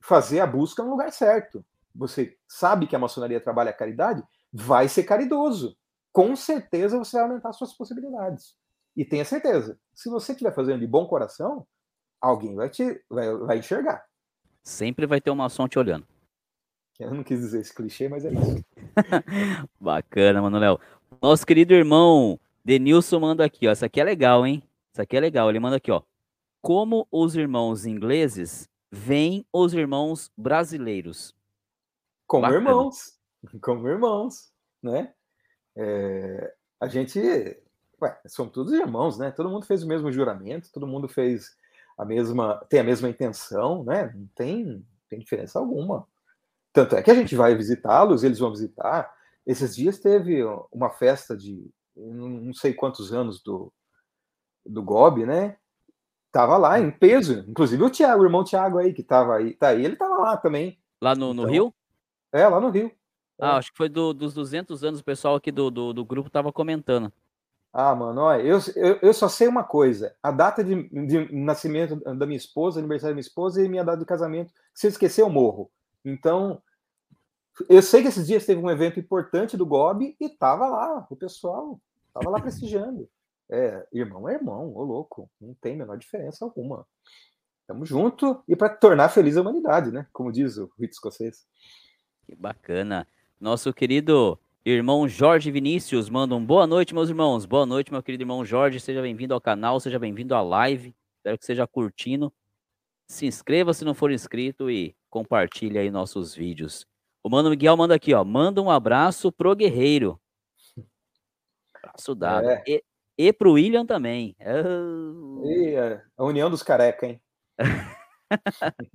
S2: fazer a busca no lugar certo. Você sabe que a maçonaria trabalha a caridade? Vai ser caridoso. Com certeza você vai aumentar suas possibilidades. E tenha certeza, se você estiver fazendo de bom coração, alguém vai te vai, vai enxergar.
S1: Sempre vai ter uma maçom te olhando.
S2: Eu não quis dizer esse clichê, mas é isso.
S1: Bacana, Manuel. Nosso querido irmão Denilson manda aqui, ó. Essa aqui é legal, hein? Essa aqui é legal. Ele manda aqui, ó. Como os irmãos ingleses veem os irmãos brasileiros?
S2: Como Bacana. irmãos. Como irmãos, né? É, a gente. Ué, somos todos irmãos, né? Todo mundo fez o mesmo juramento, todo mundo fez a mesma. tem a mesma intenção, né? Não tem, tem diferença alguma. Tanto é que a gente vai visitá-los, eles vão visitar. Esses dias teve uma festa de não sei quantos anos do, do Gobi, né? Tava lá em peso, inclusive o Thiago, o irmão Thiago aí, que tava aí, tá aí, ele tava lá também.
S1: Lá no, no então, Rio?
S2: É, lá no Rio.
S1: Ah, é. acho que foi do, dos 200 anos, o pessoal aqui do, do, do grupo tava comentando.
S2: Ah, mano, olha, eu, eu, eu, só sei uma coisa: a data de, de, nascimento da minha esposa, aniversário da minha esposa e minha data de casamento. Se eu esquecer, eu morro. Então, eu sei que esses dias teve um evento importante do GOB e tava lá, o pessoal tava lá prestigiando. É, irmão é irmão, ô louco, não tem a menor diferença alguma. Tamo junto e para tornar feliz a humanidade, né? Como diz o rito escocês.
S1: Que bacana. Nosso querido irmão Jorge Vinícius manda um boa noite, meus irmãos. Boa noite, meu querido irmão Jorge. Seja bem-vindo ao canal, seja bem-vindo à live. Espero que seja curtindo. Se inscreva se não for inscrito e compartilhe aí nossos vídeos. O Mano Miguel manda aqui, ó. Manda um abraço pro Guerreiro. Abraço dado. É. E, e pro William também.
S2: Oh. E a união dos careca, hein?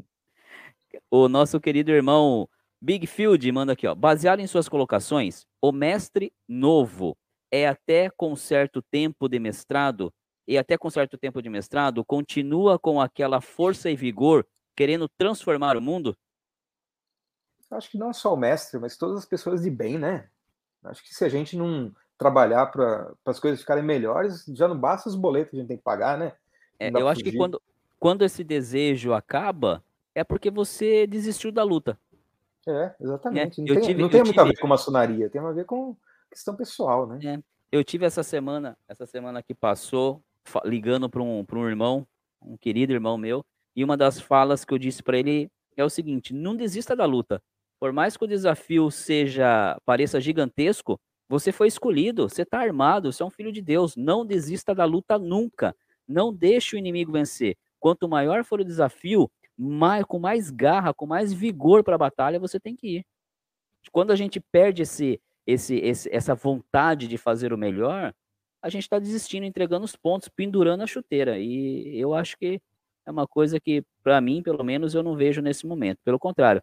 S1: o nosso querido irmão Big Field manda aqui, ó. Baseado em suas colocações, o mestre novo é até com certo tempo de mestrado e até com certo tempo de mestrado continua com aquela força e vigor querendo transformar o mundo?
S2: Acho que não só o mestre, mas todas as pessoas de bem, né? Acho que se a gente não trabalhar para as coisas ficarem melhores, já não basta os boletos que a gente tem que pagar, né?
S1: É, eu acho que quando, quando esse desejo acaba, é porque você desistiu da luta.
S2: É, exatamente. É, não, tem, tive, não tem muito tive... a ver com maçonaria, tem a ver com questão pessoal, né?
S1: É, eu tive essa semana, essa semana que passou, ligando para um, um irmão, um querido irmão meu, e uma das falas que eu disse para ele é o seguinte: não desista da luta. Por mais que o desafio seja pareça gigantesco, você foi escolhido, você está armado, você é um filho de Deus. Não desista da luta nunca. Não deixe o inimigo vencer. Quanto maior for o desafio, mais, com mais garra, com mais vigor para a batalha, você tem que ir. Quando a gente perde esse, esse, esse, essa vontade de fazer o melhor, a gente está desistindo, entregando os pontos, pendurando a chuteira. E eu acho que é uma coisa que, para mim, pelo menos, eu não vejo nesse momento. Pelo contrário,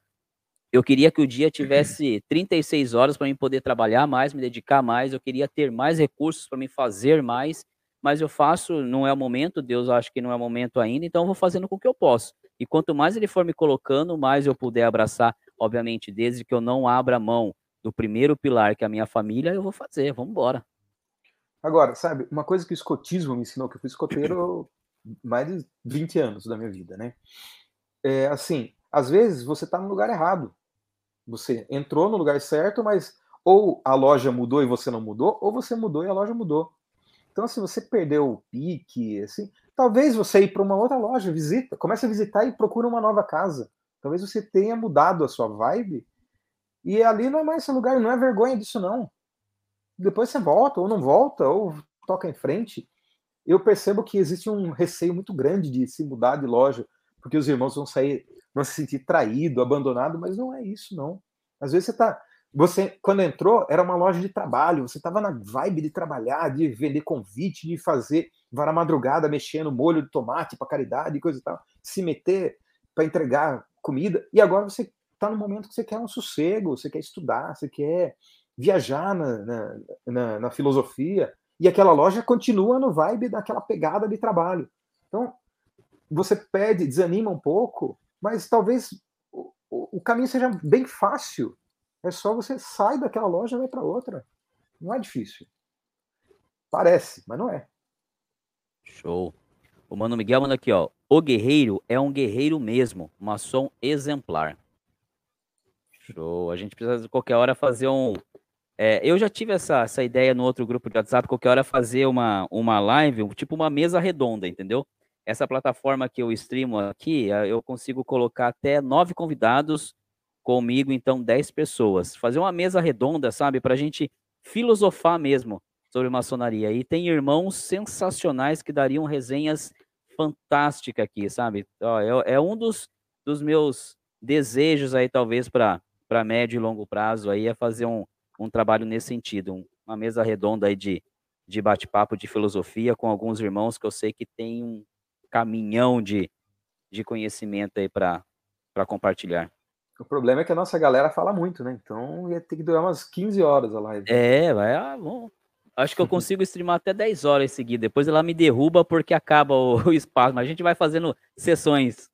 S1: eu queria que o dia tivesse 36 horas para mim poder trabalhar mais, me dedicar mais. Eu queria ter mais recursos para me fazer mais, mas eu faço, não é o momento. Deus acha que não é o momento ainda, então eu vou fazendo com o que eu posso. E quanto mais ele for me colocando, mais eu puder abraçar, obviamente, desde que eu não abra mão do primeiro pilar, que é a minha família, eu vou fazer. Vamos embora.
S2: Agora, sabe, uma coisa que o escotismo me ensinou, que eu fui escoteiro mais de 20 anos da minha vida, né? É assim, às vezes você está no lugar errado. Você entrou no lugar certo, mas ou a loja mudou e você não mudou, ou você mudou e a loja mudou. Então, se você perdeu o pique, assim, talvez você ir para uma outra loja, visita, comece a visitar e procura uma nova casa. Talvez você tenha mudado a sua vibe e ali não é mais esse lugar, não é vergonha disso não. Depois você volta ou não volta ou toca em frente. Eu percebo que existe um receio muito grande de se mudar de loja, porque os irmãos vão sair não se sentir traído, abandonado, mas não é isso, não. Às vezes você está. Você, quando entrou, era uma loja de trabalho, você estava na vibe de trabalhar, de vender convite, de fazer vara madrugada mexendo molho de tomate para caridade e coisa e tal, se meter para entregar comida, e agora você está no momento que você quer um sossego, você quer estudar, você quer viajar na, na, na, na filosofia, e aquela loja continua no vibe daquela pegada de trabalho. Então, você pede, desanima um pouco, mas talvez o, o, caminho seja bem fácil. É só você sai daquela loja e vai para outra. Não é difícil. Parece, mas não é.
S1: Show. O Mano Miguel manda aqui, ó. O guerreiro é um guerreiro mesmo, maçom exemplar. Show. A gente precisa qualquer hora fazer um. É, eu já tive essa, essa ideia no outro grupo de WhatsApp, qualquer hora fazer uma, uma live, tipo uma mesa redonda, entendeu? essa plataforma que eu streamo aqui, eu consigo colocar até nove convidados comigo, então dez pessoas. Fazer uma mesa redonda, sabe, para a gente filosofar mesmo sobre maçonaria. E tem irmãos sensacionais que dariam resenhas fantásticas aqui, sabe? Ó, é, é, um dos, dos meus desejos aí, talvez, para médio e longo prazo, aí, é fazer um, um trabalho nesse sentido, um, uma mesa redonda aí de, de bate-papo de filosofia com alguns irmãos que eu sei que tem um, caminhão de, de conhecimento aí para compartilhar.
S2: O problema é que a nossa galera fala muito, né? Então ia ter que durar umas 15 horas a live.
S1: É, vai, ah, bom. Acho que eu consigo streamar até 10 horas em seguida. Depois ela me derruba porque acaba o, o espaço. Mas a gente vai fazendo sessões.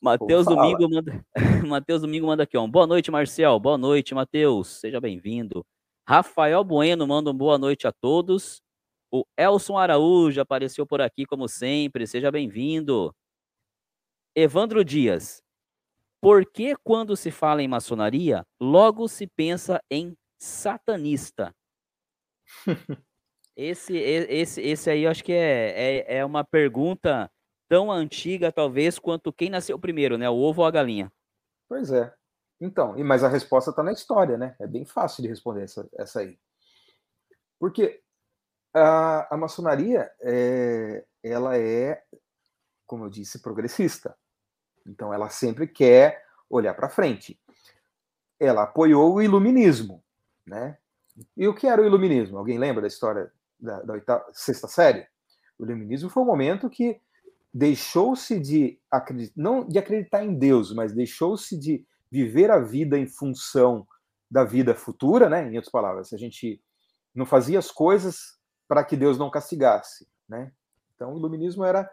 S1: Matheus Domingo manda. Matheus Domingo manda aqui, ó. Boa noite, Marcel. Boa noite, Matheus. Seja bem-vindo. Rafael Bueno manda um boa noite a todos. O Elson Araújo apareceu por aqui, como sempre. Seja bem-vindo. Evandro Dias. Por que, quando se fala em maçonaria, logo se pensa em satanista? esse, esse, esse aí eu acho que é, é, é uma pergunta tão antiga, talvez, quanto quem nasceu primeiro, né? O ovo ou a galinha?
S2: Pois é. Então, mas a resposta está na história, né? É bem fácil de responder essa, essa aí. Porque a, a maçonaria, é, ela é, como eu disse, progressista. Então, ela sempre quer olhar para frente. Ela apoiou o iluminismo, né? E o que era o iluminismo? Alguém lembra da história da, da oitava, sexta série? O iluminismo foi um momento que deixou-se de acreditar, não de acreditar em Deus, mas deixou-se de viver a vida em função da vida futura, né? Em outras palavras, a gente não fazia as coisas para que Deus não castigasse, né? Então, o iluminismo era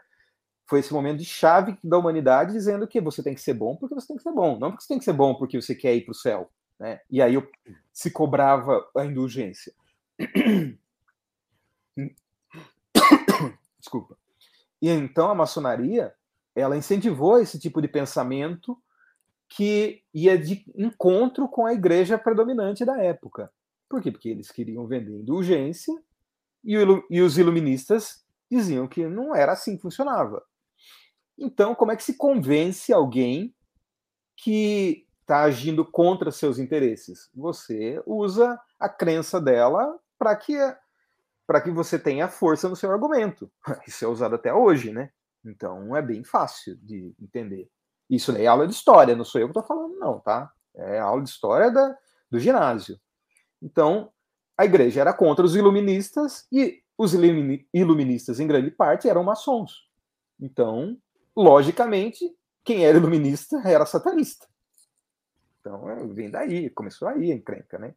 S2: foi esse momento de chave da humanidade dizendo que você tem que ser bom porque você tem que ser bom, não porque você tem que ser bom porque você quer ir para o céu, né? E aí se cobrava a indulgência. Desculpa. E então a maçonaria, ela incentivou esse tipo de pensamento que ia de encontro com a igreja predominante da época. Por quê? Porque eles queriam vender indulgência e, o, e os iluministas diziam que não era assim que funcionava. Então, como é que se convence alguém que está agindo contra seus interesses? Você usa a crença dela para que para que você tenha força no seu argumento. Isso é usado até hoje, né? Então é bem fácil de entender. Isso é aula de história, não sou eu que estou falando, não, tá? É aula de história da, do ginásio. Então, a igreja era contra os iluministas e os iluministas, em grande parte, eram maçons. Então, logicamente, quem era iluminista era satanista. Então, é, vem daí, começou aí a encrenca, né?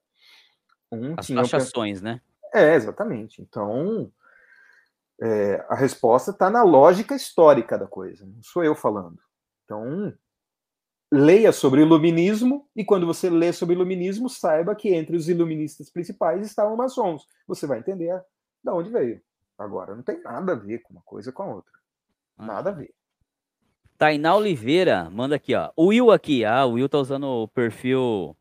S1: Um As taxações, né?
S2: É, exatamente. Então, é, a resposta está na lógica histórica da coisa, não sou eu falando. Então, leia sobre iluminismo e quando você lê sobre iluminismo, saiba que entre os iluministas principais estavam maçons. Você vai entender de onde veio. Agora, não tem nada a ver com uma coisa com a outra. Nada a ver.
S1: Tainá Oliveira manda aqui, ó. O Will aqui. Ah, o Will tá usando o perfil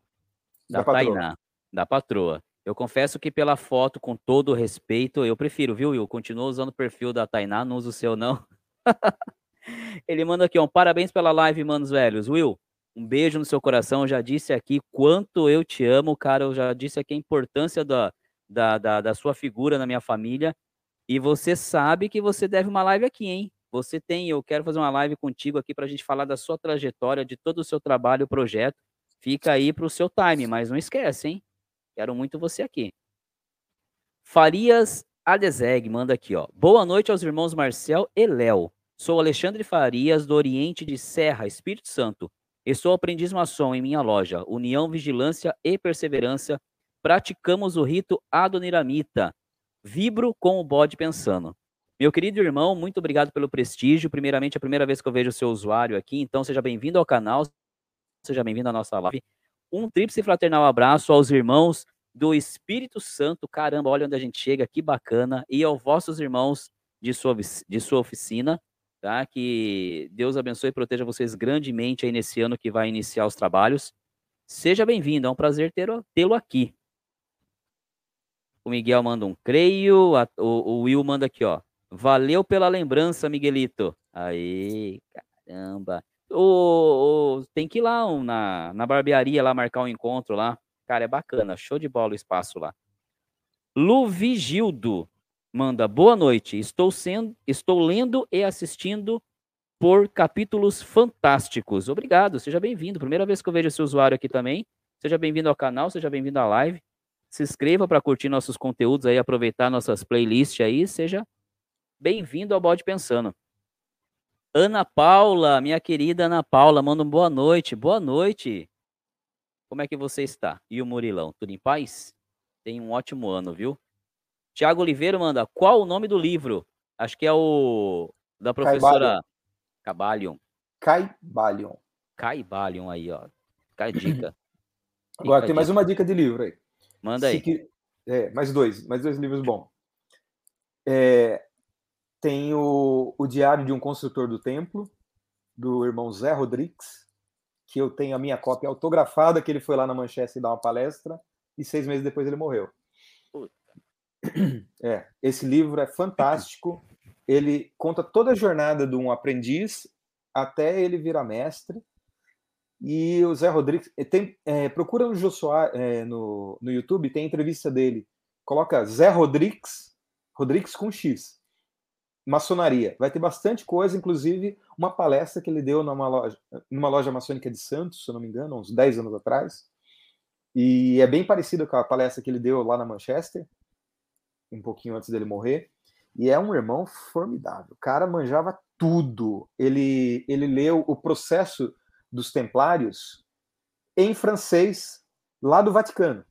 S1: da, da Tainá, da patroa. Eu confesso que pela foto, com todo o respeito, eu prefiro, viu, Will? Continua usando o perfil da Tainá, não uso o seu, não. Ele manda aqui, um parabéns pela live, manos velhos. Will, um beijo no seu coração. Eu já disse aqui quanto eu te amo, cara. Eu já disse aqui a importância da, da, da, da sua figura na minha família. E você sabe que você deve uma live aqui, hein? Você tem, eu quero fazer uma live contigo aqui para a gente falar da sua trajetória, de todo o seu trabalho, projeto. Fica aí para o seu time, mas não esquece, hein? Quero muito você aqui. Farias Adeseg manda aqui, ó. Boa noite aos irmãos Marcel e Léo. Sou Alexandre Farias, do Oriente de Serra, Espírito Santo. E sou aprendiz maçom em minha loja, União, Vigilância e Perseverança. Praticamos o rito Adoniramita. Vibro com o bode pensando. Meu querido irmão, muito obrigado pelo prestígio. Primeiramente, é a primeira vez que eu vejo o seu usuário aqui, então seja bem-vindo ao canal, seja bem-vindo à nossa live. Um tríplice fraternal abraço aos irmãos do Espírito Santo. Caramba, olha onde a gente chega, que bacana. E aos vossos irmãos de sua, de sua oficina, tá? Que Deus abençoe e proteja vocês grandemente aí nesse ano que vai iniciar os trabalhos. Seja bem-vindo, é um prazer tê-lo aqui. O Miguel manda um creio, a, o, o Will manda aqui, ó. Valeu pela lembrança, Miguelito. Aí, caramba. O, o, tem que ir lá um, na, na barbearia lá marcar um encontro lá. Cara, é bacana. Show de bola o espaço lá. Luvigildo manda boa noite. Estou sendo, estou lendo e assistindo por capítulos fantásticos. Obrigado, seja bem-vindo. Primeira vez que eu vejo esse usuário aqui também. Seja bem-vindo ao canal, seja bem-vindo à live. Se inscreva para curtir nossos conteúdos aí, aproveitar nossas playlists aí. Seja bem-vindo ao Bode Pensando. Ana Paula, minha querida Ana Paula, manda um boa noite. Boa noite. Como é que você está? E o Murilão, tudo em paz? Tem um ótimo ano, viu? Tiago Oliveira manda, qual o nome do livro? Acho que é o da professora Cabalion.
S2: Caibalion.
S1: Caibalion aí, ó. Cai dica.
S2: Agora tem mais uma dica de livro aí.
S1: Manda aí. Que...
S2: É, mais dois, mais dois livros bons. É, tem o, o Diário de um Construtor do Templo, do irmão Zé Rodrigues, que eu tenho a minha cópia autografada, que ele foi lá na Manchester dar uma palestra, e seis meses depois ele morreu. É, esse livro é fantástico. Ele conta toda a jornada de um aprendiz até ele virar mestre. E o Zé Rodrigues tem, é, procura no é, no, no YouTube, tem entrevista dele. Coloca Zé Rodrigues, Rodrigues com X maçonaria. Vai ter bastante coisa, inclusive uma palestra que ele deu numa loja, numa loja maçônica de Santos, se eu não me engano, uns 10 anos atrás. E é bem parecido com a palestra que ele deu lá na Manchester, um pouquinho antes dele morrer. E é um irmão formidável. O cara manjava tudo. Ele, ele leu o processo dos templários em francês lá do Vaticano.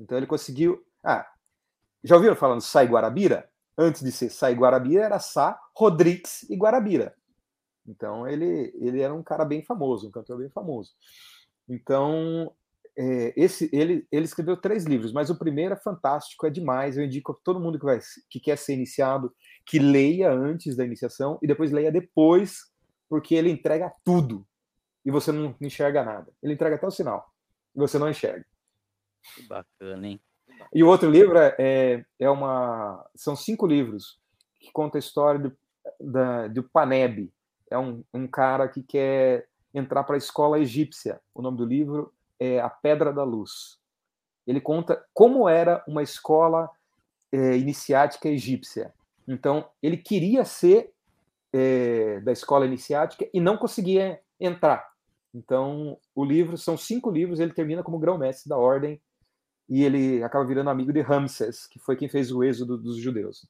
S2: Então ele conseguiu. Ah, já ouviram falando Sai Guarabira? Antes de ser e Guarabira, era Sá, Rodrigues e Guarabira. Então ele, ele era um cara bem famoso, um cantor bem famoso. Então é, esse ele, ele escreveu três livros, mas o primeiro é fantástico, é demais. Eu indico a todo mundo que, vai, que quer ser iniciado que leia antes da iniciação e depois leia depois, porque ele entrega tudo e você não enxerga nada. Ele entrega até o sinal e você não enxerga.
S1: Que bacana, hein?
S2: E o outro livro é, é, é uma. São cinco livros que conta a história do, da, do Paneb. É um, um cara que quer entrar para a escola egípcia. O nome do livro é A Pedra da Luz. Ele conta como era uma escola é, iniciática egípcia. Então, ele queria ser é, da escola iniciática e não conseguia entrar. Então, o livro são cinco livros. Ele termina como grão-mestre da ordem e ele acaba virando amigo de Ramsés, que foi quem fez o êxodo dos judeus.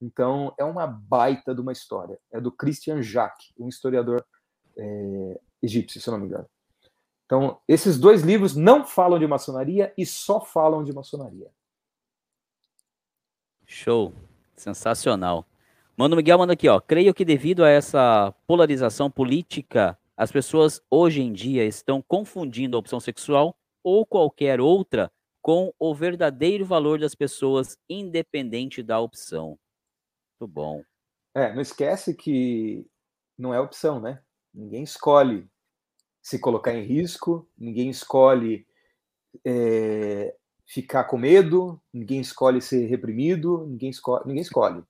S2: Então, é uma baita de uma história. É do Christian Jacques, um historiador é, egípcio, se eu não me engano. Então, esses dois livros não falam de maçonaria e só falam de maçonaria.
S1: Show. Sensacional. Mano Miguel manda aqui, ó. Creio que devido a essa polarização política, as pessoas hoje em dia estão confundindo a opção sexual ou qualquer outra com o verdadeiro valor das pessoas, independente da opção. Muito bom.
S2: É, não esquece que não é opção, né? Ninguém escolhe se colocar em risco, ninguém escolhe é, ficar com medo, ninguém escolhe ser reprimido, ninguém escolhe, ninguém escolhe.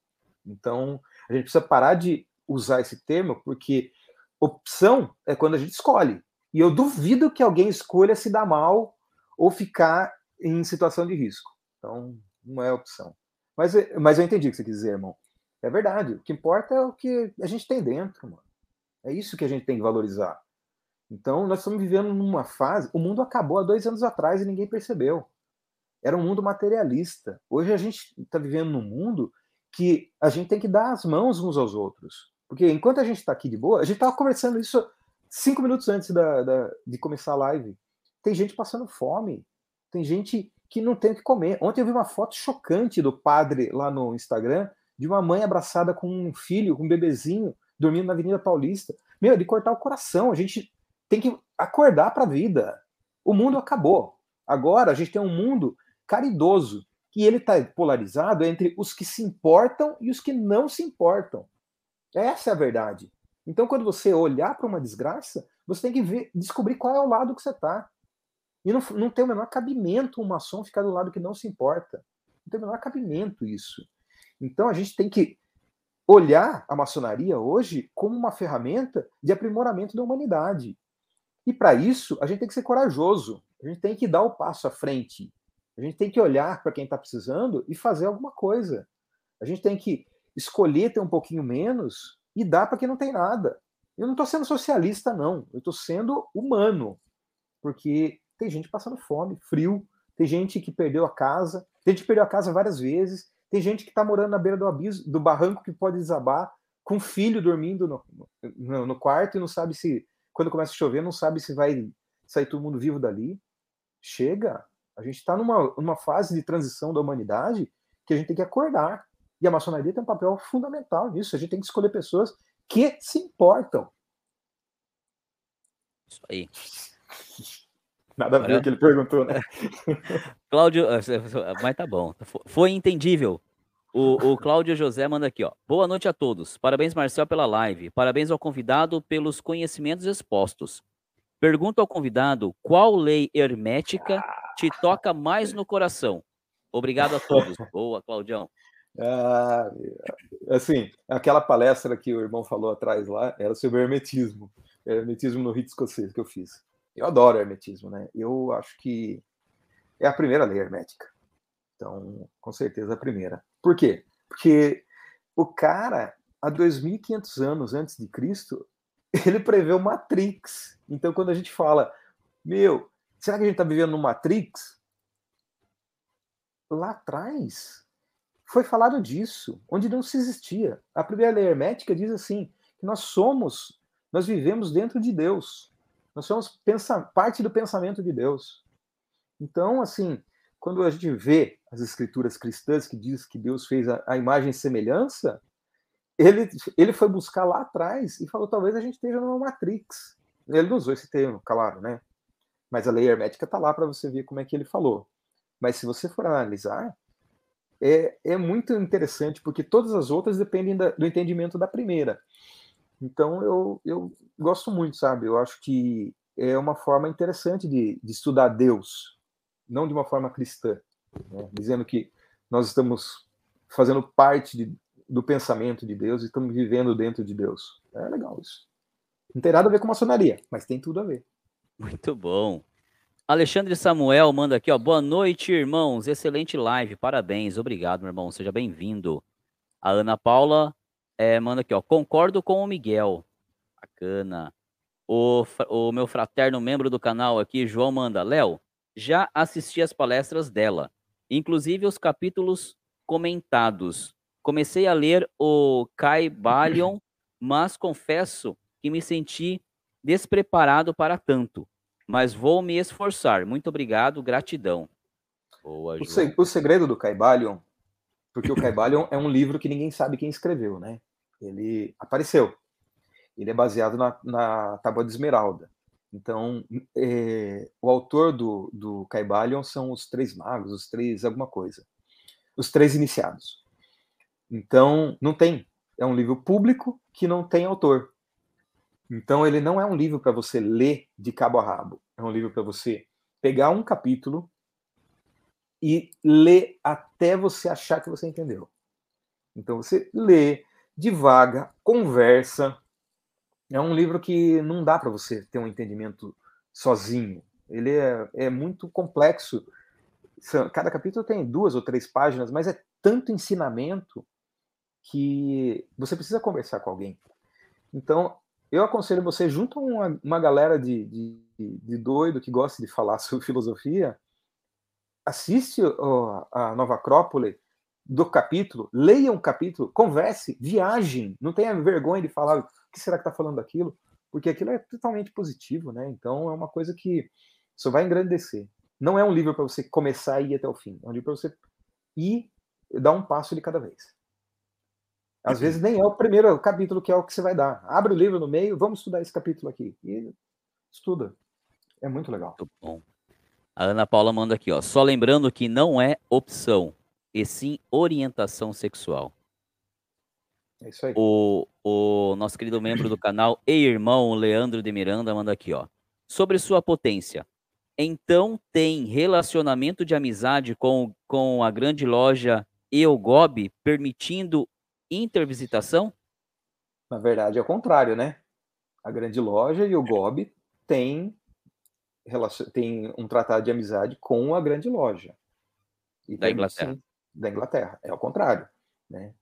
S2: Então, a gente precisa parar de usar esse termo, porque opção é quando a gente escolhe. E eu duvido que alguém escolha se dar mal ou ficar em situação de risco. Então, não é opção. Mas, mas eu entendi o que você quis dizer, irmão. É verdade. O que importa é o que a gente tem dentro, mano. É isso que a gente tem que valorizar. Então, nós estamos vivendo numa fase. O mundo acabou há dois anos atrás e ninguém percebeu. Era um mundo materialista. Hoje a gente está vivendo num mundo que a gente tem que dar as mãos uns aos outros. Porque enquanto a gente está aqui de boa, a gente estava conversando isso cinco minutos antes da, da, de começar a live. Tem gente passando fome, tem gente que não tem o que comer. Ontem eu vi uma foto chocante do padre lá no Instagram de uma mãe abraçada com um filho, com um bebezinho, dormindo na Avenida Paulista. Meu, de cortar o coração. A gente tem que acordar para a vida. O mundo acabou. Agora a gente tem um mundo caridoso que ele está polarizado entre os que se importam e os que não se importam. Essa é a verdade. Então, quando você olhar para uma desgraça, você tem que ver, descobrir qual é o lado que você está. E não, não tem o menor cabimento um maçom ficar do lado que não se importa. Não tem o menor cabimento isso. Então, a gente tem que olhar a maçonaria hoje como uma ferramenta de aprimoramento da humanidade. E para isso, a gente tem que ser corajoso. A gente tem que dar o passo à frente. A gente tem que olhar para quem está precisando e fazer alguma coisa. A gente tem que escolher ter um pouquinho menos e dar para quem não tem nada. Eu não estou sendo socialista, não. Eu estou sendo humano. Porque tem gente passando fome, frio, tem gente que perdeu a casa, tem gente que perdeu a casa várias vezes, tem gente que está morando na beira do abismo, do barranco que pode desabar, com filho dormindo no, no, no quarto e não sabe se, quando começa a chover, não sabe se vai sair todo mundo vivo dali. Chega, a gente está numa, numa fase de transição da humanidade que a gente tem que acordar. E a maçonaria tem um papel fundamental nisso. A gente tem que escolher pessoas que se importam.
S1: Isso aí.
S2: Nada a ver o que ele perguntou, né?
S1: Cláudio, eh, mas tá bom. Foi entendível. O, o Cláudio José manda aqui, ó. Boa noite a todos. Parabéns, Marcel, pela live. Parabéns ao convidado pelos conhecimentos expostos. Pergunto ao convidado qual lei hermética te toca mais no coração. Obrigado a todos. Boa, Claudião.
S2: Ah, assim, aquela palestra que o irmão falou atrás lá era sobre hermetismo. Hermetismo no rito escocês que eu fiz. Eu adoro hermetismo, né? Eu acho que é a primeira lei hermética. Então, com certeza a primeira. Por quê? Porque o cara, há 2.500 anos antes de Cristo, ele prevê o Matrix. Então, quando a gente fala, meu, será que a gente está vivendo no Matrix? Lá atrás foi falado disso, onde não se existia. A primeira lei hermética diz assim: que nós somos, nós vivemos dentro de Deus. Nós somos parte do pensamento de Deus. Então, assim, quando a gente vê as escrituras cristãs que diz que Deus fez a, a imagem e semelhança, ele, ele foi buscar lá atrás e falou: talvez a gente esteja numa Matrix. Ele não usou esse termo, claro, né? Mas a lei hermética está lá para você ver como é que ele falou. Mas se você for analisar, é, é muito interessante, porque todas as outras dependem da, do entendimento da primeira. Então eu, eu gosto muito, sabe? Eu acho que é uma forma interessante de, de estudar Deus, não de uma forma cristã, né? dizendo que nós estamos fazendo parte de, do pensamento de Deus e estamos vivendo dentro de Deus. É legal isso. Não tem nada a ver com maçonaria, mas tem tudo a ver.
S1: Muito bom. Alexandre Samuel manda aqui, ó. Boa noite, irmãos. Excelente live. Parabéns. Obrigado, meu irmão. Seja bem-vindo. A Ana Paula é, manda aqui, ó. Concordo com o Miguel. Bacana. O, o meu fraterno membro do canal aqui, João, manda. Léo, Já assisti às palestras dela, inclusive os capítulos comentados. Comecei a ler o Kai Balion, mas confesso que me senti despreparado para tanto. Mas vou me esforçar. Muito obrigado, gratidão.
S2: Boa, o, se, o, segredo do Caibalion, porque o Caibalion é um livro que ninguém sabe quem escreveu, né? Ele apareceu. Ele é baseado na, na Tábua de Esmeralda. Então, é, o autor do, do Caibalion são os três magos, os três alguma coisa. Os três iniciados. Então, não tem. É um livro público que não tem autor. Então, ele não é um livro para você ler de cabo a rabo. É um livro para você pegar um capítulo e ler até você achar que você entendeu. Então você lê, devaga, conversa. É um livro que não dá para você ter um entendimento sozinho. Ele é, é muito complexo. Cada capítulo tem duas ou três páginas, mas é tanto ensinamento que você precisa conversar com alguém. Então, eu aconselho você, junto a uma, uma galera de, de, de doido que gosta de falar sobre filosofia, assiste a Nova Acrópole do capítulo, leia um capítulo, converse, viajem, não tenha vergonha de falar o que será que está falando daquilo, porque aquilo é totalmente positivo, né? Então é uma coisa que só vai engrandecer. Não é um livro para você começar e ir até o fim, é um livro para você ir dar um passo de cada vez. Às vezes nem é o primeiro capítulo que é o que você vai dar. Abre o livro no meio, vamos estudar esse capítulo aqui. E estuda. É muito legal. Muito bom.
S1: A Ana Paula manda aqui, ó. Só lembrando que não é opção, e sim orientação sexual.
S2: É isso aí.
S1: O, o nosso querido membro do canal e irmão Leandro de Miranda manda aqui, ó. Sobre sua potência. Então tem relacionamento de amizade com, com a grande loja Eogob permitindo intervisitação?
S2: Na verdade é o contrário, né? A grande loja e o Gob tem tem um tratado de amizade com a grande loja.
S1: E da Inglaterra. Sim,
S2: da Inglaterra. É o contrário. Né?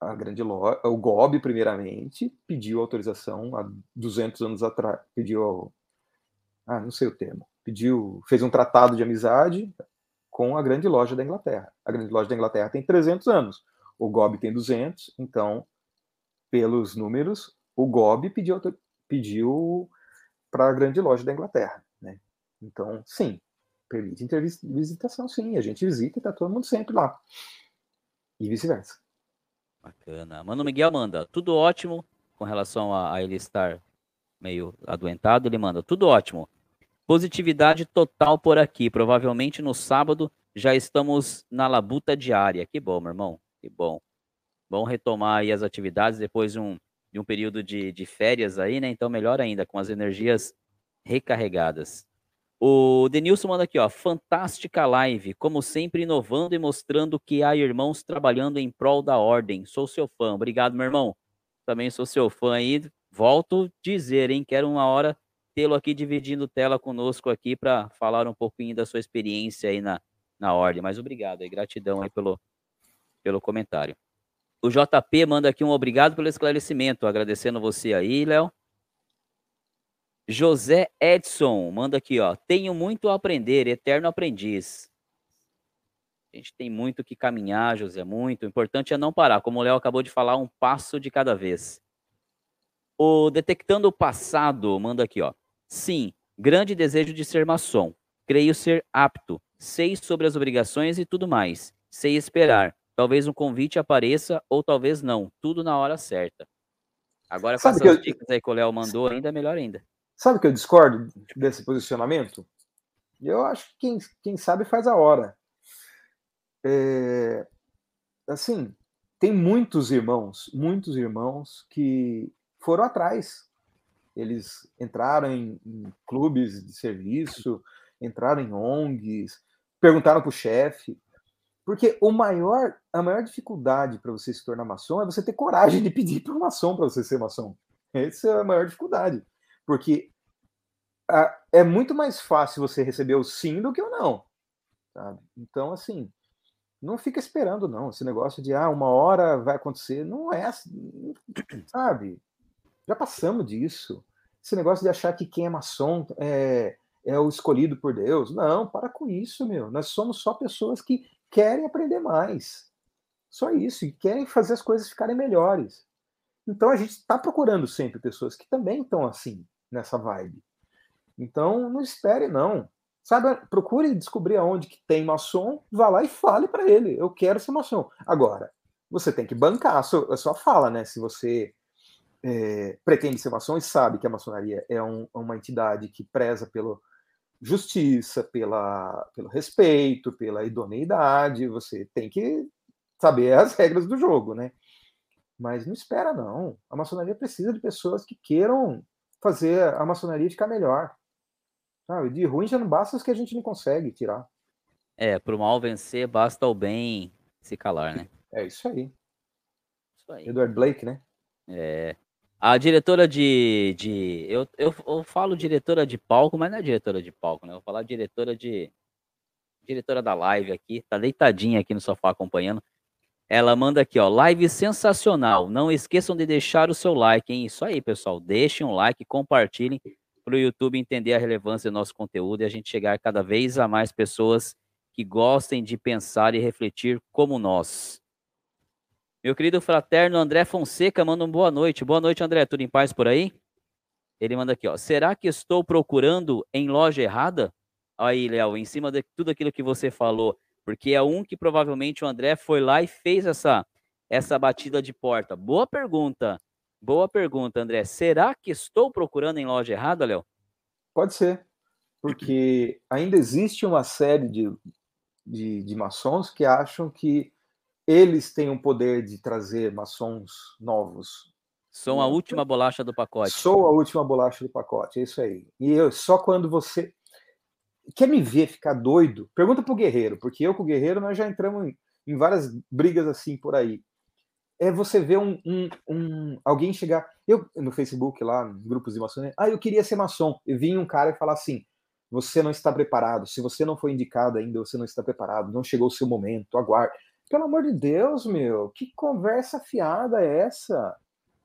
S2: A grande loja, o GOB, primeiramente, pediu autorização há 200 anos atrás. Pediu. Ah, não sei o termo. Pediu, fez um tratado de amizade com a grande loja da Inglaterra. A grande loja da Inglaterra tem 300 anos. O GOB tem 200, então, pelos números, o GOB pediu, pediu para a grande loja da Inglaterra. Então, sim, permite visitação, sim. A gente visita e tá todo mundo sempre lá. E vice-versa.
S1: Bacana. Mano Miguel manda, tudo ótimo com relação a, a, ele estar meio adoentado. Ele manda, tudo ótimo. Positividade total por aqui. Provavelmente no sábado já estamos na labuta diária. Que bom, meu irmão. Que bom. Bom retomar aí as atividades depois de um, de um período de, de férias aí, né? Então, melhor ainda, com as energias recarregadas. O Denilson manda aqui, ó. Fantástica live, como sempre, inovando e mostrando que há irmãos trabalhando em prol da ordem. Sou seu fã. Obrigado, meu irmão. Também sou seu fã aí. Volto dizer, hein? Quero uma hora tê-lo aqui dividindo tela conosco aqui para falar um pouquinho da sua experiência aí na, na ordem. Mas obrigado aí, gratidão aí pelo, pelo comentário. O JP manda aqui um obrigado pelo esclarecimento, agradecendo você aí, Léo. José Edson manda aqui, ó. Tenho muito a aprender, eterno aprendiz. A gente tem muito que caminhar, José, muito. O importante é não parar. Como o Léo acabou de falar, um passo de cada vez. O Detectando o Passado manda aqui, ó. Sim, grande desejo de ser maçom. Creio ser apto. Sei sobre as obrigações e tudo mais. Sei esperar. Talvez um convite apareça ou talvez não. Tudo na hora certa. Agora, com essas dicas aí que o Léo mandou, ainda é melhor ainda.
S2: Sabe que eu discordo desse posicionamento? Eu acho que quem, quem sabe faz a hora. É, assim, tem muitos irmãos, muitos irmãos que foram atrás. Eles entraram em, em clubes de serviço, entraram em ONGs, perguntaram para o chefe. Porque o maior, a maior dificuldade para você se tornar maçom é você ter coragem de pedir para um maçom para você ser maçom. Essa é a maior dificuldade. Porque a, é muito mais fácil você receber o sim do que o não. Então, assim, não fica esperando, não. Esse negócio de, ah, uma hora vai acontecer, não é assim, sabe? Já passamos disso. Esse negócio de achar que quem é maçom é, é o escolhido por Deus. Não, para com isso, meu. Nós somos só pessoas que querem aprender mais. Só isso, e querem fazer as coisas ficarem melhores. Então a gente está procurando sempre pessoas que também estão assim, nessa vibe. Então não espere, não. Sabe, procure descobrir aonde que tem maçom, vá lá e fale para ele, eu quero ser maçom. Agora, você tem que bancar a sua, a sua fala, né? Se você é, pretende ser maçom e sabe que a maçonaria é um, uma entidade que preza pela justiça, pela, pelo respeito, pela idoneidade, você tem que saber as regras do jogo, né? Mas não espera, não. A maçonaria precisa de pessoas que queiram fazer a maçonaria ficar melhor. Sabe? De ruim já não basta os que a gente não consegue tirar.
S1: É, pro mal vencer, basta o bem se calar, né?
S2: É isso aí. Isso aí. Edward Blake, né?
S1: É. A diretora de. de eu, eu, eu falo diretora de palco, mas não é diretora de palco, né? Eu vou falar diretora de. Diretora da live aqui, tá deitadinha aqui no sofá acompanhando. Ela manda aqui, ó, live sensacional. Não esqueçam de deixar o seu like, hein? Isso aí, pessoal. Deixem um like, compartilhem para o YouTube entender a relevância do nosso conteúdo e a gente chegar cada vez a mais pessoas que gostem de pensar e refletir como nós. Meu querido fraterno André Fonseca manda um boa noite. Boa noite, André. Tudo em paz por aí? Ele manda aqui, ó. Será que estou procurando em loja errada? Aí, Léo, em cima de tudo aquilo que você falou, porque é um que provavelmente o André foi lá e fez essa essa batida de porta. Boa pergunta. Boa pergunta, André. Será que estou procurando em loja errada, Léo?
S2: Pode ser, porque ainda existe uma série de, de, de maçons que acham que eles têm o poder de trazer maçons novos.
S1: São a última bolacha do pacote.
S2: Sou a última bolacha do pacote, é isso aí. E eu, só quando você quer me ver ficar doido, pergunta pro guerreiro, porque eu com o guerreiro nós já entramos em, em várias brigas assim por aí é você ver um, um, um, alguém chegar. Eu no Facebook lá, nos grupos de maçonaria, ah, eu queria ser maçom. E vinha um cara e falar assim: você não está preparado. Se você não foi indicado ainda, você não está preparado. Não chegou o seu momento. Aguarde. Pelo amor de Deus, meu, que conversa fiada é essa?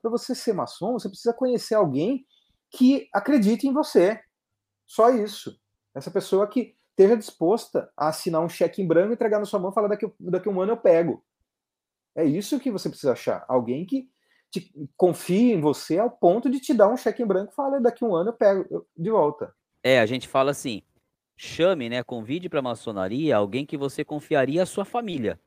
S2: Para você ser maçom, você precisa conhecer alguém que acredite em você. Só isso. Essa pessoa que esteja disposta a assinar um cheque em branco, entregar na sua mão e falar daqui, daqui um ano eu pego. É isso que você precisa achar. Alguém que te, confie em você ao ponto de te dar um cheque em branco e fala, daqui um ano eu pego de volta.
S1: É, a gente fala assim, chame, né, convide para maçonaria alguém que você confiaria a sua família,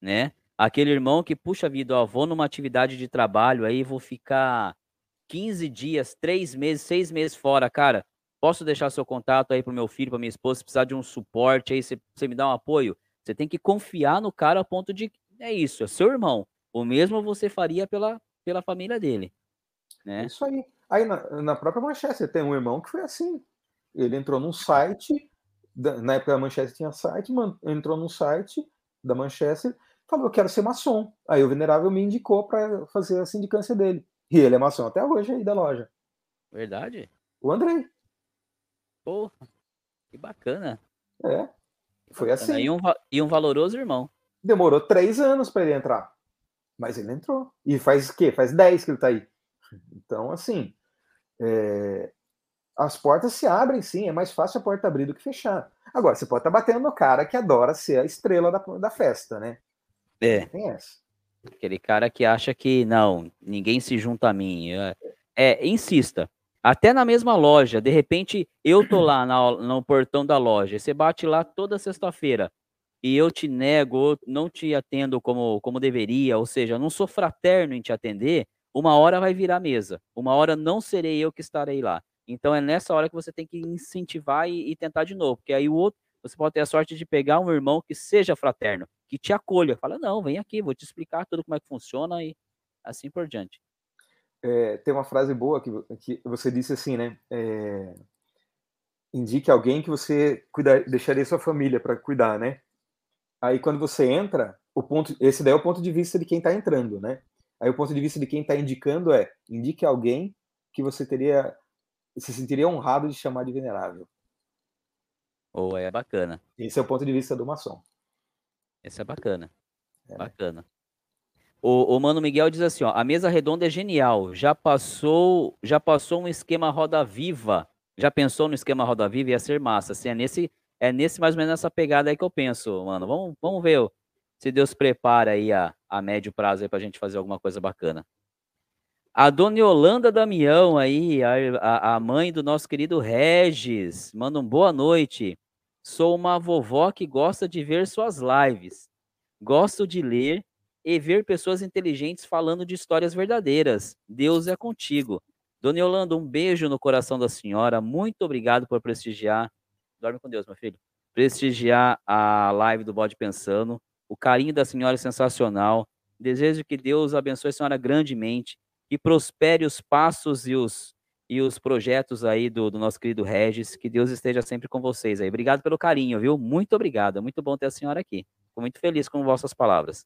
S1: né? Aquele irmão que, puxa vida, ó, vou numa atividade de trabalho, aí vou ficar 15 dias, 3 meses, 6 meses fora, cara, posso deixar seu contato aí pro meu filho, pra minha esposa, se precisar de um suporte aí, você, você me dá um apoio? Você tem que confiar no cara a ponto de é isso, é seu irmão. O mesmo você faria pela, pela família dele. Né?
S2: Isso aí. Aí na, na própria Manchester tem um irmão que foi assim. Ele entrou num site, na época da Manchester tinha site, entrou num site da Manchester, falou: Eu quero ser maçom. Aí o venerável me indicou para fazer a sindicância dele. E ele é maçom até hoje aí da loja.
S1: Verdade?
S2: O Andrei.
S1: Porra, que bacana.
S2: É. Foi assim.
S1: E um, e um valoroso irmão.
S2: Demorou três anos para ele entrar. Mas ele entrou. E faz o quê? Faz dez que ele está aí. Então, assim, é... as portas se abrem sim. É mais fácil a porta abrir do que fechar. Agora, você pode estar tá batendo no cara que adora ser a estrela da, da festa, né?
S1: É. Tem essa. Aquele cara que acha que, não, ninguém se junta a mim. É, é insista. Até na mesma loja, de repente, eu tô lá na, no portão da loja, você bate lá toda sexta-feira e eu te nego, não te atendo como, como deveria, ou seja, não sou fraterno em te atender, uma hora vai virar mesa. Uma hora não serei eu que estarei lá. Então é nessa hora que você tem que incentivar e, e, tentar de novo, porque aí o outro, você pode ter a sorte de pegar um irmão que seja fraterno, que te acolha, fala, não, vem aqui, vou te explicar tudo como é que funciona e assim por diante.
S2: É, tem uma frase boa que, que você disse assim, né? É, indique alguém que você cuidar, deixaria sua família para cuidar, né? Aí quando você entra, o ponto, esse daí é o ponto de vista de quem está entrando, né? Aí o ponto de vista de quem está indicando é indique alguém que você teria se sentiria honrado de chamar de venerável.
S1: Ou oh, é bacana.
S2: Esse é o ponto de vista do maçom.
S1: Esse é bacana. É. Bacana. O, o Mano Miguel diz assim, ó, a mesa redonda é genial. Já passou, já passou um esquema roda viva Já pensou no esquema Roda Viva? Ia ser massa. Assim, é nesse, é nesse mais ou menos essa pegada aí que eu penso, mano. Vamos, vamos ver se Deus prepara aí a, a médio prazo aí pra gente fazer alguma coisa bacana. A dona Yolanda Damião aí, a, a mãe do nosso querido Regis, manda um boa noite. Sou uma vovó que gosta de ver suas lives. Gosto de ler e ver pessoas inteligentes falando de histórias verdadeiras. Deus é contigo. Dona Yolanda, um beijo no coração da senhora. Muito obrigado por prestigiar. Dorme com Deus, meu filho. Prestigiar a live do Bode Pensando. O carinho da senhora é sensacional. Desejo que Deus abençoe a senhora grandemente e prospere os passos e os, e os projetos aí do, do nosso querido Regis. Que Deus esteja sempre com vocês aí. Obrigado pelo carinho, viu? Muito obrigado. É muito bom ter a senhora aqui. Fico muito feliz com vossas palavras.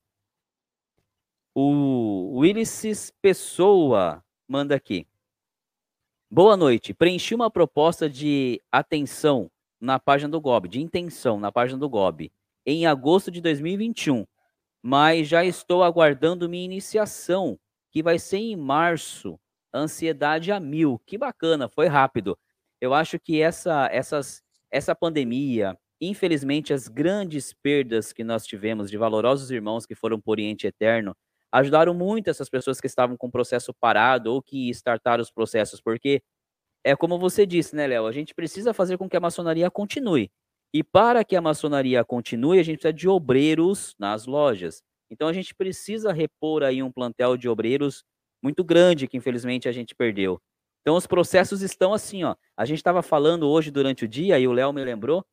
S1: O Willis Pessoa manda aqui. Boa noite. Preenchi uma proposta de atenção na página do GOB, de intenção na página do GOB, em agosto de 2021, mas já estou aguardando minha iniciação que vai ser em março. Ansiedade a mil. Que bacana, foi rápido. Eu acho que essa, essas, essa pandemia, infelizmente, as grandes perdas que nós tivemos de valorosos irmãos que foram por Oriente Eterno, ajudaram muito essas pessoas que estavam com o processo parado ou que startaram os processos, porque é como você disse, né, Léo? A gente precisa fazer com que a maçonaria continue. E para que a maçonaria continue, a gente precisa de obreiros nas lojas. Então a gente precisa repor aí um plantel de obreiros muito grande que infelizmente a gente perdeu. Então os processos estão assim, ó. A gente estava falando hoje durante o dia e o Léo me lembrou.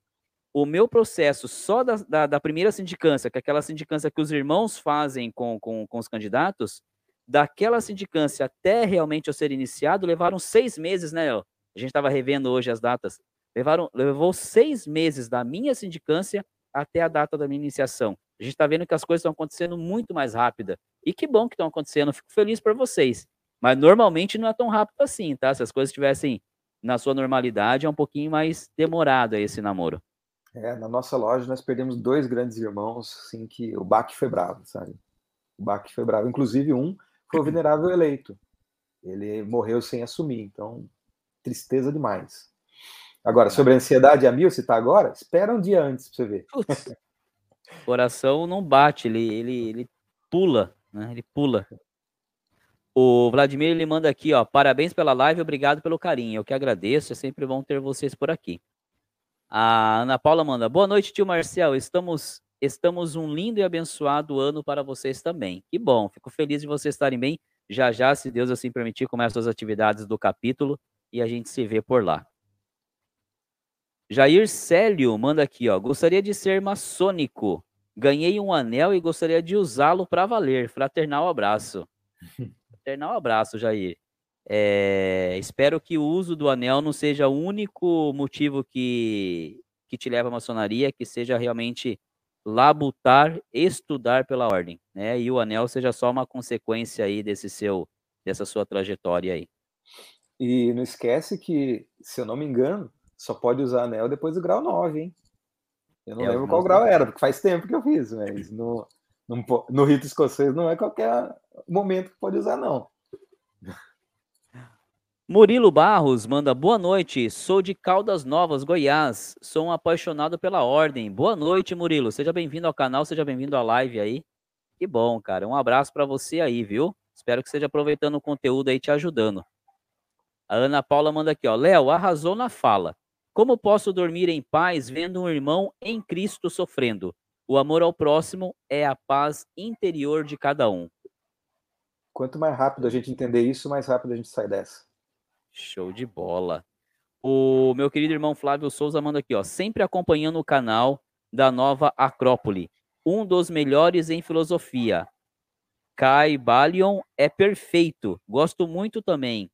S1: O meu processo só da, da, da, primeira sindicância, que é aquela sindicância que os irmãos fazem com, com, com os candidatos, daquela sindicância até realmente eu ser iniciado, levaram seis meses, né, Léo? A gente estava revendo hoje as datas. Levaram, levou seis meses da minha sindicância até a data da minha iniciação. A gente está vendo que as coisas estão acontecendo muito mais rápida. E que bom que estão acontecendo, fico feliz por vocês. Mas normalmente não é tão rápido assim, tá? Se as coisas estivessem na sua normalidade, é um pouquinho mais demorado esse namoro.
S2: É, na nossa loja nós perdemos dois grandes irmãos, assim, que o baque foi bravo, sabe? O baque foi bravo. Inclusive um foi o venerável eleito. Ele morreu sem assumir, então tristeza demais. Agora, sobre a ansiedade a mil, se tá agora, espera um dia antes pra você ver. Putz,
S1: o coração não bate, ele, ele, ele pula, né? Ele pula. O Vladimir ele manda aqui, ó, parabéns pela live, obrigado pelo carinho. Eu que agradeço, é sempre bom ter vocês por aqui. A Ana Paula manda, boa noite, tio Marcel. Estamos estamos um lindo e abençoado ano para vocês também. Que bom, fico feliz de vocês estarem bem. Já já, se Deus assim permitir, começam as atividades do capítulo e a gente se vê por lá. Jair Célio manda aqui, ó. Gostaria de ser maçônico. Ganhei um anel e gostaria de usá-lo para valer. Fraternal abraço. Fraternal abraço, Jair. É, espero que o uso do anel não seja o único motivo que, que te leva à maçonaria, que seja realmente labutar, estudar pela ordem, né? E o anel seja só uma consequência aí desse seu, dessa sua trajetória aí.
S2: E não esquece que, se eu não me engano, só pode usar anel depois do grau 9, hein? Eu não é, lembro qual grau era, porque faz tempo que eu fiz, mas no, no, no rito escocês não é qualquer momento que pode usar, não.
S1: Murilo Barros manda boa noite. Sou de Caldas Novas, Goiás. Sou um apaixonado pela ordem. Boa noite, Murilo. Seja bem-vindo ao canal, seja bem-vindo à live aí. Que bom, cara. Um abraço para você aí, viu? Espero que esteja aproveitando o conteúdo aí te ajudando. A Ana Paula manda aqui, ó. Léo, arrasou na fala. Como posso dormir em paz vendo um irmão em Cristo sofrendo? O amor ao próximo é a paz interior de cada um.
S2: Quanto mais rápido a gente entender isso, mais rápido a gente sai dessa.
S1: Show de bola. O meu querido irmão Flávio Souza manda aqui, ó, sempre acompanhando o canal da Nova Acrópole, um dos melhores em filosofia. Kai Balion é perfeito. Gosto muito também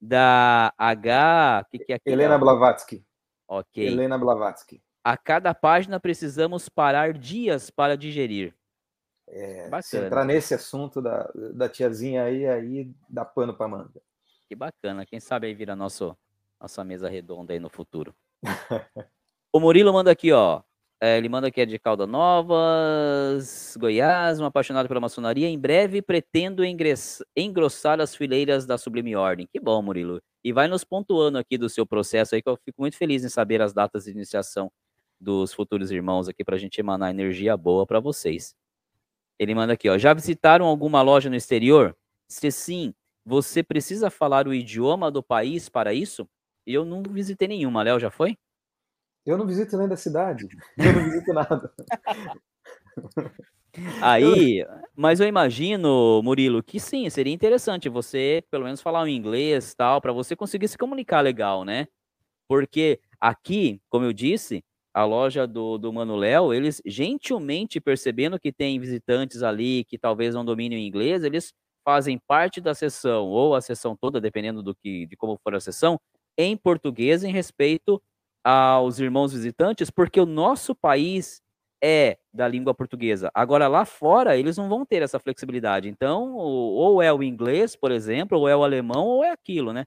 S1: da H. Que que é
S2: Helena Blavatsky.
S1: Ok.
S2: Helena Blavatsky.
S1: A cada página precisamos parar dias para digerir.
S2: É, se entrar nesse assunto da, da tiazinha aí, aí dá pano para manga.
S1: Que bacana. Quem sabe aí vira nosso, nossa mesa redonda aí no futuro. o Murilo manda aqui, ó. É, ele manda aqui é de Calda Novas, Goiás, um apaixonado pela maçonaria. Em breve pretendo engrossar as fileiras da Sublime Ordem. Que bom, Murilo. E vai nos pontuando aqui do seu processo aí, que eu fico muito feliz em saber as datas de iniciação dos futuros irmãos aqui, para a gente emanar energia boa para vocês. Ele manda aqui, ó. Já visitaram alguma loja no exterior? Se sim, você precisa falar o idioma do país para isso? Eu não visitei nenhuma. Léo, já foi?
S2: Eu não visito nem da cidade. Eu não visito nada.
S1: Aí, mas eu imagino, Murilo, que sim, seria interessante você pelo menos falar o inglês tal, para você conseguir se comunicar legal, né? Porque aqui, como eu disse, a loja do, do Mano Léo, eles gentilmente percebendo que tem visitantes ali que talvez não dominem o inglês, eles fazem parte da sessão, ou a sessão toda, dependendo do que, de como for a sessão, em português em respeito aos irmãos visitantes, porque o nosso país é da língua portuguesa. Agora, lá fora, eles não vão ter essa flexibilidade. Então, ou é o inglês, por exemplo, ou é o alemão, ou é aquilo, né?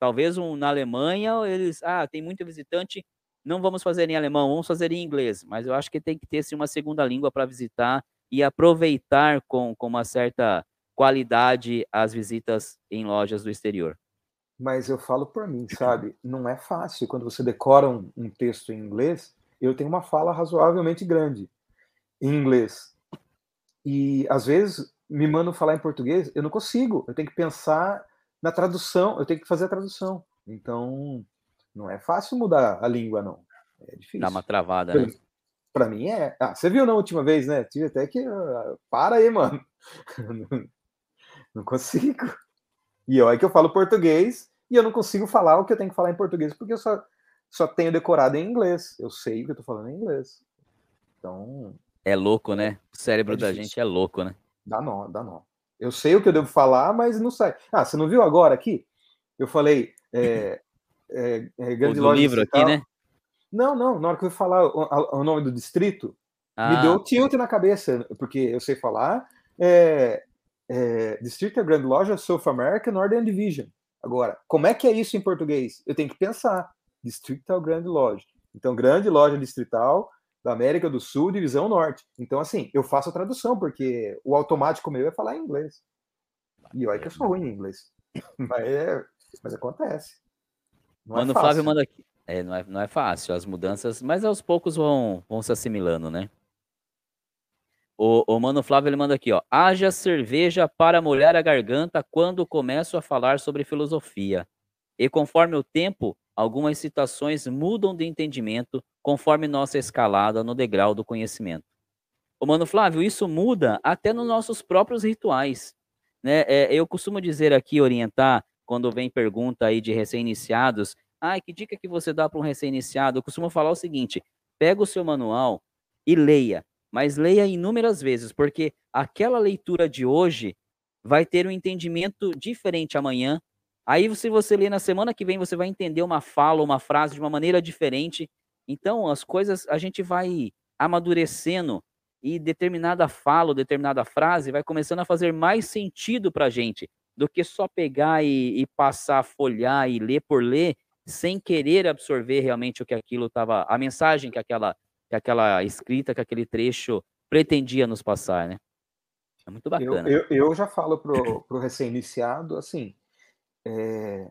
S1: Talvez um, na Alemanha, eles, ah, tem muito visitante, não vamos fazer em alemão, vamos fazer em inglês. Mas eu acho que tem que ter, sim, uma segunda língua para visitar e aproveitar com, com uma certa qualidade as visitas em lojas do exterior
S2: mas eu falo por mim, sabe? Não é fácil. Quando você decora um, um, texto em inglês, eu tenho uma fala razoavelmente grande em inglês. E às vezes me mandam falar em português, eu não consigo. Eu tenho que pensar na tradução, eu tenho que fazer a tradução. Então, não é fácil mudar a língua, não. É difícil.
S1: Dá uma travada, pra,
S2: né? Pra mim é. Ah, você viu na última vez, né? Tive até que. Uh, para aí, mano. não, consigo. E olha que eu falo português e eu não consigo falar o que eu tenho que falar em português porque eu só, só tenho decorado em inglês. Eu sei o que eu tô falando em inglês. Então.
S1: É louco, né? O cérebro é da gente é louco, né?
S2: Dá nó, dá nó. Eu sei o que eu devo falar, mas não sai. Ah, você não viu agora aqui? Eu falei. É,
S1: é, é grande o livro aqui, né?
S2: Não, não. Na hora que eu falar o, o nome do distrito, ah. me deu tilt na cabeça, porque eu sei falar. É, é, Distrito Grand Loja South America Northern Division. Agora, como é que é isso em português? Eu tenho que pensar. Distrital Grande Loja. Então, Grande Loja Distrital da América do Sul, Divisão Norte. Então, assim, eu faço a tradução, porque o automático meu é falar em inglês. E olha que eu sou ruim em inglês. Mas, é, mas acontece.
S1: Não é Mano, é Flávio manda aqui. É, não, é, não é fácil as mudanças, mas aos poucos vão, vão se assimilando, né? O, o Mano Flávio ele manda aqui, ó. Haja cerveja para molhar a garganta quando começo a falar sobre filosofia. E conforme o tempo, algumas citações mudam de entendimento conforme nossa escalada no degrau do conhecimento. O Mano Flávio, isso muda até nos nossos próprios rituais. Né? É, eu costumo dizer aqui, orientar, quando vem pergunta aí de recém-iniciados, ah, que dica que você dá para um recém-iniciado? Eu costumo falar o seguinte: pega o seu manual e leia mas leia inúmeras vezes, porque aquela leitura de hoje vai ter um entendimento diferente amanhã. Aí, se você ler na semana que vem, você vai entender uma fala, uma frase de uma maneira diferente. Então, as coisas a gente vai amadurecendo e determinada fala, determinada frase vai começando a fazer mais sentido para a gente do que só pegar e, e passar, folhar e ler por ler sem querer absorver realmente o que aquilo estava, a mensagem que aquela que aquela escrita, que aquele trecho pretendia nos passar, né? É muito bacana.
S2: Eu, eu, eu já falo pro, pro recém-iniciado, assim, é,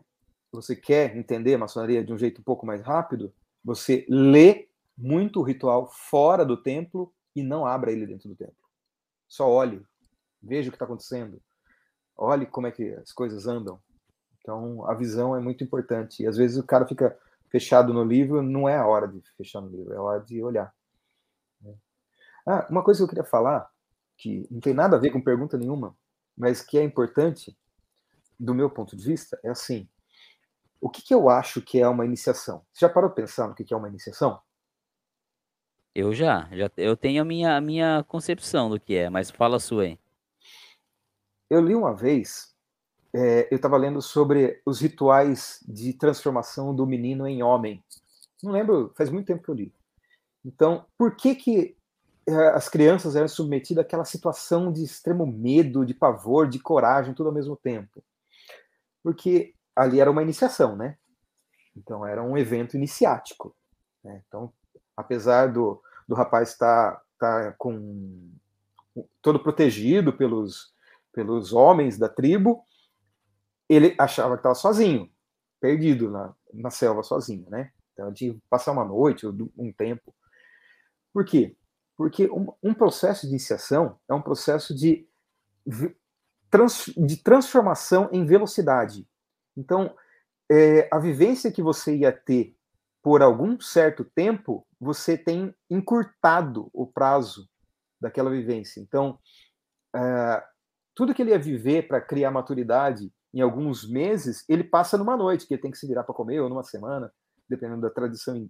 S2: você quer entender a maçonaria de um jeito um pouco mais rápido, você lê muito o ritual fora do templo e não abra ele dentro do templo. Só olhe, veja o que está acontecendo, olhe como é que as coisas andam. Então, a visão é muito importante. E às vezes o cara fica fechado no livro, não é a hora de fechar no livro, é a hora de olhar. Né? Ah, uma coisa que eu queria falar, que não tem nada a ver com pergunta nenhuma, mas que é importante, do meu ponto de vista, é assim: o que, que eu acho que é uma iniciação? Você já parou pensar no que, que é uma iniciação?
S1: Eu já, já eu tenho a minha, a minha concepção do que é, mas fala a sua aí.
S2: Eu li uma vez é, eu estava lendo sobre os rituais de transformação do menino em homem. Não lembro, faz muito tempo que eu li. Então, por que que é, as crianças eram submetidas àquela situação de extremo medo, de pavor, de coragem, tudo ao mesmo tempo? Porque ali era uma iniciação, né? Então, era um evento iniciático. Né? Então, apesar do, do rapaz estar tá, tá com todo protegido pelos, pelos homens da tribo, ele achava que estava sozinho, perdido na, na selva sozinho, né? Então que passar uma noite ou um tempo. Por quê? Porque um, um processo de iniciação é um processo de, trans, de transformação em velocidade. Então, é, a vivência que você ia ter por algum certo tempo, você tem encurtado o prazo daquela vivência. Então, é, tudo que ele ia viver para criar maturidade em alguns meses, ele passa numa noite, que ele tem que se virar para comer, ou numa semana, dependendo da tradição.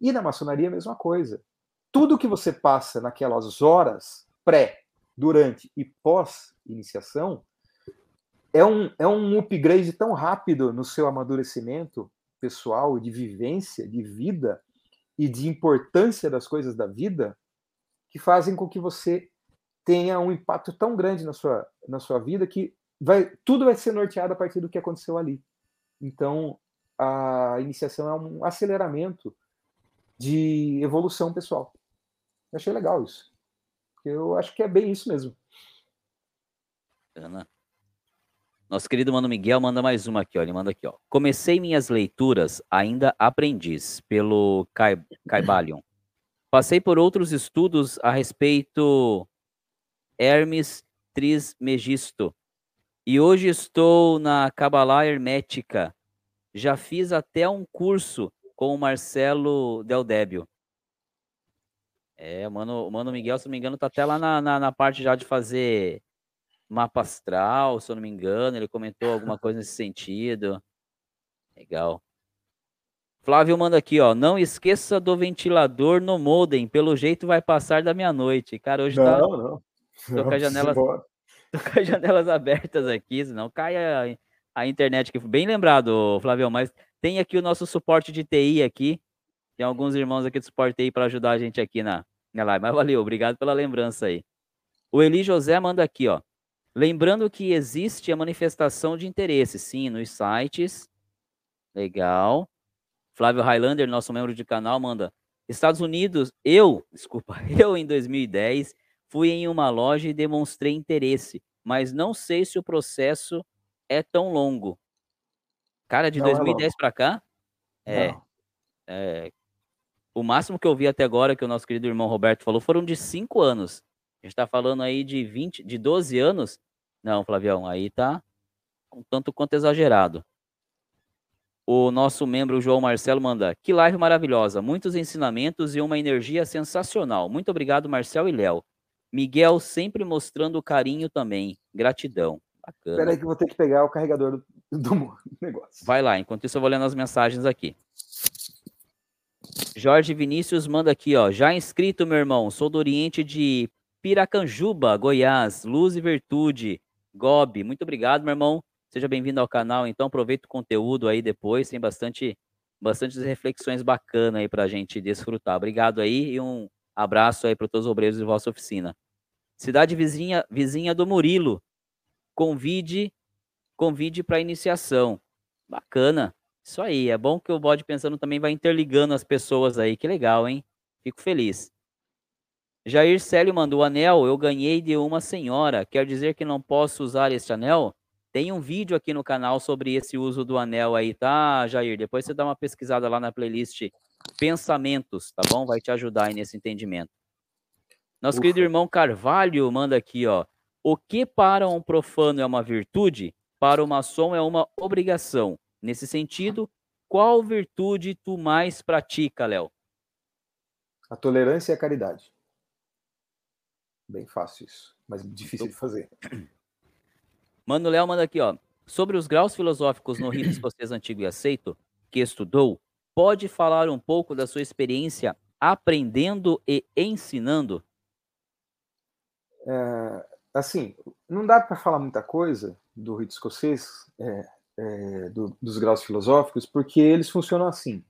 S2: E na maçonaria, a mesma coisa. Tudo que você passa naquelas horas pré, durante e pós-iniciação é um, é um upgrade tão rápido no seu amadurecimento pessoal, de vivência, de vida e de importância das coisas da vida, que fazem com que você tenha um impacto tão grande na sua, na sua vida que vai, tudo vai ser norteado a partir do que aconteceu ali. Então, a iniciação é um aceleramento de evolução pessoal. Eu achei legal isso. Eu acho que é bem isso mesmo.
S1: Ana. Nosso querido Mano Miguel manda mais uma aqui, ó. Ele manda aqui, ó. Comecei minhas leituras ainda aprendiz pelo Caibalion. Passei por outros estudos a respeito Hermes Trismegisto. E hoje estou na Kabbalah Hermética. Já fiz até um curso com o Marcelo Del Débio. É, o mano, o mano Miguel, se não me engano, tá até lá na, na, na, parte já de fazer mapa astral, se eu não me engano. Ele comentou alguma coisa nesse sentido. Legal. Flávio manda aqui, ó. Não esqueça do ventilador no modem. Pelo jeito vai passar da meia-noite. Cara, hoje
S2: não,
S1: tá.
S2: Não, não.
S1: Tô com as janelas, tô com as janelas abertas aqui, senão cai a, a internet aqui. Bem lembrado, Flávio, mas tem aqui o nosso suporte de TI aqui. Tem alguns irmãos aqui do suporte TI para ajudar a gente aqui na, na live. Mas valeu, obrigado pela lembrança aí. O Eli José manda aqui, ó. Lembrando que existe a manifestação de interesse, sim, nos sites. Legal. Flávio Highlander, nosso membro de canal, manda. Estados Unidos, eu, desculpa, eu em 2010 fui em uma loja e demonstrei interesse, mas não sei se o processo é tão longo. Cara, de não 2010 é para cá? É, é, O máximo que eu vi até agora, que o nosso querido irmão Roberto falou, foram de 5 anos. A gente está falando aí de 20, de 12 anos. Não, Flavião, aí tá um tanto quanto exagerado. O nosso membro João Marcelo manda: Que live maravilhosa, muitos ensinamentos e uma energia sensacional. Muito obrigado, Marcel e Léo. Miguel sempre mostrando carinho também. Gratidão.
S2: Bacana. Espera aí que eu vou ter que pegar o carregador do, do negócio.
S1: Vai lá, enquanto isso eu vou lendo as mensagens aqui. Jorge Vinícius manda aqui, ó. Já inscrito, meu irmão. Sou do Oriente de Piracanjuba, Goiás. Luz e Virtude. Gobi. Muito obrigado, meu irmão. Seja bem-vindo ao canal, então aproveita o conteúdo aí depois, tem bastante, bastante reflexões bacanas aí para a gente desfrutar. Obrigado aí e um abraço aí para todos os obreiros de vossa oficina. Cidade vizinha, vizinha do Murilo, convide, convide para iniciação. Bacana, isso aí. É bom que o bode pensando também vai interligando as pessoas aí. Que legal, hein? Fico feliz. Jair Célio mandou anel. Eu ganhei de uma senhora. Quer dizer que não posso usar este anel? Tem um vídeo aqui no canal sobre esse uso do anel aí, tá, Jair? Depois você dá uma pesquisada lá na playlist Pensamentos, tá bom? Vai te ajudar aí nesse entendimento. Nosso Ufa. querido irmão Carvalho manda aqui, ó. O que para um profano é uma virtude, para o maçom é uma obrigação. Nesse sentido, qual virtude tu mais pratica, Léo?
S2: A tolerância e a caridade. Bem fácil isso, mas difícil de fazer.
S1: Mano Léo manda aqui, ó. Sobre os graus filosóficos no rito escocês antigo e aceito, que estudou, pode falar um pouco da sua experiência aprendendo e ensinando?
S2: É, assim, não dá para falar muita coisa do rito escocês, é, é, do, dos graus filosóficos, porque eles funcionam assim.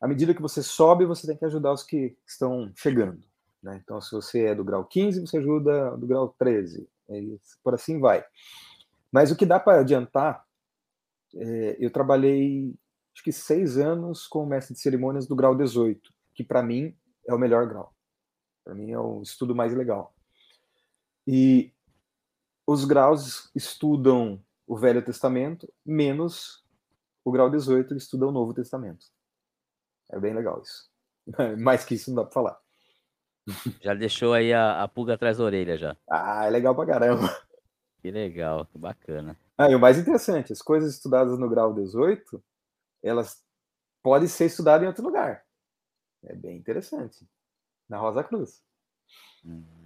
S2: À medida que você sobe, você tem que ajudar os que estão chegando. Né? Então, se você é do grau 15, você ajuda do grau 13. E por assim vai. Mas o que dá para adiantar, é, eu trabalhei acho que seis anos com o mestre de cerimônias do grau 18, que para mim é o melhor grau. Para mim é o estudo mais legal. E os graus estudam o Velho Testamento, menos o grau 18 estuda o Novo Testamento. É bem legal isso. Mais que isso não dá para falar.
S1: Já deixou aí a, a pulga atrás da orelha já.
S2: Ah, é legal pra caramba.
S1: Que legal, que bacana.
S2: Ah, e o mais interessante, as coisas estudadas no grau 18, elas podem ser estudadas em outro lugar. É bem interessante. Na Rosa Cruz.
S1: Hum.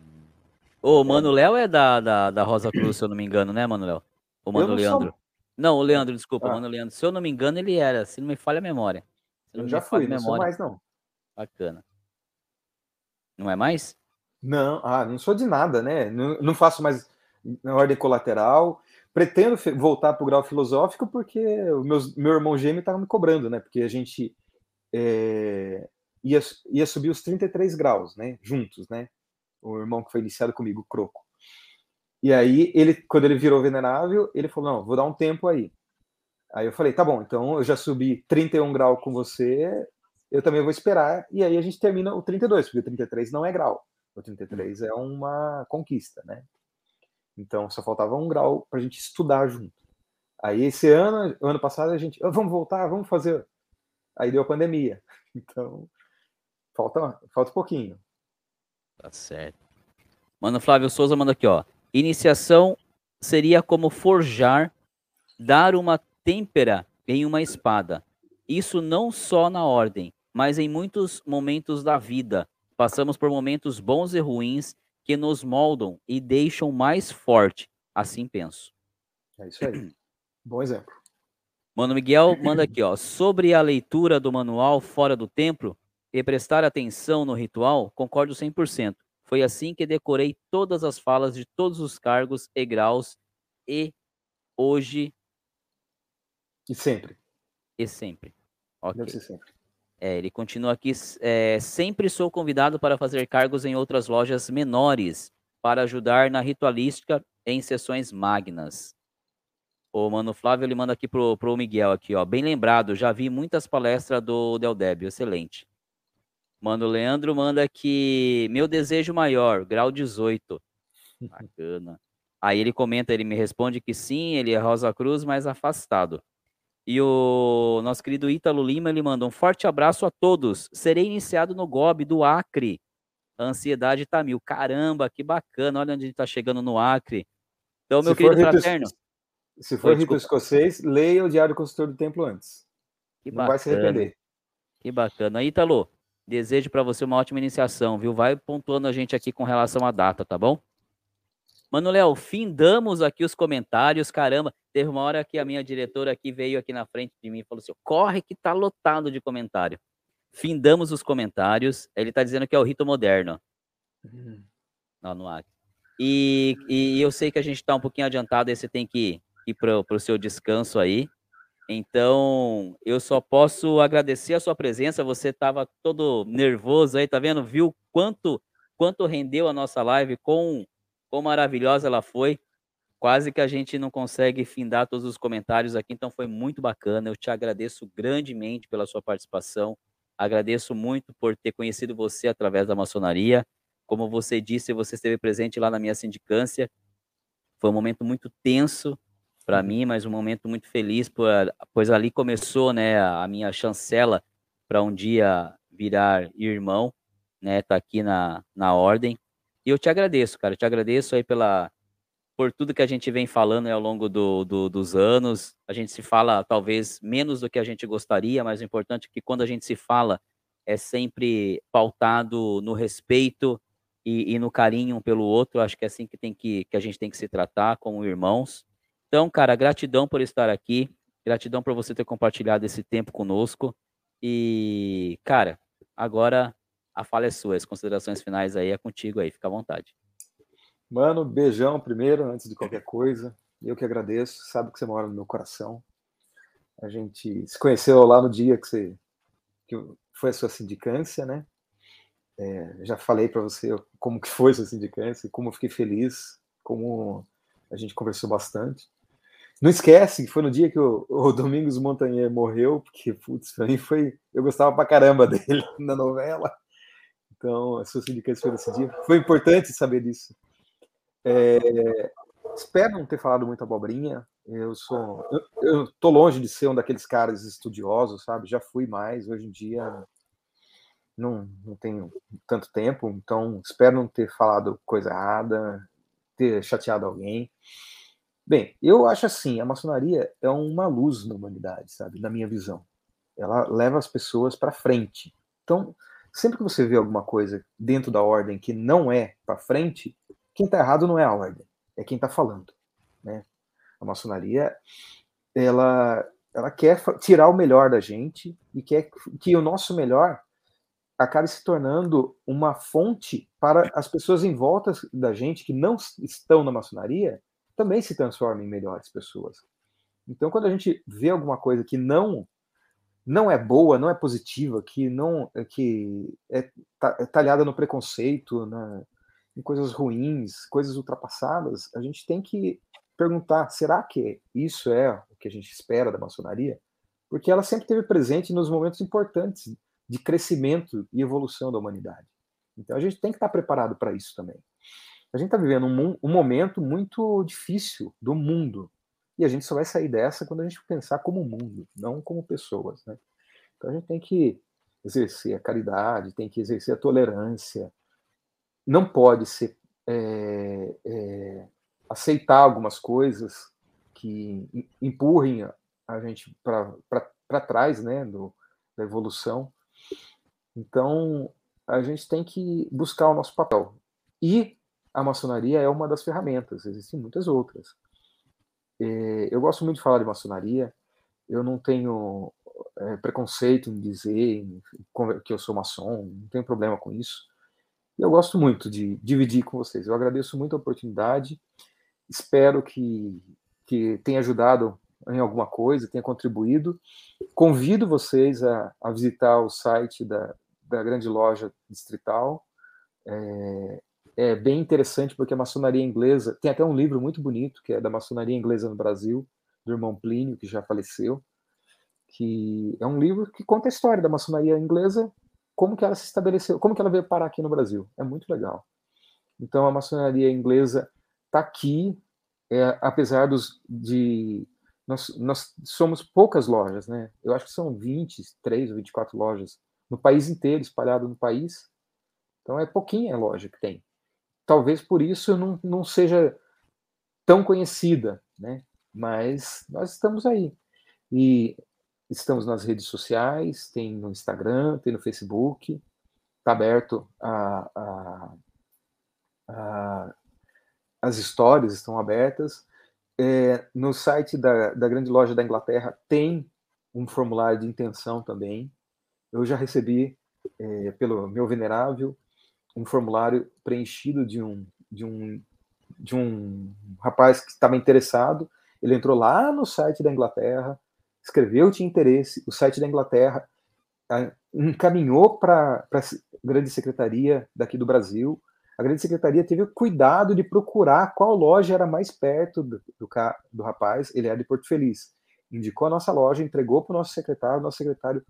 S1: O Mano Léo é da, da, da Rosa Cruz, se eu não me engano, né, Mano Léo? O Mano não Leandro. Sou... Não, o Leandro, desculpa, ah. Mano Leandro. Se eu não me engano, ele era, se não me falha a memória.
S2: eu já fui, não memória. sou mais não.
S1: Bacana. Não é mais?
S2: Não, ah, não sou de nada, né? Não, não faço mais na ordem colateral. Pretendo voltar para o grau filosófico porque o meu, meu irmão gêmeo estava me cobrando, né? Porque a gente é, ia, ia subir os 33 graus, né? Juntos, né? O irmão que foi iniciado comigo, o Croco. E aí, ele, quando ele virou venerável, ele falou: Não, vou dar um tempo aí. Aí eu falei: Tá bom, então eu já subi 31 graus com você, eu também vou esperar, e aí a gente termina o 32, porque o 33 não é grau, o 33 é uma conquista, né? Então só faltava um grau para a gente estudar junto. Aí esse ano, ano passado, a gente, oh, vamos voltar, vamos fazer. Aí deu a pandemia. Então, falta, falta um pouquinho.
S1: Tá certo. Mano, Flávio Souza manda aqui, ó. Iniciação seria como forjar, dar uma têmpera em uma espada. Isso não só na ordem, mas em muitos momentos da vida. Passamos por momentos bons e ruins que nos moldam e deixam mais forte. Assim penso.
S2: É isso aí. Bom exemplo.
S1: Mano Miguel manda aqui, ó. Sobre a leitura do manual fora do templo e prestar atenção no ritual, concordo 100%. Foi assim que decorei todas as falas de todos os cargos e graus e hoje.
S2: E sempre.
S1: E sempre.
S2: Ok. Deve ser sempre.
S1: É, ele continua aqui. É, sempre sou convidado para fazer cargos em outras lojas menores para ajudar na ritualística em sessões magnas. O Mano Flávio ele manda aqui pro, pro Miguel aqui, ó. Bem lembrado, já vi muitas palestras do Del Débio, excelente. Mano Leandro manda aqui, meu desejo maior, grau 18. Bacana. Aí ele comenta, ele me responde que sim, ele é Rosa Cruz, mas afastado. E o nosso querido Ítalo Lima, ele manda um forte abraço a todos. Serei iniciado no GOB do Acre. A ansiedade tá mil. Caramba, que bacana. Olha onde a gente tá chegando no Acre. Então, meu se querido fraterno.
S2: Se for rito escocês, leia o Diário Consultor do Templo antes. Que Não bacana. vai se arrepender.
S1: Que bacana. Ítalo, desejo para você uma ótima iniciação, viu? Vai pontuando a gente aqui com relação à data, tá bom? Mano Léo, findamos aqui os comentários. Caramba, teve uma hora que a minha diretora aqui veio aqui na frente de mim e falou assim: corre que tá lotado de comentário. Findamos os comentários. Ele tá dizendo que é o rito moderno. Uhum. Não, no ar. E, e eu sei que a gente tá um pouquinho adiantado, aí você tem que ir para o seu descanso aí. Então, eu só posso agradecer a sua presença. Você estava todo nervoso aí, tá vendo? Viu quanto quanto rendeu a nossa live com Quão maravilhosa ela foi. Quase que a gente não consegue findar todos os comentários aqui, então foi muito bacana. Eu te agradeço grandemente pela sua participação. Agradeço muito por ter conhecido você através da maçonaria. Como você disse, você esteve presente lá na minha sindicância. Foi um momento muito tenso para uhum. mim, mas um momento muito feliz, pois ali começou né, a minha chancela para um dia virar irmão, né? Tá aqui na, na ordem. E eu te agradeço, cara. Eu te agradeço aí pela por tudo que a gente vem falando né, ao longo do, do, dos anos. A gente se fala talvez menos do que a gente gostaria, mas o importante é que quando a gente se fala é sempre pautado no respeito e, e no carinho um pelo outro. Acho que é assim que, tem que, que a gente tem que se tratar como irmãos. Então, cara, gratidão por estar aqui. Gratidão por você ter compartilhado esse tempo conosco. E, cara, agora a fala é sua, as considerações finais aí é contigo aí, fica à vontade.
S2: Mano, beijão primeiro, antes de qualquer coisa. Eu que agradeço, sabe que você mora no meu coração. A gente se conheceu lá no dia que você que foi a sua sindicância, né? É, já falei para você como que foi a sua sindicância, como eu fiquei feliz, como a gente conversou bastante. Não esquece que foi no dia que o, o Domingos Montanher morreu, porque, putz, pra mim foi. Eu gostava pra caramba dele na novela. Então, a sua sindicância foi nesse dia. Foi importante saber disso. É, espero não ter falado muita abobrinha. Eu sou. Eu, eu tô longe de ser um daqueles caras estudiosos, sabe? Já fui mais. Hoje em dia não, não tenho tanto tempo, então espero não ter falado coisa errada, ter chateado alguém. Bem, eu acho assim, a maçonaria é uma luz na humanidade, sabe? Na minha visão. Ela leva as pessoas para frente. Então, sempre que você vê alguma coisa dentro da ordem que não é para frente, quem está errado não é a ordem, é quem está falando, né? A maçonaria, ela, ela quer tirar o melhor da gente e quer que o nosso melhor acabe se tornando uma fonte para as pessoas em volta da gente que não estão na maçonaria também se transformem em melhores pessoas. Então, quando a gente vê alguma coisa que não não é boa, não é positiva, que não que é, é talhada no preconceito, na, em coisas ruins, coisas ultrapassadas, a gente tem que perguntar: será que isso é o que a gente espera da maçonaria? Porque ela sempre esteve presente nos momentos importantes de crescimento e evolução da humanidade. Então a gente tem que estar preparado para isso também. A gente está vivendo um, um, momento muito difícil do mundo. E a gente só vai sair dessa quando a gente pensar como mundo, não como pessoas. Né? Então a gente tem que exercer a caridade, tem que exercer a tolerância. Não pode ser é, é, aceitar algumas coisas que empurrem a gente para trás né, do, da evolução. Então, a gente tem que buscar o nosso papel. E a maçonaria é uma das ferramentas, existem muitas outras. É, eu gosto muito de falar de maçonaria, eu não tenho é, preconceito em dizer que eu sou maçom, não tenho problema com isso. Eu gosto muito de dividir com vocês. Eu agradeço muito a oportunidade, espero que, que tenha ajudado em alguma coisa, tenha contribuído. Convido vocês a, a visitar o site da, da grande loja distrital. É, é, bem interessante porque a maçonaria inglesa tem até um livro muito bonito que é da maçonaria inglesa no Brasil do irmão Plínio que já faleceu que é um livro que conta a história da maçonaria inglesa como que ela se estabeleceu como que ela veio parar aqui no Brasil é muito legal então a maçonaria inglesa está aqui é, apesar dos de nós, nós somos poucas lojas né eu acho que são 23 ou 24 lojas no país inteiro, espalhado no país. Então é pouquinha loja que tem. Talvez por isso não, não seja tão conhecida, né? Mas nós estamos aí. E estamos nas redes sociais, tem no Instagram, tem no Facebook, está aberto a, a, a, as histórias estão abertas. É, no site da, da grande loja da Inglaterra tem um formulário de intenção também, eu já recebi é, pelo meu venerável um formulário preenchido de um de um de um rapaz que estava interessado. Ele entrou lá no site da Inglaterra, escreveu tinha interesse. O site da Inglaterra encaminhou para a grande secretaria daqui do Brasil. A grande secretaria teve o cuidado de procurar qual loja era mais perto do, do, do rapaz. Ele era de Porto Feliz. Indicou a nossa loja, entregou para o nosso secretário. Nosso secretário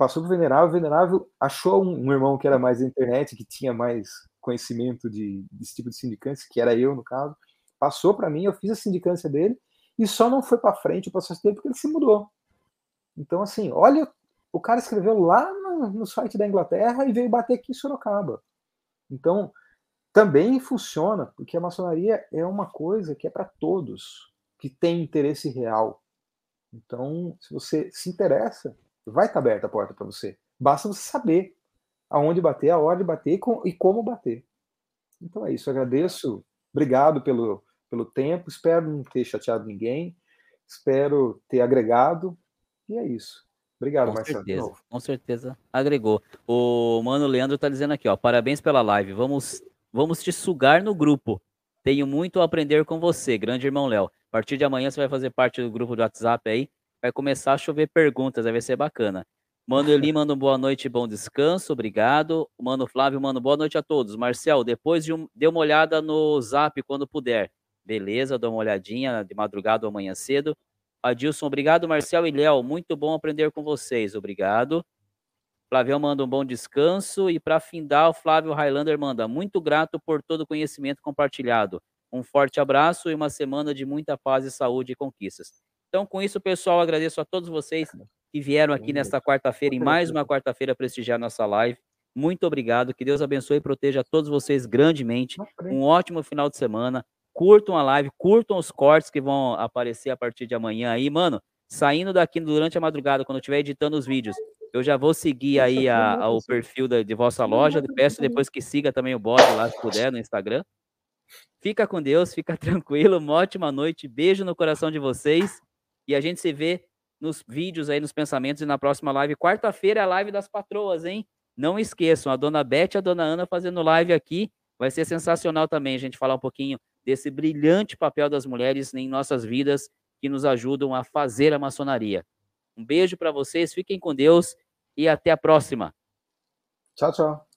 S2: passou para o Venerável, o Venerável achou um, um, irmão que era mais da internet, que tinha mais conhecimento de, desse tipo de sindicância, que era eu, no caso, passou para mim, eu fiz a sindicância dele, e só não foi para frente o processo dele porque ele se mudou. Então, assim, olha, o cara escreveu lá no, no site da Inglaterra e veio bater aqui em Sorocaba. Então, também funciona, porque a maçonaria é uma coisa que é para todos, que tem interesse real. Então, se você se interessa, vai estar aberta a porta para você. Basta você saber aonde bater, a hora de bater e como bater. Então é isso. Eu agradeço. Obrigado pelo, pelo tempo. Espero não ter chateado ninguém. Espero ter agregado. E é isso. Obrigado,
S1: com
S2: Marcelo.
S1: Certeza, com certeza agregou. O Mano Leandro está dizendo aqui, ó. Parabéns pela live. Vamos, vamos te sugar no grupo. Tenho muito a aprender com você, grande irmão Léo. A partir de amanhã você vai fazer parte do grupo do WhatsApp aí vai começar a chover perguntas, vai ser bacana. Mano Eli um boa noite bom descanso, obrigado. Mano Flávio, mano, boa noite a todos. Marcel, depois de um, dê uma olhada no zap quando puder. Beleza, dou uma olhadinha de madrugada ou amanhã cedo. Adilson, obrigado, Marcel e Léo. Muito bom aprender com vocês, obrigado. Flavião manda um bom descanso. E para findar, o Flávio Highlander manda muito grato por todo o conhecimento compartilhado. Um forte abraço e uma semana de muita paz e saúde e conquistas. Então, com isso, pessoal, agradeço a todos vocês que vieram aqui nesta quarta-feira, em mais uma quarta-feira, prestigiar nossa live. Muito obrigado. Que Deus abençoe e proteja todos vocês grandemente. Um ótimo final de semana. Curtam a live, curtam os cortes que vão aparecer a partir de amanhã aí, mano. Saindo daqui durante a madrugada, quando eu estiver editando os vídeos, eu já vou seguir aí a, a, o perfil da, de vossa loja. Peço depois que siga também o bot lá, se puder, no Instagram. Fica com Deus, fica tranquilo. Uma ótima noite. Beijo no coração de vocês. E a gente se vê nos vídeos aí, nos pensamentos e na próxima live. Quarta-feira é a live das patroas, hein? Não esqueçam, a dona Beth e a dona Ana fazendo live aqui. Vai ser sensacional também a gente falar um pouquinho desse brilhante papel das mulheres em nossas vidas que nos ajudam a fazer a maçonaria. Um beijo para vocês, fiquem com Deus e até a próxima.
S2: Tchau, tchau.